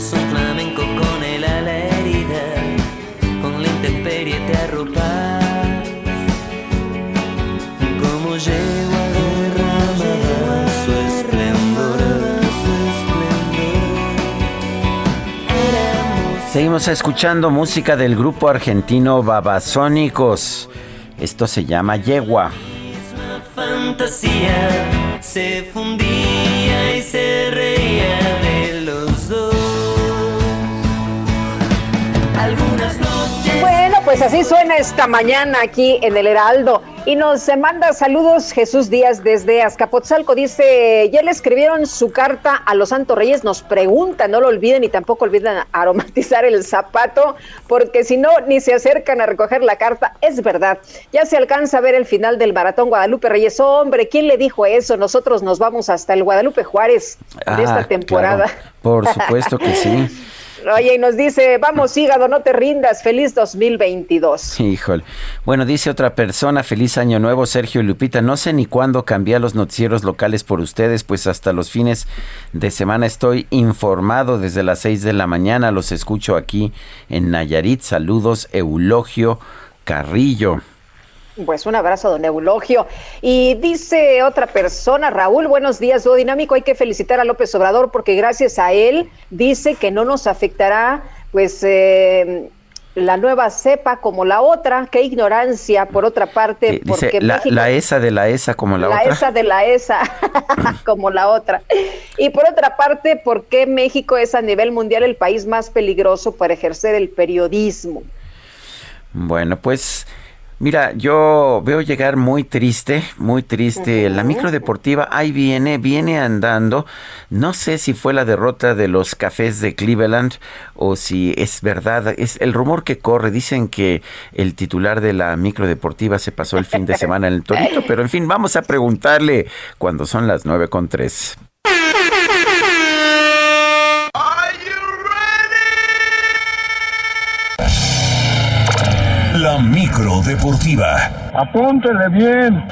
Sos un flamenco con el ala herida, con la intemperie te arropas. Como yegua derramada su esplendor, Seguimos escuchando música del grupo argentino Babasónicos. Esto se llama Yegua. fantasía se fundía pues así suena esta mañana aquí en el Heraldo. Y nos manda saludos Jesús Díaz desde Azcapotzalco. Dice, ya le escribieron su carta a los Santos Reyes. Nos pregunta, no lo olviden y tampoco olviden aromatizar el zapato, porque si no, ni se acercan a recoger la carta. Es verdad, ya se alcanza a ver el final del maratón Guadalupe Reyes. Hombre, ¿quién le dijo eso? Nosotros nos vamos hasta el Guadalupe Juárez de Ah, esta temporada. claro, por supuesto que sí. *laughs* Oye, y nos dice, vamos hígado, no te rindas, feliz 2022. Híjole. Bueno, dice otra persona, feliz año nuevo, Sergio y Lupita. No sé ni cuándo cambiar los noticieros locales por ustedes, pues hasta los fines de semana estoy informado desde las 6 de la mañana. Los escucho aquí en Nayarit. Saludos, Eulogio Carrillo. Pues un abrazo, don Eulogio. Y dice otra persona, Raúl, buenos días, Dúo Dinámico. Hay que felicitar a López Obrador porque gracias a él dice que no nos afectará, pues, eh, la nueva cepa como la otra. Qué ignorancia, por otra parte, porque la, México- la ESA de la ESA como la, la otra. esa de la esa, *laughs* como la otra. Y por otra parte, ¿por qué México es a nivel mundial el país más peligroso para ejercer el periodismo? Bueno, pues mira, yo veo llegar muy triste, muy triste. La micro deportiva ahí viene, viene andando. No sé si fue la derrota de los cafés de Cleveland o si es verdad. Es el rumor que corre. Dicen que el titular de la micro deportiva se pasó el fin de semana en el Torito, pero en fin, vamos a preguntarle cuando son las nueve con tres. Micro deportiva. Apúntele bien.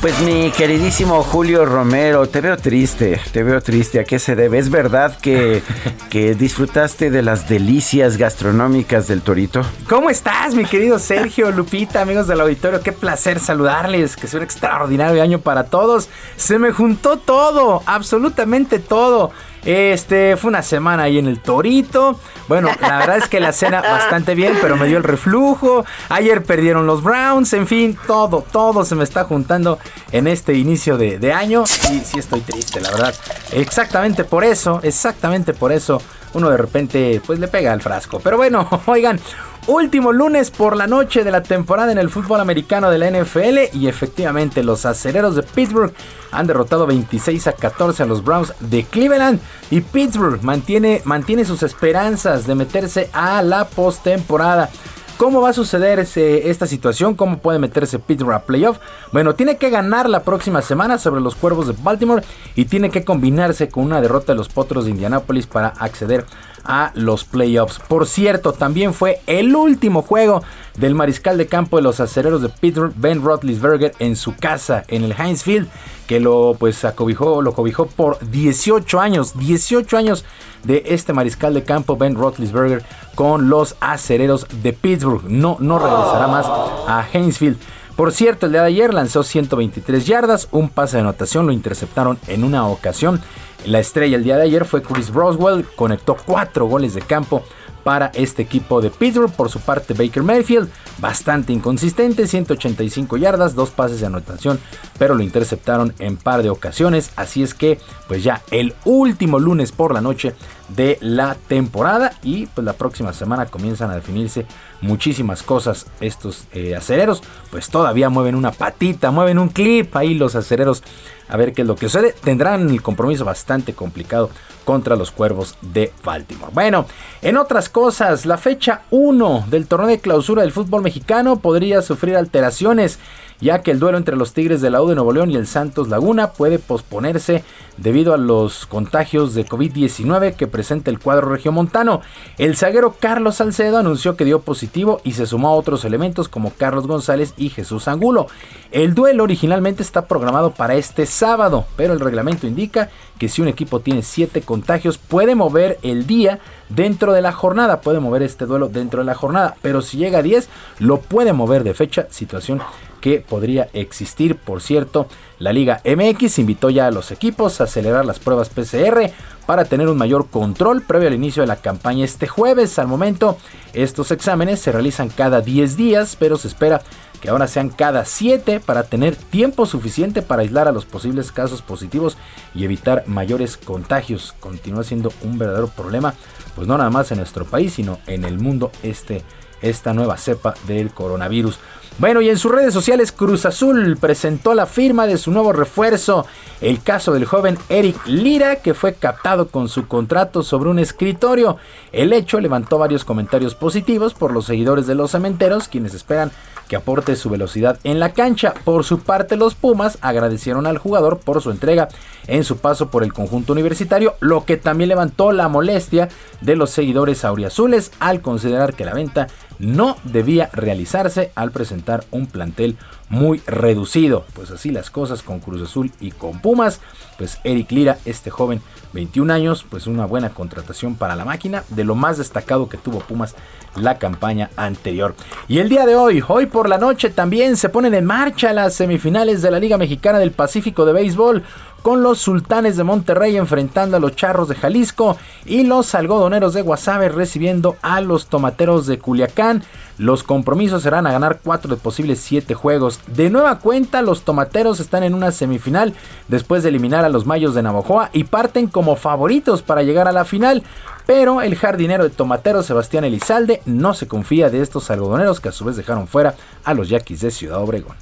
Pues mi queridísimo Julio Romero, te veo triste, te veo triste. ¿A qué se debe? ¿Es verdad que, *laughs* que disfrutaste de las delicias gastronómicas del Torito? ¿Cómo estás, mi querido Sergio, Lupita, amigos del auditorio? Qué placer saludarles, que sea un extraordinario año para todos. Se me juntó todo, absolutamente todo. Este fue una semana ahí en el Torito. Bueno, la verdad es que la cena *laughs* bastante bien, pero me dio el reflujo. Ayer perdieron los Browns, en fin, todo, todo se me está juntando en este inicio de, de año. Y sí estoy triste, la verdad. Exactamente por eso, exactamente por eso uno de repente pues le pega al frasco. Pero bueno, *laughs* oigan, último lunes por la noche de la temporada en el fútbol americano de la NFL y efectivamente los acereros de Pittsburgh han derrotado 26 a 14 a los Browns de Cleveland y Pittsburgh mantiene, mantiene sus esperanzas de meterse a la postemporada. ¿Cómo va a suceder esta situación? ¿Cómo puede meterse Pittsburgh a playoff? Bueno, tiene que ganar la próxima semana sobre los Cuervos de Baltimore y tiene que combinarse con una derrota de los Potros de Indianápolis para acceder a los playoffs. Por cierto, también fue el último juego del mariscal de campo de los acereros de Pittsburgh, Ben Roethlisberger, en su casa, en el Heinz Field, que lo pues acobijó, lo cobijó por 18 años, 18 años de este mariscal de campo, Ben Roethlisberger, con los acereros de Pittsburgh. No, no regresará más a Heinz Field. Por cierto, el día de ayer lanzó 123 yardas, un pase de anotación, lo interceptaron en una ocasión. La estrella el día de ayer fue Chris Roswell, conectó cuatro goles de campo para este equipo de Pittsburgh. Por su parte, Baker Mayfield, bastante inconsistente, 185 yardas, dos pases de anotación, pero lo interceptaron en par de ocasiones. Así es que, pues ya el último lunes por la noche de la temporada y pues la próxima semana comienzan a definirse muchísimas cosas estos eh, acereros. Pues todavía mueven una patita mueven un clip ahí los acereros a ver qué es lo que sucede. Tendrán el compromiso bastante complicado contra los cuervos de Baltimore. Bueno en otras cosas la fecha 1 del torneo de clausura del fútbol mexicano podría sufrir alteraciones ya que el duelo entre los Tigres de la U de Nuevo León y el Santos Laguna puede posponerse debido a los contagios de COVID-19 que presenta el cuadro regiomontano. El zaguero Carlos Salcedo anunció que dio positivo y se sumó a otros elementos como Carlos González y Jesús Angulo. El duelo originalmente está programado para este sábado, pero el reglamento indica que si un equipo tiene 7 contagios puede mover el día dentro de la jornada, puede mover este duelo dentro de la jornada, pero si llega a 10 lo puede mover de fecha, situación que podría existir. Por cierto, la Liga MX invitó ya a los equipos a acelerar las pruebas PCR para tener un mayor control previo al inicio de la campaña este jueves. Al momento, estos exámenes se realizan cada 10 días, pero se espera que ahora sean cada 7 para tener tiempo suficiente para aislar a los posibles casos positivos y evitar mayores contagios. Continúa siendo un verdadero problema, pues no nada más en nuestro país, sino en el mundo este esta nueva cepa del coronavirus. Bueno, y en sus redes sociales Cruz Azul presentó la firma de su nuevo refuerzo, el caso del joven Eric Lira, que fue captado con su contrato sobre un escritorio. El hecho levantó varios comentarios positivos por los seguidores de los cementeros, quienes esperan que aporte su velocidad en la cancha. Por su parte, los Pumas agradecieron al jugador por su entrega en su paso por el conjunto universitario, lo que también levantó la molestia de los seguidores auriazules al considerar que la venta no debía realizarse al presentar un plantel muy reducido. Pues así las cosas con Cruz Azul y con Pumas. Pues Eric Lira, este joven, 21 años, pues una buena contratación para la máquina, de lo más destacado que tuvo Pumas la campaña anterior. Y el día de hoy, hoy por la noche también se ponen en marcha las semifinales de la Liga Mexicana del Pacífico de Béisbol con los sultanes de Monterrey enfrentando a los charros de Jalisco y los algodoneros de Guasave recibiendo a los tomateros de Culiacán. Los compromisos serán a ganar 4 de posibles 7 juegos. De nueva cuenta, los tomateros están en una semifinal después de eliminar a los mayos de Navajoa y parten como favoritos para llegar a la final. Pero el jardinero de tomateros Sebastián Elizalde no se confía de estos algodoneros que a su vez dejaron fuera a los yaquis de Ciudad Obregón.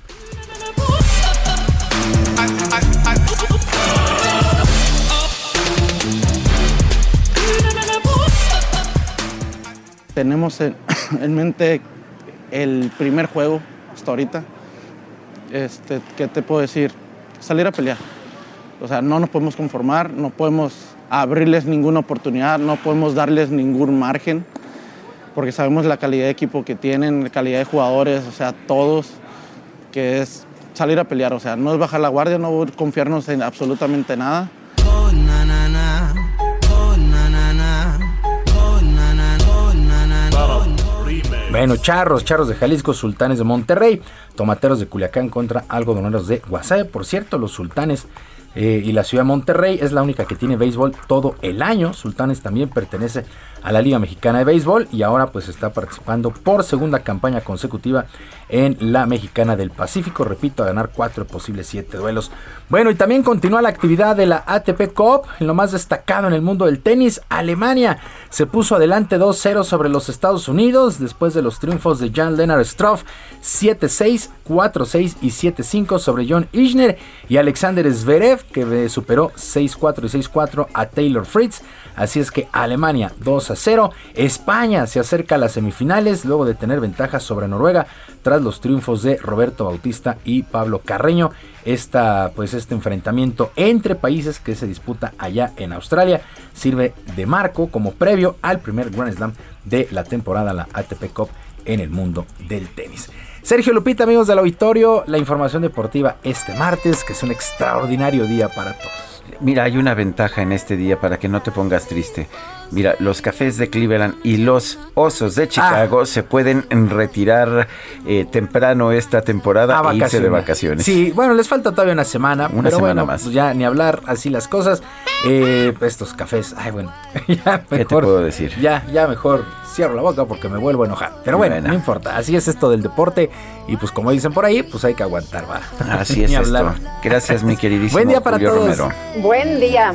tenemos en, *coughs* mente el primer juego hasta ahorita. Este, ¿Qué te puedo decir? Salir a pelear. O sea, no nos podemos conformar, no podemos abrirles ninguna oportunidad, no podemos darles ningún margen, porque sabemos la calidad de equipo que tienen, la calidad de jugadores, o sea, todos, que es salir a pelear, o sea, no es bajar la guardia, no confiarnos en absolutamente nada. Bueno, charros, charros de Jalisco, sultanes de Monterrey, tomateros de Culiacán contra algodoneros de Guasave. Por cierto, los sultanes eh, y la ciudad de Monterrey es la única que tiene béisbol todo el año. Sultanes también pertenece a la Liga Mexicana de Béisbol y ahora pues está participando por segunda campaña consecutiva en la Mexicana del Pacífico. Repito, a ganar cuatro posibles siete duelos. Bueno, y también continúa la actividad de la ATP Cup. Lo más destacado en el mundo del tenis, Alemania se puso adelante 2-0 sobre los Estados Unidos después de los triunfos de Jan Lennart Struff 7-6, 4-6 y 7-5 sobre John Isner y Alexander Zverev que superó 6-4 y 6-4 a Taylor Fritz. Así es que Alemania 2 a 0. España se acerca a las semifinales luego de tener ventaja sobre Noruega tras los triunfos de Roberto Bautista y Pablo Carreño. Esta, pues este enfrentamiento entre países que se disputa allá en Australia sirve de marco como previo al primer Grand Slam de la temporada, la ATP Cup en el mundo del tenis. Sergio Lupita, amigos del auditorio, la información deportiva este martes, que es un extraordinario día para todos. Mira, hay una ventaja en este día para que no te pongas triste. Mira, los cafés de Cleveland y los osos de Chicago Ah. se pueden retirar eh, temprano esta temporada A e irse de vacaciones. Sí, bueno, les falta todavía una semana. Una pero semana bueno, más. pues ya ni hablar así las cosas. Eh, estos cafés, ay, bueno, *laughs* ya mejor. ¿Qué te puedo decir? Ya, ya mejor cierro la boca porque me vuelvo a enojar. Pero bueno, Bueno. no importa. Así es esto del deporte. Y pues como dicen por ahí, pues hay que aguantar, va. Así *laughs* es esto. Gracias, mi *laughs* queridísimo Buen día para Julio todos. Romero. Buen día.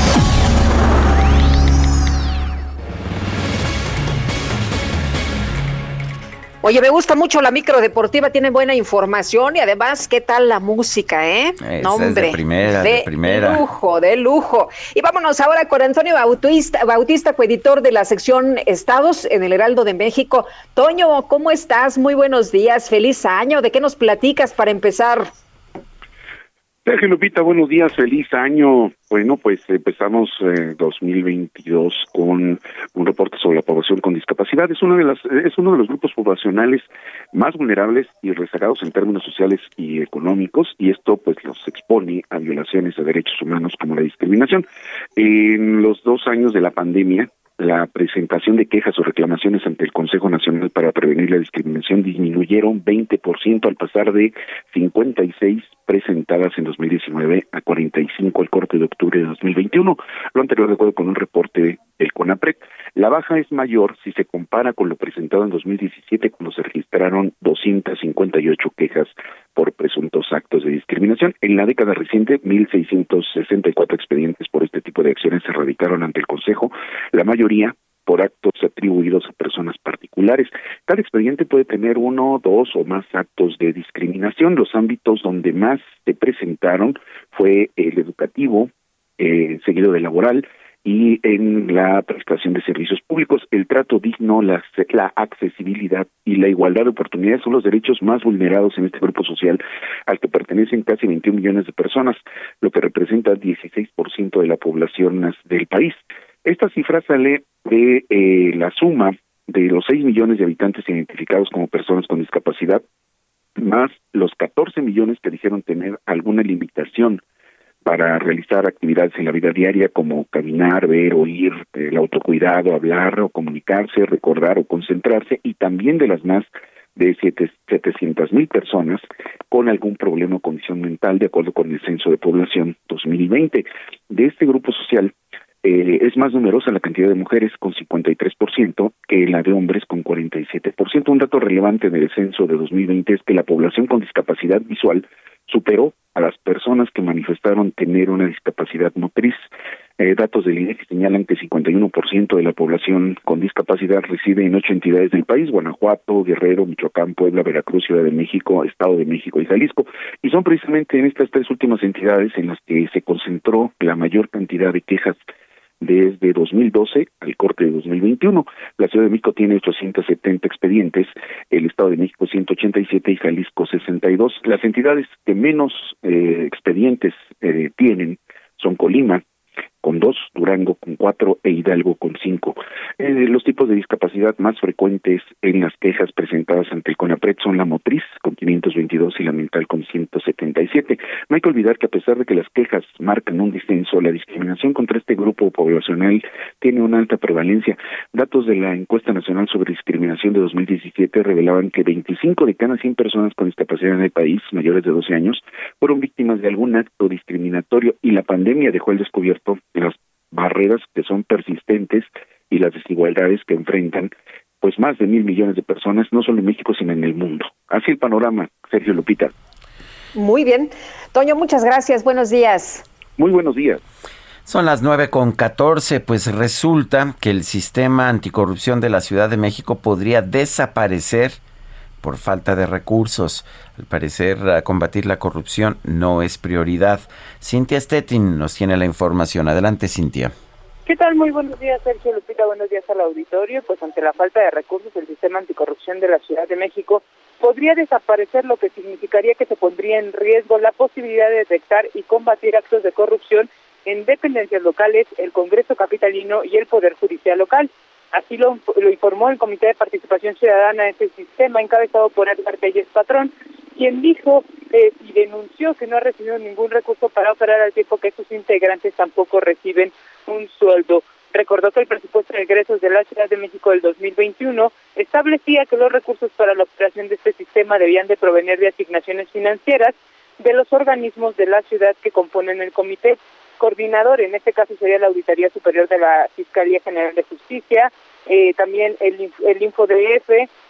Oye, me gusta mucho la micro deportiva, tiene buena información y además, ¿qué tal la música, eh? Esa es de primera, de primera. lujo, de lujo. Y vámonos ahora con Antonio Bautista, Bautista, coeditor de la sección Estados en el Heraldo de México. Toño, ¿cómo estás? Muy buenos días, feliz año. ¿De qué nos platicas para empezar? Sergio Lupita, buenos días, feliz año. Bueno, pues empezamos eh, 2022 con un reporte sobre la población con discapacidad. Es uno de las es uno de los grupos poblacionales más vulnerables y rezagados en términos sociales y económicos y esto pues los expone a violaciones de derechos humanos como la discriminación. En los dos años de la pandemia la presentación de quejas o reclamaciones ante el Consejo Nacional para Prevenir la Discriminación disminuyeron 20% al pasar de 56 presentadas en 2019 a 45 al corte de octubre de 2021, lo anterior de acuerdo con un reporte del CONAPREC. La baja es mayor si se compara con lo presentado en 2017 cuando se registraron 258 quejas por presuntos actos de discriminación. En la década reciente, 1.664 expedientes por este tipo de acciones se radicaron ante el Consejo, la mayoría por actos atribuidos a personas particulares. Cada expediente puede tener uno, dos o más actos de discriminación. Los ámbitos donde más se presentaron fue el educativo, eh, seguido del laboral, y en la prestación de servicios públicos. El trato digno, la, accesibilidad y la igualdad de oportunidades son los derechos más vulnerados en este grupo social al que pertenecen casi 21 millones de personas, lo que representa 16% de la población del país. Esta cifra sale de eh, la suma de los 6 millones de habitantes identificados como personas con discapacidad, más los 14 millones que dijeron tener alguna limitación para realizar actividades en la vida diaria como caminar, ver, oír, el autocuidado, hablar o comunicarse, recordar o concentrarse, y también de las más de 700 mil personas con algún problema o condición mental, de acuerdo con el Censo de Población 2020. De este grupo social, eh, es más numerosa la cantidad de mujeres con 53% que la de hombres con 47%. Un dato relevante del censo de 2020 es que la población con discapacidad visual superó a las personas que manifestaron tener una discapacidad motriz. Eh, datos del INEGI señalan que 51% de la población con discapacidad reside en ocho entidades del país, Guanajuato, Guerrero, Michoacán, Puebla, Veracruz, Ciudad de México, Estado de México y Jalisco. Y son precisamente en estas tres últimas entidades en las que se concentró la mayor cantidad de quejas desde 2012 al corte de 2021. La Ciudad de México tiene 870 expedientes, el Estado de México 187 y Jalisco 62. Las entidades que menos eh, expedientes eh, tienen son Colima, con dos, Durango con cuatro e Hidalgo con cinco. Eh, los tipos de discapacidad más frecuentes en las quejas presentadas ante el CONAPRED son la motriz con 522 y la mental con 177. No hay que olvidar que a pesar de que las quejas marcan un distenso, la discriminación contra este grupo poblacional tiene una alta prevalencia. Datos de la encuesta nacional sobre discriminación de 2017 revelaban que 25 de cada 100 personas con discapacidad en el país, mayores de 12 años, fueron víctimas de algún acto discriminatorio y la pandemia dejó al descubierto las barreras que son persistentes y las desigualdades que enfrentan pues más de mil millones de personas, no solo en México, sino en el mundo. Así el panorama, Sergio Lupita. Muy bien. Toño, muchas gracias. Buenos días. Muy buenos días. Son las nueve con catorce, pues resulta que el sistema anticorrupción de la Ciudad de México podría desaparecer por falta de recursos. Al parecer, combatir la corrupción no es prioridad. Cintia Stettin nos tiene la información. Adelante, Cintia. ¿Qué tal? Muy buenos días, Sergio Lupita. Buenos días al auditorio. Pues ante la falta de recursos, el sistema anticorrupción de la Ciudad de México podría desaparecer, lo que significaría que se pondría en riesgo la posibilidad de detectar y combatir actos de corrupción en dependencias locales, el Congreso Capitalino y el Poder Judicial local. Así lo, lo informó el Comité de Participación Ciudadana de este sistema, encabezado por Edgar Pérez Patrón, quien dijo eh, y denunció que no ha recibido ningún recurso para operar al tiempo que sus integrantes tampoco reciben un sueldo. Recordó que el presupuesto de egresos de la Ciudad de México del 2021 establecía que los recursos para la operación de este sistema debían de provenir de asignaciones financieras de los organismos de la ciudad que componen el comité coordinador, en este caso sería la Auditoría Superior de la Fiscalía General de Justicia, eh, también el, InfoDF,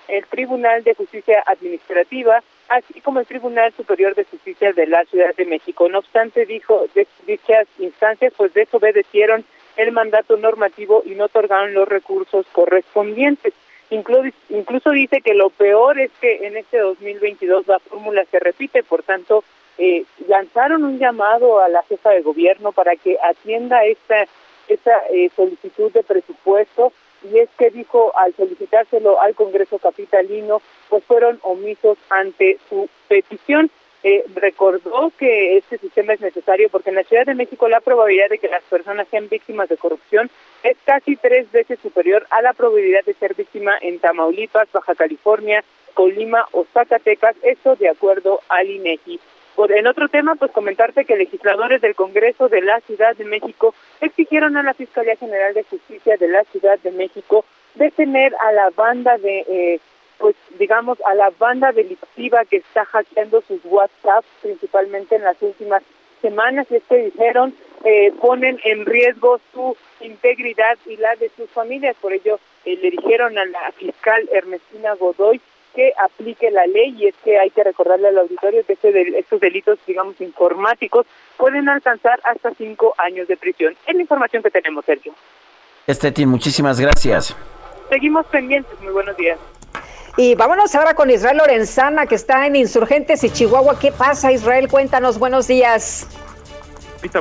el Tribunal de Justicia Administrativa, así como el Tribunal Superior de Justicia de la Ciudad de México. No obstante, dijo, dichas instancias pues desobedecieron el mandato normativo y no otorgaron los recursos correspondientes. Incluso dice que lo peor es que en este 2022 la fórmula se repite, por tanto, eh, lanzaron un llamado a la jefa de gobierno para que atienda esta, esta eh, solicitud de presupuesto y es que dijo al solicitárselo al Congreso Capitalino, pues fueron omisos ante su petición. Eh, recordó que este sistema es necesario porque en la Ciudad de México la probabilidad de que las personas sean víctimas de corrupción es casi tres veces superior a la probabilidad de ser víctima en Tamaulipas, Baja California, Colima o Zacatecas, eso de acuerdo al INEGI. En otro tema, pues comentarte que legisladores del Congreso de la Ciudad de México exigieron a la Fiscalía General de Justicia de la Ciudad de México detener a la banda de, eh, pues digamos, a la banda delictiva que está hackeando sus WhatsApp, principalmente en las últimas semanas, y es que dijeron, eh, ponen en riesgo su integridad y la de sus familias. Por ello, eh, le dijeron a la fiscal Ernestina Godoy que aplique la ley y es que hay que recordarle al auditorio que este estos delitos, digamos, informáticos pueden alcanzar hasta cinco años de prisión. Es la información que tenemos, Sergio. Estetín, muchísimas gracias. Seguimos pendientes. Muy buenos días. Y vámonos ahora con Israel Lorenzana, que está en Insurgentes y Chihuahua. ¿Qué pasa, Israel? Cuéntanos, buenos días.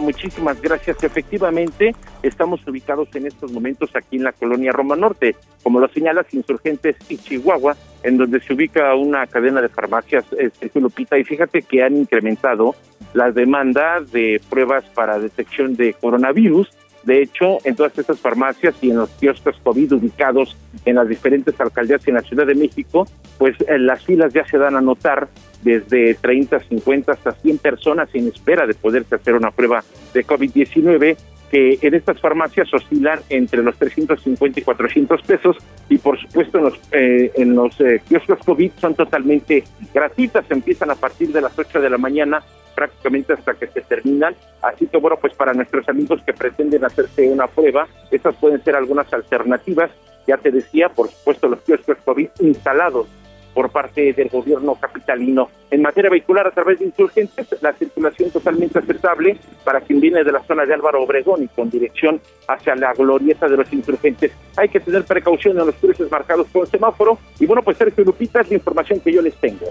Muchísimas gracias. Efectivamente, estamos ubicados en estos momentos aquí en la colonia Roma Norte, como lo señalas, Insurgentes y Chihuahua, en donde se ubica una cadena de farmacias, este, Lupita, y fíjate que han incrementado la demanda de pruebas para detección de coronavirus. De hecho, en todas estas farmacias y en los kioscos COVID ubicados en las diferentes alcaldías en la Ciudad de México, pues eh, las filas ya se dan a notar desde 30, 50 hasta 100 personas en espera de poderse hacer una prueba de COVID-19 que en estas farmacias oscilan entre los 350 y 400 pesos y por supuesto en los, eh, en los eh, kioscos COVID son totalmente gratuitas, empiezan a partir de las 8 de la mañana prácticamente hasta que se terminan, así que bueno, pues para nuestros amigos que pretenden hacerse una prueba, esas pueden ser algunas alternativas, ya te decía, por supuesto los kioscos COVID instalados por parte del gobierno capitalino. En materia vehicular, a través de insurgentes, la circulación totalmente aceptable para quien viene de la zona de Álvaro Obregón y con dirección hacia la glorieta de los insurgentes. Hay que tener precaución en los cruces marcados con semáforo. Y bueno, pues Sergio Lupita es la información que yo les tengo.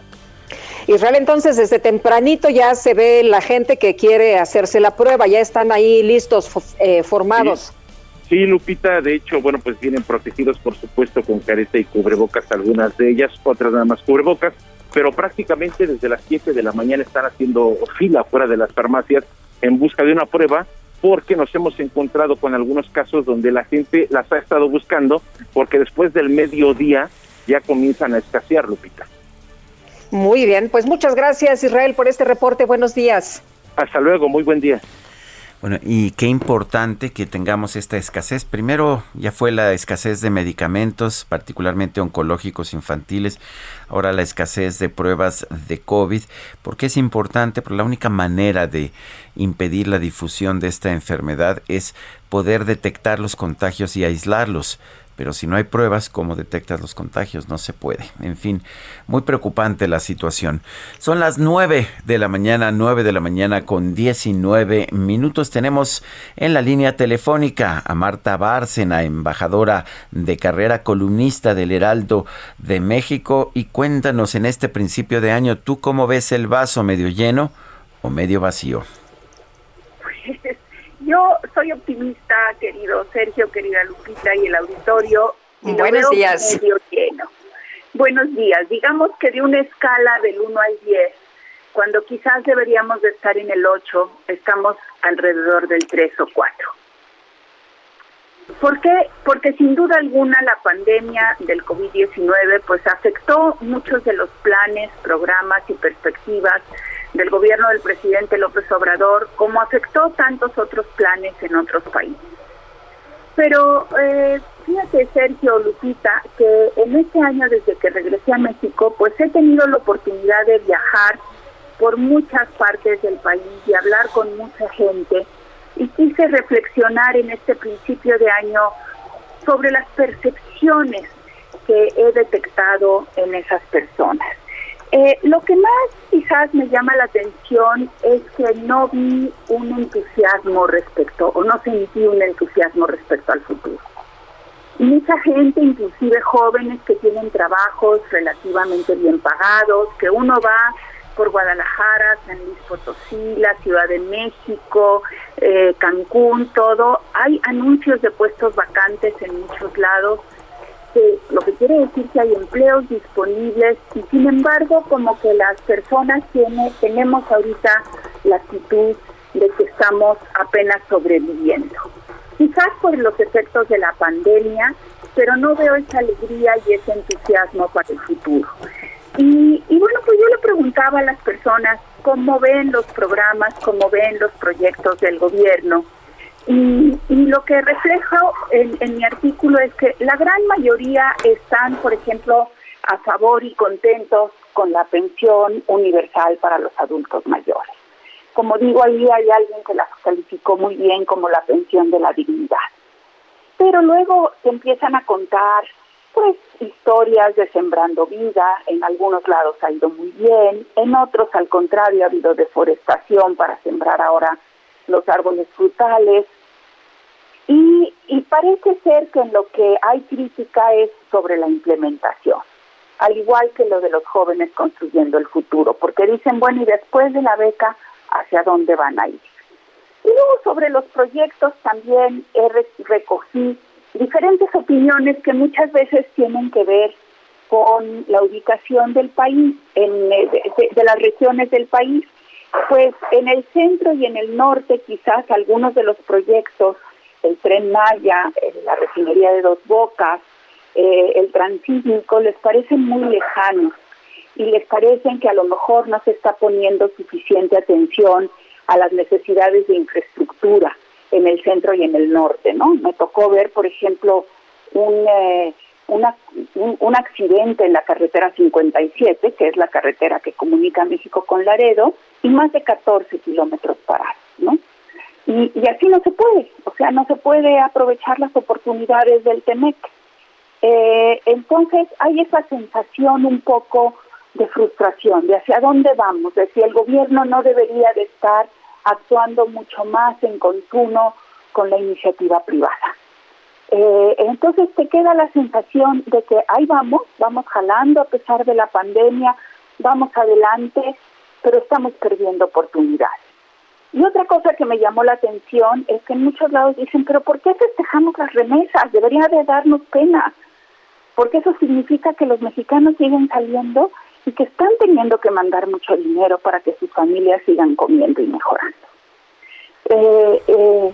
Israel, entonces desde tempranito ya se ve la gente que quiere hacerse la prueba, ya están ahí listos, eh, formados. Sí, Lupita, de hecho, bueno, pues vienen protegidos, por supuesto, con careta y cubrebocas, algunas de ellas, otras nada más cubrebocas, pero prácticamente desde las 7 de la mañana están haciendo fila fuera de las farmacias en busca de una prueba porque nos hemos encontrado con algunos casos donde la gente las ha estado buscando porque después del mediodía ya comienzan a escasear, Lupita. Muy bien, pues muchas gracias Israel por este reporte. Buenos días. Hasta luego, muy buen día. Bueno, y qué importante que tengamos esta escasez. Primero ya fue la escasez de medicamentos, particularmente oncológicos infantiles, ahora la escasez de pruebas de COVID. ¿Por qué es importante? Porque la única manera de impedir la difusión de esta enfermedad es poder detectar los contagios y aislarlos pero si no hay pruebas, ¿cómo detectas los contagios? No se puede. En fin, muy preocupante la situación. Son las 9 de la mañana, 9 de la mañana con 19 minutos. Tenemos en la línea telefónica a Marta Bárcena, embajadora de carrera, columnista del Heraldo de México. Y cuéntanos en este principio de año, ¿tú cómo ves el vaso medio lleno o medio vacío? *laughs* Yo soy optimista, querido Sergio, querida Lupita y el auditorio. Y Buenos días. lleno. Buenos días. Digamos que de una escala del 1 al 10, cuando quizás deberíamos de estar en el 8, estamos alrededor del 3 o 4. ¿Por qué? Porque sin duda alguna la pandemia del COVID-19 pues afectó muchos de los planes, programas y perspectivas del gobierno del presidente López Obrador, como afectó tantos otros planes en otros países. Pero eh, fíjate, Sergio Lupita, que en este año desde que regresé a México, pues he tenido la oportunidad de viajar por muchas partes del país y hablar con mucha gente y quise reflexionar en este principio de año sobre las percepciones que he detectado en esas personas. Eh, lo que más quizás me llama la atención es que no vi un entusiasmo respecto, o no sentí un entusiasmo respecto al futuro. Mucha gente, inclusive jóvenes que tienen trabajos relativamente bien pagados, que uno va por Guadalajara, San Luis Potosí, la Ciudad de México, eh, Cancún, todo, hay anuncios de puestos vacantes en muchos lados lo que quiere decir que hay empleos disponibles y sin embargo como que las personas tiene, tenemos ahorita la actitud de que estamos apenas sobreviviendo. Quizás por los efectos de la pandemia, pero no veo esa alegría y ese entusiasmo para el futuro. Y, y bueno, pues yo le preguntaba a las personas cómo ven los programas, cómo ven los proyectos del gobierno y, lo que reflejo en, mi artículo es que la gran mayoría están, por ejemplo, a favor y contentos con la pensión universal para los adultos mayores. Como digo, ahí hay alguien que la calificó muy bien como la pensión de la dignidad. Pero luego se empiezan a contar pues historias de sembrando vida, en algunos lados ha ido muy bien, en otros al contrario ha habido deforestación para sembrar ahora los árboles frutales, y, parece ser que en lo que hay crítica es sobre la implementación, al igual que lo de los jóvenes construyendo el futuro, porque dicen, bueno, y después de la beca, ¿hacia dónde van a ir? Y luego sobre los proyectos también recogí diferentes opiniones que muchas veces tienen que ver con la ubicación del país, en, de las regiones del país. Pues en el centro y en el norte quizás algunos de los proyectos el tren Maya, la refinería de Dos Bocas, eh, el transísmico, les parecen muy lejanos y les parecen que a lo mejor no se está poniendo suficiente atención a las necesidades de infraestructura en el centro y en el norte, ¿no? Me tocó ver, por ejemplo, un, eh, un, un, accidente en la carretera 57, que es la carretera que comunica México con Laredo, y más de 14 kilómetros parados, ¿no? Y, así no se puede, sea, no se puede aprovechar las oportunidades del TEMEC. Eh, entonces hay esa sensación un poco de frustración, de hacia dónde vamos, de si el gobierno no debería de estar actuando mucho más en consumo con la iniciativa privada. Eh, entonces te queda la sensación de que ahí vamos, vamos jalando a pesar de la pandemia, vamos adelante, pero estamos perdiendo oportunidades. Y otra cosa que me llamó la atención es que en muchos lados dicen, pero ¿por qué festejamos las remesas? Debería de darnos pena, porque eso significa que los mexicanos siguen saliendo y que están teniendo que mandar mucho dinero para que sus familias sigan comiendo y mejorando. eh, eh,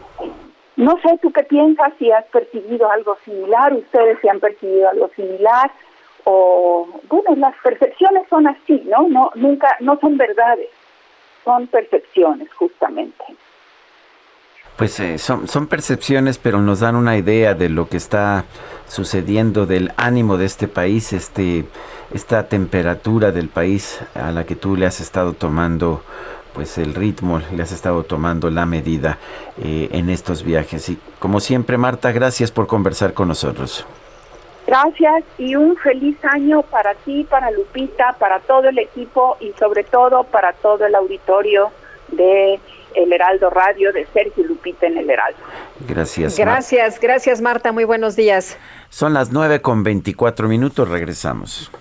no sé, ¿tú qué piensas? Si has percibido algo similar, ustedes si han percibido algo similar, o, bueno, las percepciones son así, ¿no? No, nunca, no son verdades, son percepciones, justamente. Pues eh, son, son percepciones, pero nos dan una idea de lo que está sucediendo, del ánimo de este país, este, esta temperatura del país a la que tú le has estado tomando pues el ritmo, le has estado tomando la medida eh, en estos viajes. Y como siempre, Marta, gracias por conversar con nosotros. Gracias y un feliz año para ti, para Lupita, para todo el equipo y sobre todo para todo el auditorio de El Heraldo Radio, de Sergio Lupita en El Heraldo. Gracias. Gracias, gracias Marta, muy buenos días. Son las 9 con 24 minutos, regresamos.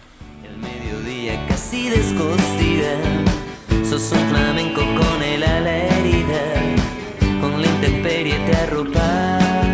El mediodía casi descostida, sos un flamenco con el ala herida, con la intemperie te arropas,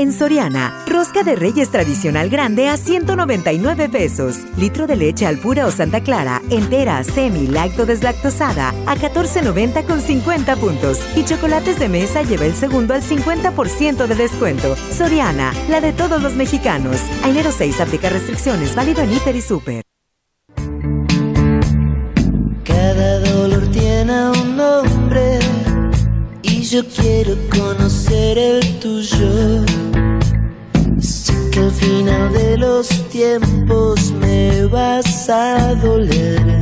En Soriana, rosca de Reyes tradicional grande a 199 pesos. Litro de leche Alpura o Santa Clara, entera, semi, lacto deslactosada a 14.90 con 50 puntos. Y chocolates de mesa lleva el segundo al 50% de descuento. Soriana, la de todos los mexicanos. A enero 6 aplica restricciones, válido en Hiper y Super. Cada dolor tiene un nombre y yo quiero conocer el tuyo. Sé que al final de los tiempos me vas a doler.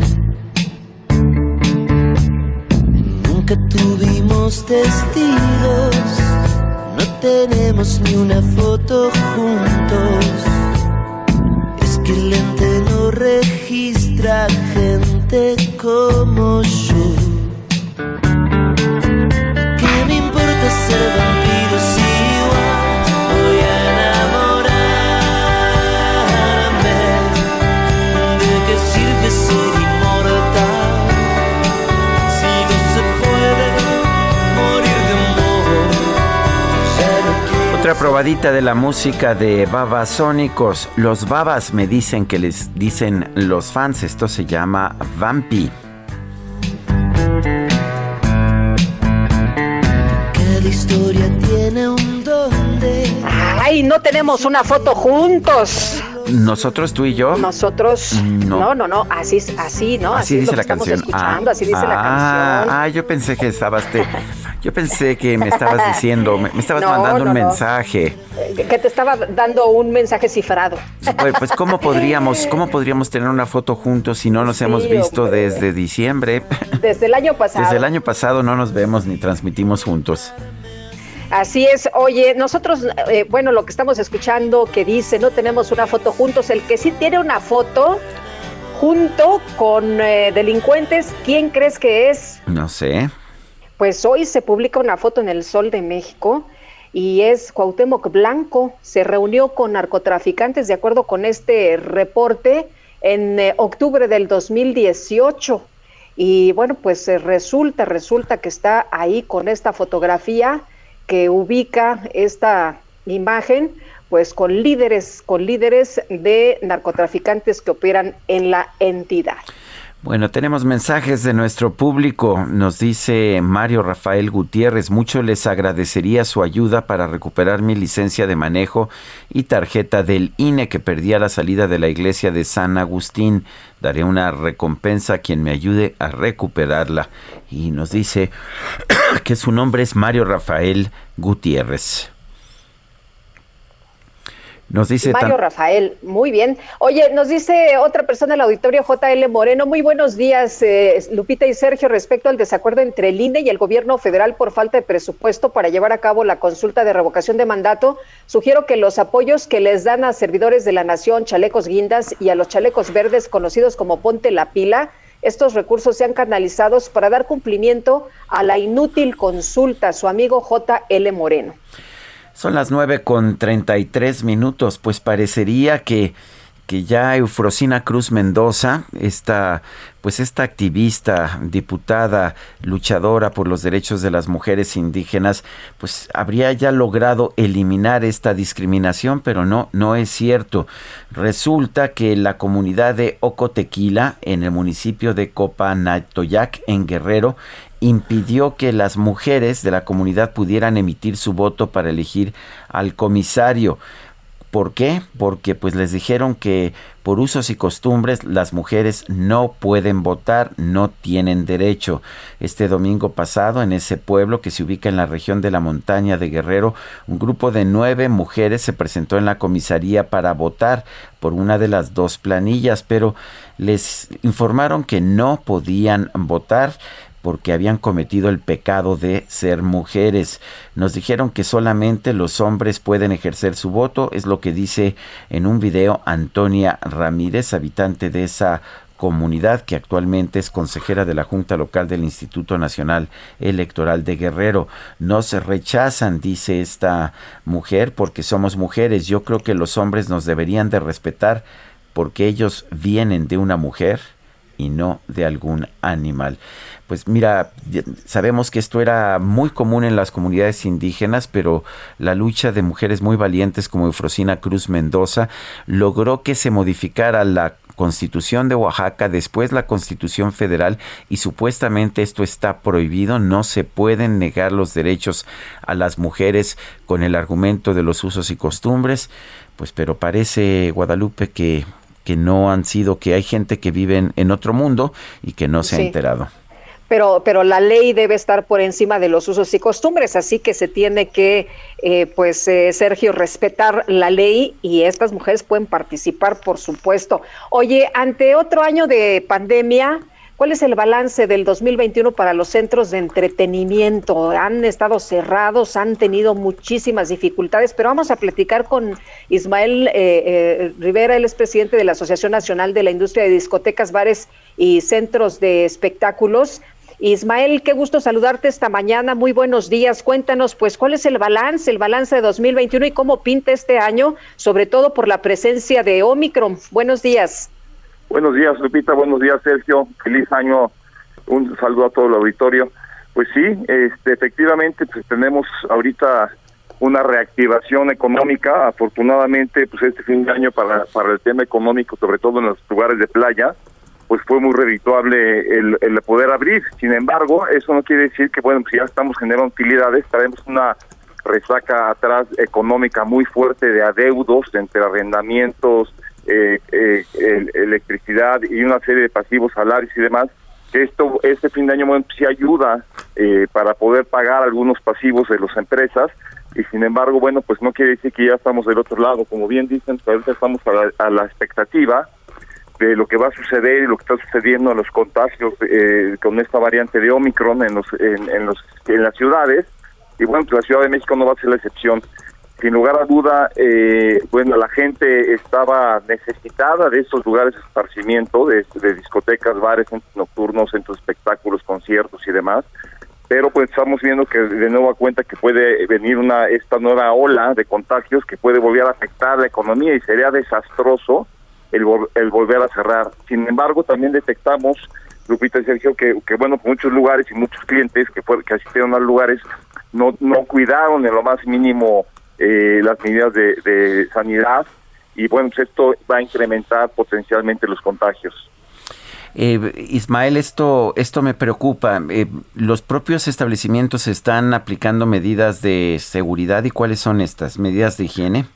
Nunca tuvimos testigos, no tenemos ni una foto juntos. Es que el lente no registra gente como yo. ¿Qué me importa ser probadita de la música de Babasónicos. Los babas me dicen que les dicen los fans. Esto se llama Vampi. Cada historia tiene un donde. Ay, no tenemos una foto juntos. ¿Nosotros, tú y yo? Nosotros, No. no, no, no, así, así, ¿no? Así es dice lo la canción. escuchando, así dice la ah, canción. ah, yo pensé que estabas te, yo pensé que me estabas *laughs* diciendo, me, me estabas No, mandando un no, mensaje. Que te estaba dando un mensaje cifrado. Pues, pues, cómo *laughs* podríamos, cómo podríamos tener una foto juntos si no nos hemos visto hombre. desde diciembre. *laughs* Desde el año pasado. Desde el año pasado no nos vemos ni transmitimos juntos. Así es, oye, nosotros, eh, bueno, lo que estamos escuchando que dice, no tenemos una foto juntos, el que sí tiene una foto junto con eh, delincuentes, ¿quién crees que es? No sé. Pues hoy se publica una foto en el Sol de México y es Cuauhtémoc Blanco, se reunió con narcotraficantes de acuerdo con este reporte en eh, octubre del 2018. Y bueno, pues eh, resulta, resulta que está ahí con esta fotografía que ubica esta imagen pues con líderes, con líderes de narcotraficantes que operan en la entidad. Bueno, tenemos mensajes de nuestro público. Nos dice Mario Rafael Gutiérrez, mucho les agradecería su ayuda para recuperar mi licencia de manejo y tarjeta del INE que perdí a la salida de la iglesia de San Agustín. Daré una recompensa a quien me ayude a recuperarla. Y nos dice *clears throat* que su nombre es Mario Rafael Gutiérrez. Nos dice Mario Rafael, muy bien. Oye, nos dice otra persona del auditorio, JL Moreno, muy buenos días, eh, Lupita y Sergio, respecto al desacuerdo entre el INE y el gobierno federal por falta de presupuesto para llevar a cabo la consulta de revocación de mandato. Sugiero que los apoyos que les dan a servidores de la nación, chalecos guindas y a los chalecos verdes conocidos como Ponte la Pila, estos recursos sean canalizados para dar cumplimiento a la inútil consulta. Su amigo JL Moreno. Son las nueve con tres minutos, pues parecería que, que ya Eufrosina Cruz Mendoza, esta, pues esta activista, diputada, luchadora por los derechos de las mujeres indígenas, pues habría ya logrado eliminar esta discriminación, pero no, no es cierto. Resulta que la comunidad de Ocotequila, en el municipio de Copanatoyac, en Guerrero, impidió que las mujeres de la comunidad pudieran emitir su voto para elegir al comisario. ¿Por qué? Porque pues les dijeron que por usos y costumbres las mujeres no pueden votar, no tienen derecho. Este domingo pasado en ese pueblo que se ubica en la región de la montaña de Guerrero, un grupo de nueve mujeres se presentó en la comisaría para votar por una de las dos planillas, pero les informaron que no podían votar porque habían cometido el pecado de ser mujeres. Nos dijeron que solamente los hombres pueden ejercer su voto, es lo que dice en un video Antonia Ramírez, habitante de esa comunidad que actualmente es consejera de la Junta Local del Instituto Nacional Electoral de Guerrero. Nos rechazan, dice esta mujer, porque somos mujeres. Yo creo que los hombres nos deberían de respetar porque ellos vienen de una mujer y no de algún animal. Pues mira, sabemos que esto era muy común en las comunidades indígenas, pero la lucha de mujeres muy valientes como Eufrosina Cruz Mendoza logró que se modificara la constitución de Oaxaca, después la constitución federal y supuestamente esto está prohibido, no se pueden negar los derechos a las mujeres con el argumento de los usos y costumbres, pues pero parece Guadalupe que que no han sido, que hay gente que vive en, otro mundo y que no se ha enterado pero, pero la ley debe estar por encima de los usos y costumbres, así que se tiene que, eh, pues, eh, Sergio, respetar la ley y estas mujeres pueden participar, por supuesto. Oye, ante otro año de pandemia, ¿cuál es el balance del 2021 para los centros de entretenimiento? Han estado cerrados, han tenido muchísimas dificultades, pero vamos a platicar con Ismael eh, Rivera, él es presidente de la Asociación Nacional de la Industria de Discotecas, Bares y Centros de Espectáculos. Ismael, qué gusto saludarte esta mañana. Muy buenos días. Cuéntanos, pues, cuál es el balance, el balance de 2021 y cómo pinta este año, sobre todo por la presencia de Omicron. Buenos días. Buenos días, Lupita. Buenos días, Sergio. Feliz año. Un saludo a todo el auditorio. Pues sí, este, efectivamente, pues tenemos ahorita una reactivación económica. Afortunadamente, pues este fin de año para, para el tema económico, sobre todo en los lugares de playa, pues fue muy redituable el, poder abrir. Sin embargo, eso no quiere decir que, bueno, pues ya estamos generando utilidades, traemos una resaca atrás económica muy fuerte de adeudos entre arrendamientos, eh, eh, electricidad y una serie de pasivos salarios y demás, que esto este fin de año bueno, sí ayuda eh, para poder pagar algunos pasivos de las empresas. Y sin embargo, bueno, pues no quiere decir que ya estamos del otro lado, como bien dicen, ahorita estamos a la expectativa de lo que va a suceder y lo que está sucediendo en los contagios eh, con esta variante de Omicron en los, en, los en las ciudades. Y bueno pues la Ciudad de México no va a ser la excepción. Sin lugar a duda eh, bueno la gente estaba necesitada de estos lugares de esparcimiento de, discotecas bares centros nocturnos centros espectáculos conciertos y demás. Pero pues estamos viendo que de nuevo a cuenta que puede venir una esta nueva ola de contagios que puede volver a afectar la economía y sería desastroso el, el volver a cerrar. Sin embargo, también detectamos, Lupita y Sergio, que, que bueno, muchos lugares y muchos clientes que, que asistieron a lugares no, no cuidaron en lo más mínimo eh, las medidas de, de sanidad y bueno, pues esto va a incrementar potencialmente los contagios. Eh, Ismael, esto, esto me preocupa. Eh, ¿Los propios establecimientos están aplicando medidas de seguridad y cuáles son estas medidas de higiene?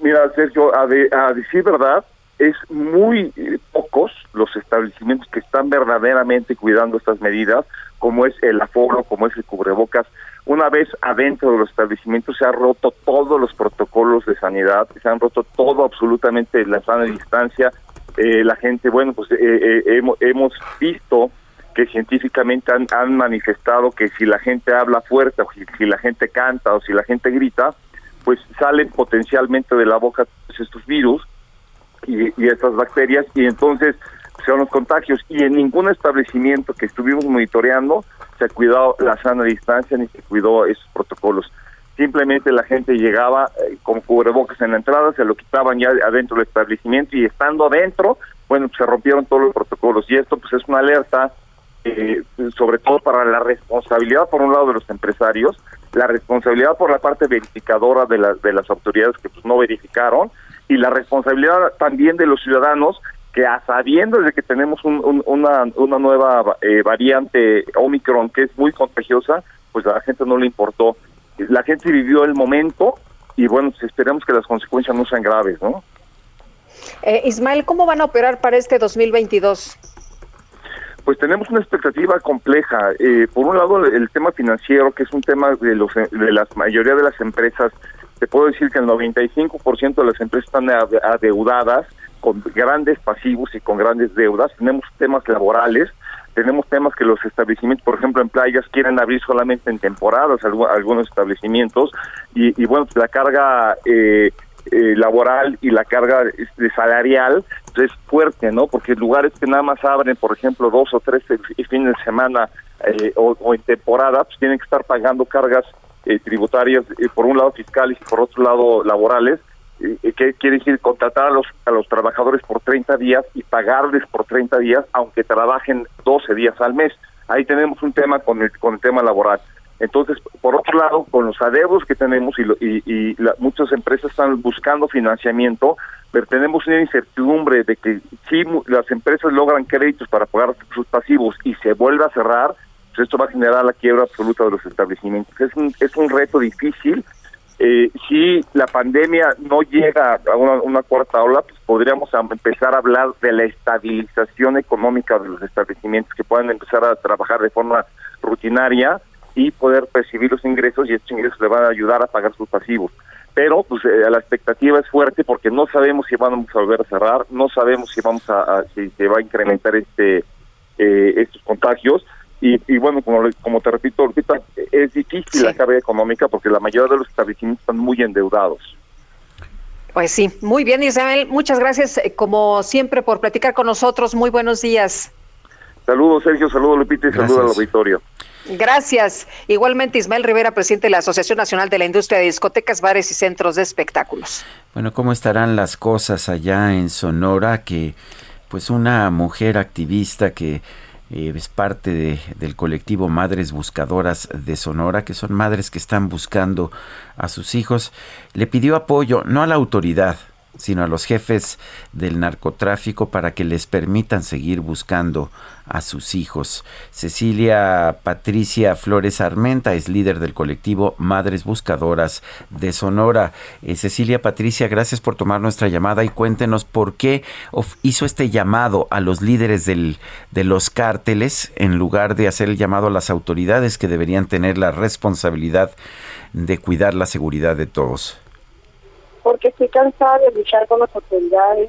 Mira, Sergio, a, de- a decir verdad, es muy eh, pocos los establecimientos que están verdaderamente cuidando estas medidas, como es el aforo, como es el cubrebocas. Una vez adentro de los establecimientos se han roto todos los protocolos de sanidad, se han roto todo absolutamente la sana distancia. Eh, la gente, bueno, pues eh, eh, hemos, hemos visto que científicamente han, manifestado que si la gente habla fuerte o si, la gente canta o si la gente grita, pues salen potencialmente de la boca estos virus y, y estas bacterias y entonces son los contagios y en ningún establecimiento que estuvimos monitoreando se ha cuidado la sana distancia ni se cuidó esos protocolos. Simplemente la gente llegaba eh, con cubrebocas en la entrada, se lo quitaban ya adentro del establecimiento y estando adentro, bueno, pues se rompieron todos los protocolos y esto pues es una alerta eh, sobre todo para la responsabilidad por un lado de los empresarios, la responsabilidad por la parte verificadora de, las de las autoridades que pues no verificaron y la responsabilidad también de los ciudadanos que a sabiendo de que tenemos un- un- una, una nueva eh, variante Omicron que es muy contagiosa, pues a la gente no le importó. La gente vivió el momento y bueno, pues esperemos que las consecuencias no sean graves, ¿no? Eh, Ismael, ¿cómo van a operar para este 2022? Pues tenemos una expectativa compleja. Eh, por un lado, el tema financiero, que es un tema de, los, de la mayoría de las empresas. Te puedo decir que el 95% de las empresas están ade- adeudadas con grandes pasivos y con grandes deudas. Tenemos temas laborales, tenemos temas que los establecimientos, por ejemplo, en playas quieren abrir solamente en temporadas algu- algunos establecimientos y, y bueno, la carga eh, eh, laboral y la carga este, salarial es fuerte, ¿no? Porque lugares que nada más abren, por ejemplo, dos o tres fi- fines de semana eh, o, o en temporada, pues tienen que estar pagando cargas eh, tributarias, eh, por un lado fiscales y por otro lado laborales, eh, que quiere decir contratar a los, a los trabajadores por 30 días y pagarles por 30 días, aunque trabajen 12 días al mes. Ahí tenemos un tema con el, con el tema laboral. Entonces, por otro lado, con los adeudos que tenemos y, lo- y, y la- muchas empresas están buscando financiamiento, pero tenemos una incertidumbre de que si las empresas logran créditos para pagar sus pasivos y se vuelve a cerrar, esto va a generar la quiebra absoluta de los establecimientos. Es un, es un reto difícil. Eh, si la pandemia no llega a una, cuarta ola, pues podríamos am- empezar a hablar de la estabilización económica de los establecimientos que puedan empezar a trabajar de forma rutinaria y poder percibir los ingresos y estos ingresos le van a ayudar a pagar sus pasivos. Pero pues eh, la expectativa es fuerte porque no sabemos si vamos a volver a cerrar, no sabemos si vamos a, a- si se va a incrementar este eh, estos contagios y, y bueno como le- como te repito ahorita es difícil la carga económica porque la mayoría de los establecimientos están muy endeudados. Pues sí, muy bien Ismael, muchas gracias eh, como siempre por platicar con nosotros, muy buenos días. Saludos Sergio, saludos Lupita y saludos al auditorio. Gracias. Igualmente Ismael Rivera, presidente de la Asociación Nacional de la Industria de Discotecas, Bares y Centros de Espectáculos. Bueno, ¿cómo estarán las cosas allá en Sonora? Que pues una mujer activista que eh, es parte de- del colectivo Madres Buscadoras de Sonora, que son madres que están buscando a sus hijos, le pidió apoyo no a la autoridad, sino a los jefes del narcotráfico para que les permitan seguir buscando a sus hijos. Cecilia Patricia Flores Armenta es líder del colectivo Madres Buscadoras de Sonora. Eh, Cecilia Patricia, gracias por tomar nuestra llamada y cuéntenos por qué hizo este llamado a los líderes del, de los cárteles en lugar de hacer el llamado a las autoridades que deberían tener la responsabilidad de cuidar la seguridad de todos. Porque estoy cansada de luchar con las autoridades,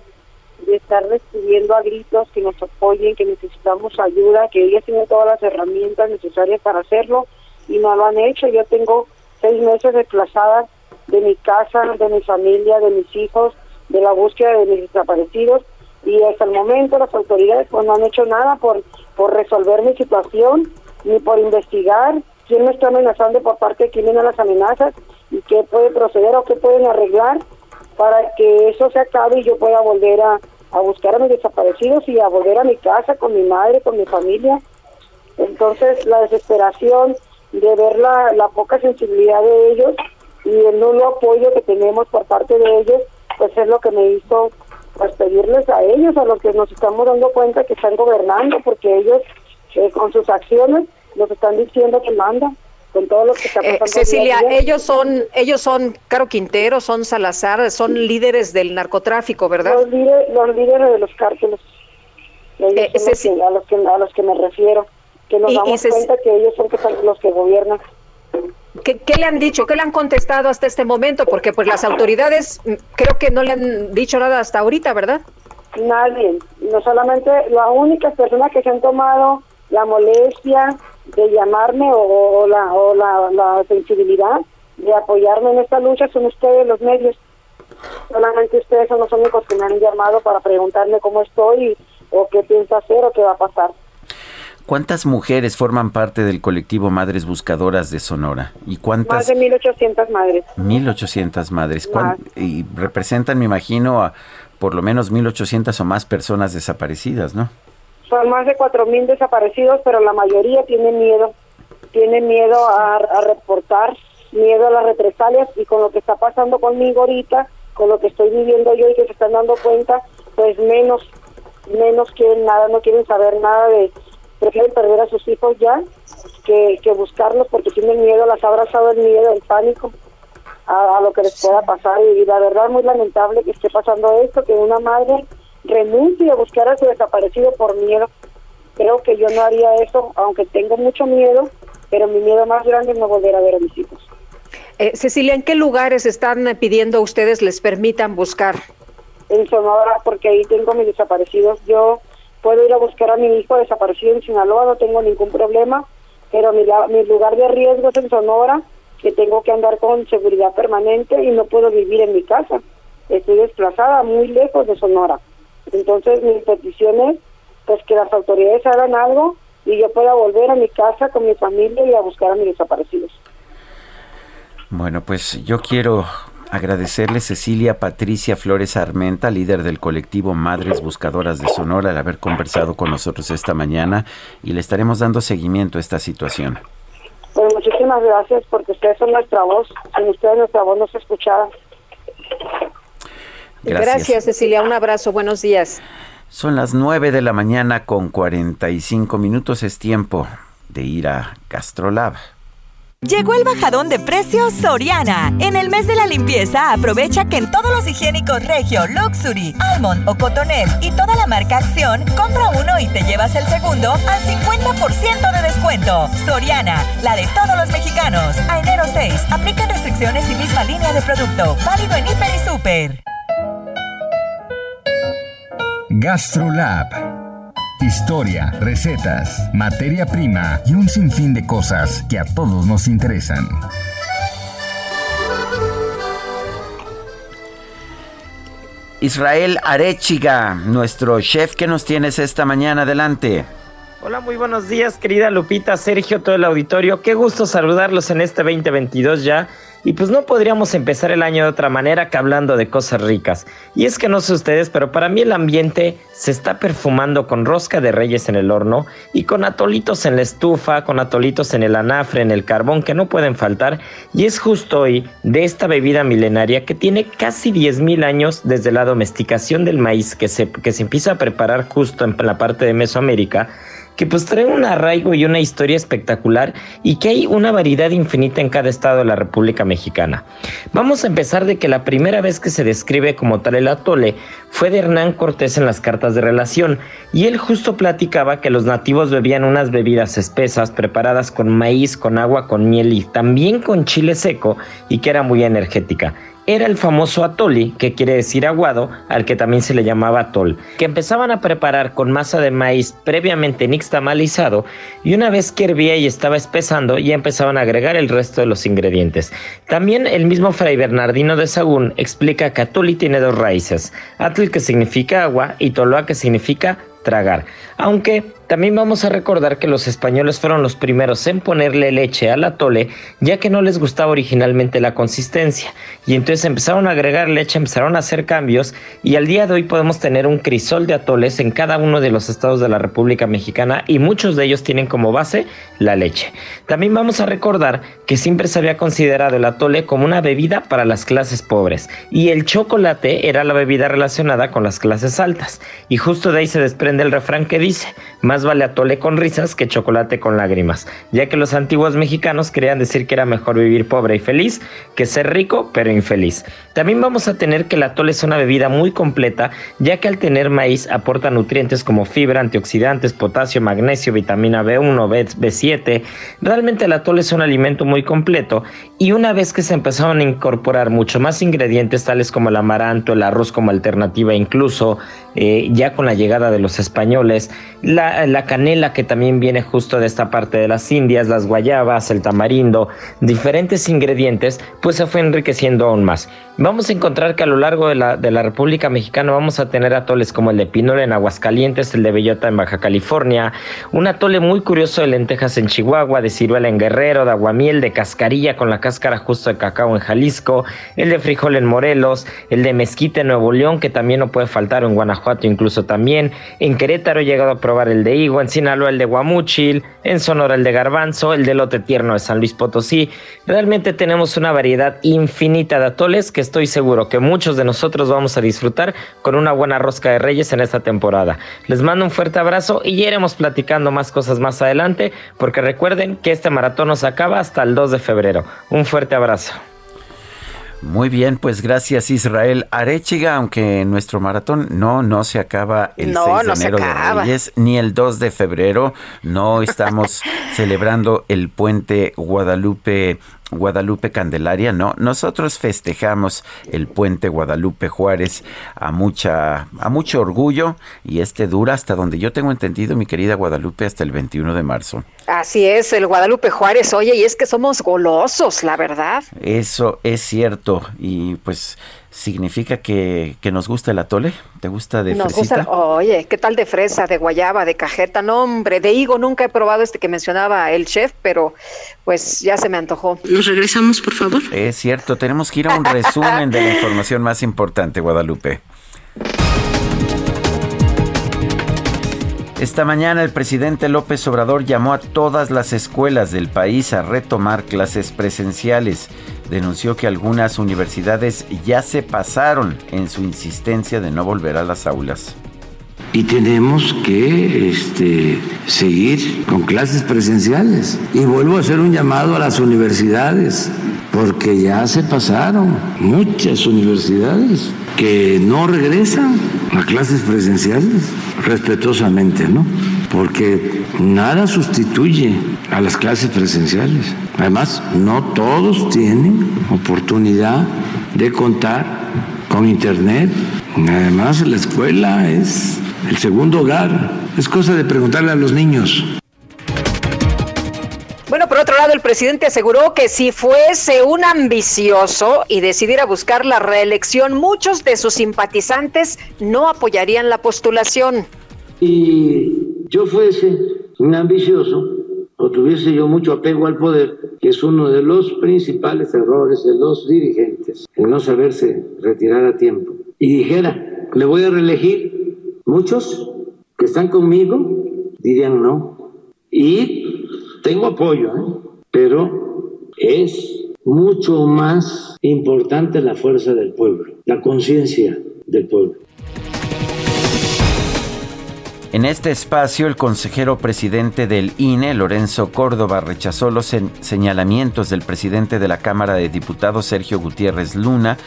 de estar pidiendo a gritos que nos apoyen, que necesitamos ayuda, que ellas tienen todas las herramientas necesarias para hacerlo y no lo han hecho. Yo tengo seis meses desplazada de mi casa, de mi familia, de mis hijos, de la búsqueda de mis desaparecidos y hasta el momento las autoridades pues no han hecho nada por, por resolver mi situación ni por investigar quién me está amenazando por parte de quién vienen las amenazas y qué puede proceder o qué pueden arreglar para que eso se acabe y yo pueda volver a, a buscar a mis desaparecidos y a volver a mi casa con mi madre, con mi familia. Entonces la desesperación de ver la, la poca sensibilidad de ellos y el nulo apoyo que tenemos por parte de ellos, pues es lo que me hizo pues pedirles a ellos, a los que nos estamos dando cuenta que están gobernando, porque ellos eh, con sus acciones nos están diciendo que mandan con todo lo que está Eh, pasando. Cecilia, día a día. ellos son, ellos son Caro Quintero, son Salazar, son líderes del narcotráfico, ¿verdad? Los líderes, los líderes de los cárteles. Eh, son los que- a, los que, a los que me refiero. Que nos Y- y damos Ceci- cuenta que ellos son los que gobiernan. ¿Qué, qué le han dicho? ¿Qué le han contestado hasta este momento? Porque pues las autoridades mm, creo que no le han dicho nada hasta ahorita, ¿verdad? Nadie. No solamente las únicas personas que se han tomado la molestia de llamarme o, o la, o la, la sensibilidad de apoyarme en esta lucha son ustedes, los medios. Solamente ustedes son los únicos que me han llamado para preguntarme cómo estoy o qué pienso hacer o qué va a pasar. ¿Cuántas mujeres forman parte del colectivo Madres Buscadoras de Sonora? ¿Y Más cuántas? de 1.800 madres. 1800 madres. ¿Cuán- Más. Y representan, me imagino, a por lo menos 1800 o más personas desaparecidas, ¿no? Son más de 4.000 desaparecidos, pero la mayoría tienen miedo. Tienen miedo a, a reportar, miedo a las represalias y con lo que está pasando conmigo ahorita, con lo que estoy viviendo yo y que se están dando cuenta, pues menos, menos quieren nada, no quieren saber nada de, prefieren perder a sus hijos ya que, que buscarlos porque tienen miedo, las ha abrazado el miedo, el pánico a, a lo que les pueda pasar y, la verdad muy lamentable que esté pasando esto, que una madre renuncie a buscar a su desaparecido por miedo. Creo que yo no haría eso, aunque tengo mucho miedo, pero mi miedo más grande es no volver a ver a mis hijos. Eh, Cecilia, ¿en qué lugares están eh, pidiendo a ustedes les permitan buscar? En Sonora, porque ahí tengo mis desaparecidos. Yo puedo ir a buscar a mi hijo desaparecido en Sinaloa, no tengo ningún problema, pero mi, mi lugar de riesgo es en Sonora, que tengo que andar con seguridad permanente y no puedo vivir en mi casa. Estoy desplazada muy lejos de Sonora. Entonces mi petición es pues que las autoridades hagan algo y yo pueda volver a mi casa con mi familia y a buscar a mis desaparecidos. Bueno, pues yo quiero agradecerle Cecilia Patricia Flores Armenta, líder del colectivo Madres Buscadoras de Sonora, al haber conversado con nosotros esta mañana y le estaremos dando seguimiento a esta situación. Pues muchísimas gracias porque ustedes son nuestra voz. Sin ustedes nuestra voz no se escuchaba. Gracias. Cecilia. Un abrazo. Buenos días. Son las 9 de la mañana con 45 minutos. Es tiempo de ir a Gastrolab. Llegó el bajadón de precios Soriana. En el mes de la limpieza, aprovecha que en todos los higiénicos Regio, Luxury, Almond o Cotonel y toda la marca Acción, compra uno y te llevas el segundo al 50% de descuento. Soriana, la de todos los mexicanos. A enero 6, aplican restricciones y misma línea de producto. Válido en Hiper y Super. GastroLab. Historia, recetas, materia prima y un sinfín de cosas que a todos nos interesan. Israel Arechiga, nuestro chef que nos tienes esta mañana. Adelante. Hola, muy buenos días, querida Lupita, Sergio, todo el auditorio. Qué gusto saludarlos en este 2022 ya. Y pues no podríamos empezar el año de otra manera que hablando de cosas ricas. Y es que no sé ustedes, pero para mí el ambiente se está perfumando con rosca de reyes en el horno y con atolitos en la estufa, con atolitos en el anafre, en el carbón, que no pueden faltar. Y es justo hoy de esta bebida milenaria que tiene casi 10.000 años desde la domesticación del maíz que se, que se empieza a preparar justo en la parte de Mesoamérica que pues trae un arraigo y una historia espectacular y que hay una variedad infinita en cada estado de la República Mexicana. Vamos a empezar de que la primera vez que se describe como tal el atole fue de Hernán Cortés en las cartas de relación y él justo platicaba que los nativos bebían unas bebidas espesas preparadas con maíz, con agua, con miel y también con chile seco y que era muy energética era el famoso atoli, que quiere decir aguado, al que también se le llamaba atol, que empezaban a preparar con masa de maíz previamente nixtamalizado y una vez que hervía y estaba espesando ya empezaban a agregar el resto de los ingredientes. También el mismo Fray Bernardino de Sagún explica que atoli tiene dos raíces, atl que significa agua y toloa que significa tragar, aunque También vamos a recordar que los españoles fueron los primeros en ponerle leche al atole, ya que no les gustaba originalmente la consistencia. Y entonces empezaron a agregar leche, empezaron a hacer cambios y al día de hoy podemos tener un crisol de atoles en cada uno de los estados de la República Mexicana y muchos de ellos tienen como base la leche. También vamos a recordar que siempre se había considerado el atole como una bebida para las clases pobres y el chocolate era la bebida relacionada con las clases altas. Y justo de ahí se desprende el refrán que dice, más vale atole con risas que chocolate con lágrimas, ya que los antiguos mexicanos querían decir que era mejor vivir pobre y feliz que ser rico pero infeliz. También vamos a tener que el atole es una bebida muy completa, ya que al tener maíz aporta nutrientes como fibra, antioxidantes, potasio, magnesio, vitamina B1, B, B7. Realmente el atole es un alimento muy completo y una vez que se empezaron a incorporar mucho más ingredientes tales como el amaranto, el arroz como alternativa incluso, eh, ya con la llegada de los españoles, la, la canela que también viene justo de esta parte de las Indias, las guayabas, el tamarindo, diferentes ingredientes, pues se fue enriqueciendo aún más. Vamos a encontrar que a lo largo de la, de la República Mexicana vamos a tener atoles como el de Pinol en Aguascalientes, el de Bellota en Baja California, un atole muy curioso de lentejas en Chihuahua, de ciruela en Guerrero, de aguamiel, de cascarilla con la cáscara justo de cacao en Jalisco, el de frijol en Morelos, el de mezquite en Nuevo León, que también no puede faltar en Guanajuato incluso también, en Querétaro he llegado a probar el de higo, en Sinaloa el de guamuchil, en Sonora el de garbanzo, el de lote tierno de San Luis Potosí. Realmente tenemos una variedad infinita de atoles que estoy seguro que muchos de nosotros vamos a disfrutar con una buena rosca de reyes en esta temporada. Les mando un fuerte abrazo y ya iremos platicando más cosas más adelante, porque recuerden que este maratón nos acaba hasta el 2 de febrero. Un fuerte abrazo. Muy bien, pues gracias Israel Arechiga, aunque nuestro maratón no, no se acaba el 6 de enero de Reyes, ni el 2 de febrero, no estamos *laughs* celebrando el puente Guadalupe Guadalupe Candelaria, no, nosotros festejamos el puente Guadalupe Juárez a mucha a mucho orgullo y este dura hasta donde yo tengo entendido, mi querida Guadalupe, hasta el 21 de marzo. Así es, el Guadalupe Juárez, oye, y es que somos golosos, la verdad. Eso es cierto y pues significa que, que, nos gusta el atole. ¿Te gusta de nos fresita? Gusta, oye, ¿qué tal de fresa, de guayaba, de cajeta? No, hombre, de higo nunca he probado este que mencionaba el chef, pero pues ya se me antojó. Nos regresamos, por favor. Es cierto, tenemos que ir a un resumen de la información más importante, Guadalupe. Esta mañana el presidente López Obrador llamó a todas las escuelas del país a retomar clases presenciales. Denunció que algunas universidades ya se pasaron en su insistencia de no volver a las aulas. Y tenemos que este, seguir con clases presenciales. Y vuelvo a hacer un llamado a las universidades, porque ya se pasaron muchas universidades que no regresan a clases presenciales, respetuosamente, ¿no? Porque nada sustituye a las clases presenciales. Además, no todos tienen oportunidad de contar con Internet. Además, la escuela es el segundo hogar. Es cosa de preguntarle a los niños. Bueno, por otro lado, el presidente aseguró que si fuese un ambicioso y decidiera buscar la reelección, muchos de sus simpatizantes no apoyarían la postulación. Si yo fuese un ambicioso o tuviese yo mucho apego al poder, que es uno de los principales errores de los dirigentes, el no saberse retirar a tiempo, y dijera, me voy a reelegir, muchos que están conmigo dirían no. Y tengo apoyo, ¿eh? pero es mucho más importante la fuerza del pueblo, la conciencia del pueblo. En este espacio, el consejero presidente del INE, Lorenzo Córdoba, rechazó los señalamientos del presidente de la Cámara de Diputados, Sergio Gutiérrez Luna,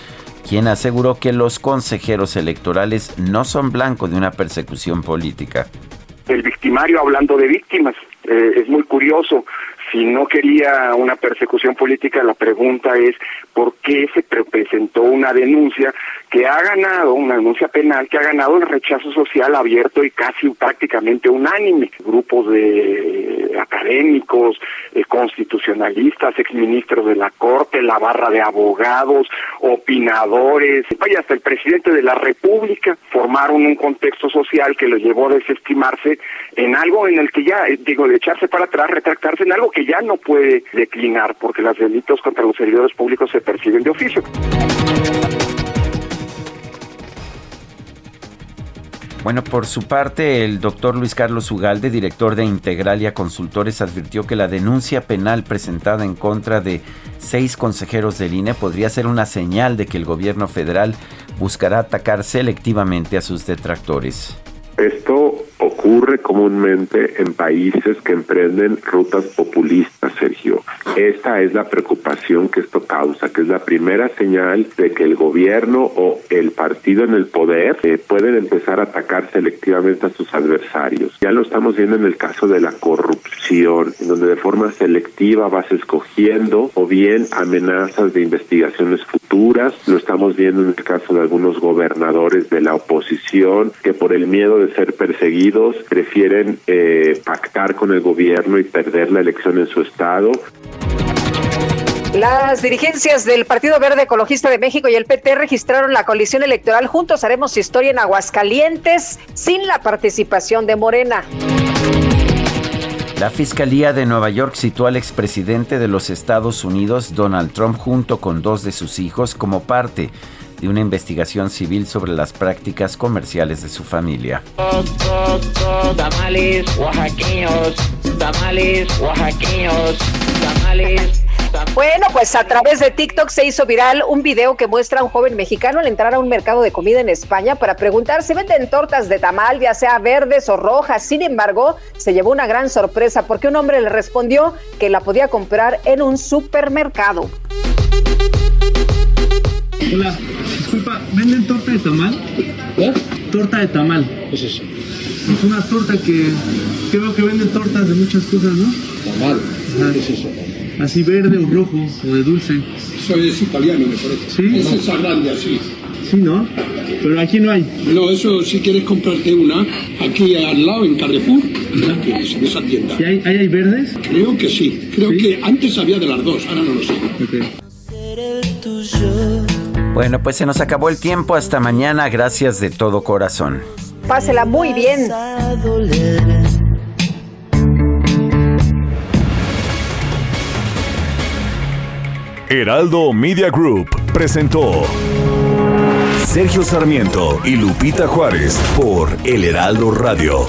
quien aseguró que los consejeros electorales no son blanco de una persecución política. El victimario hablando de víctimas, eh, es muy curioso. Si no quería una persecución política, la pregunta es por qué se presentó una denuncia que ha ganado, una denuncia penal que ha ganado el rechazo social abierto y casi prácticamente unánime. Grupos de académicos, eh, constitucionalistas, exministros de la Corte, la barra de abogados, opinadores, vaya, hasta el presidente de la República formaron un contexto social que lo llevó a desestimarse en algo en el que ya, eh, digo, de echarse para atrás, retractarse en algo que ya no puede declinar, porque los delitos contra los servidores públicos se persiguen de oficio. Bueno, por su parte, el doctor Luis Carlos Ugalde, director de Integralia Consultores, advirtió que la denuncia penal presentada en contra de seis consejeros del INE podría ser una señal de que el gobierno federal buscará atacar selectivamente a sus detractores. Esto ocurre comúnmente en países que emprenden rutas populistas, Sergio. Esta es la preocupación que esto causa, que es la primera señal de que el gobierno o el partido en el poder eh, pueden empezar a atacar selectivamente a sus adversarios. Ya lo estamos viendo en el caso de la corrupción, en donde de forma selectiva vas escogiendo o bien amenazas de investigaciones futuras. Lo estamos viendo en el caso de algunos gobernadores de la oposición que por el miedo de ser perseguidos prefieren eh, pactar con el gobierno y perder la elección en su estado. Las dirigencias del Partido Verde Ecologista de México y el PT registraron la coalición electoral Juntos Haremos Historia en Aguascalientes sin la participación de Morena. La Fiscalía de Nueva York citó al expresidente de los Estados Unidos, Donald Trump, junto con dos de sus hijos, como parte de una investigación civil sobre las prácticas comerciales de su familia. Tamales oaxaqueños, tamales oaxaqueños, tamales. Bueno, pues a través de TikTok se hizo viral un video que muestra a un joven mexicano al entrar a un mercado de comida en España para preguntar si venden tortas de tamal, ya sea verdes o rojas. Sin embargo, se llevó una gran sorpresa porque un hombre le respondió que la podía comprar en un supermercado. Hola, disculpa, ¿venden torta de tamal? ¿Qué? Torta de tamal. ¿Qué es eso? Es una torta que creo que venden tortas de muchas cosas, ¿no? Tamal. Ajá. ¿Qué es eso? Así verde o rojo o de dulce. Eso es italiano, me parece. Sí. Es esa grande así. Sí, ¿no? Pero aquí no hay. No, eso si quieres comprarte una, aquí al lado en Carrefour, la tienes en esa tienda. ¿Y hay, hay, hay verdes? Creo que sí. Creo que antes había de las dos, ahora no lo sé. Bueno, pues se nos acabó el tiempo. Hasta mañana. Gracias de todo corazón. Pásela muy bien. Heraldo Media Group presentó Sergio Sarmiento y Lupita Juárez por El Heraldo Radio.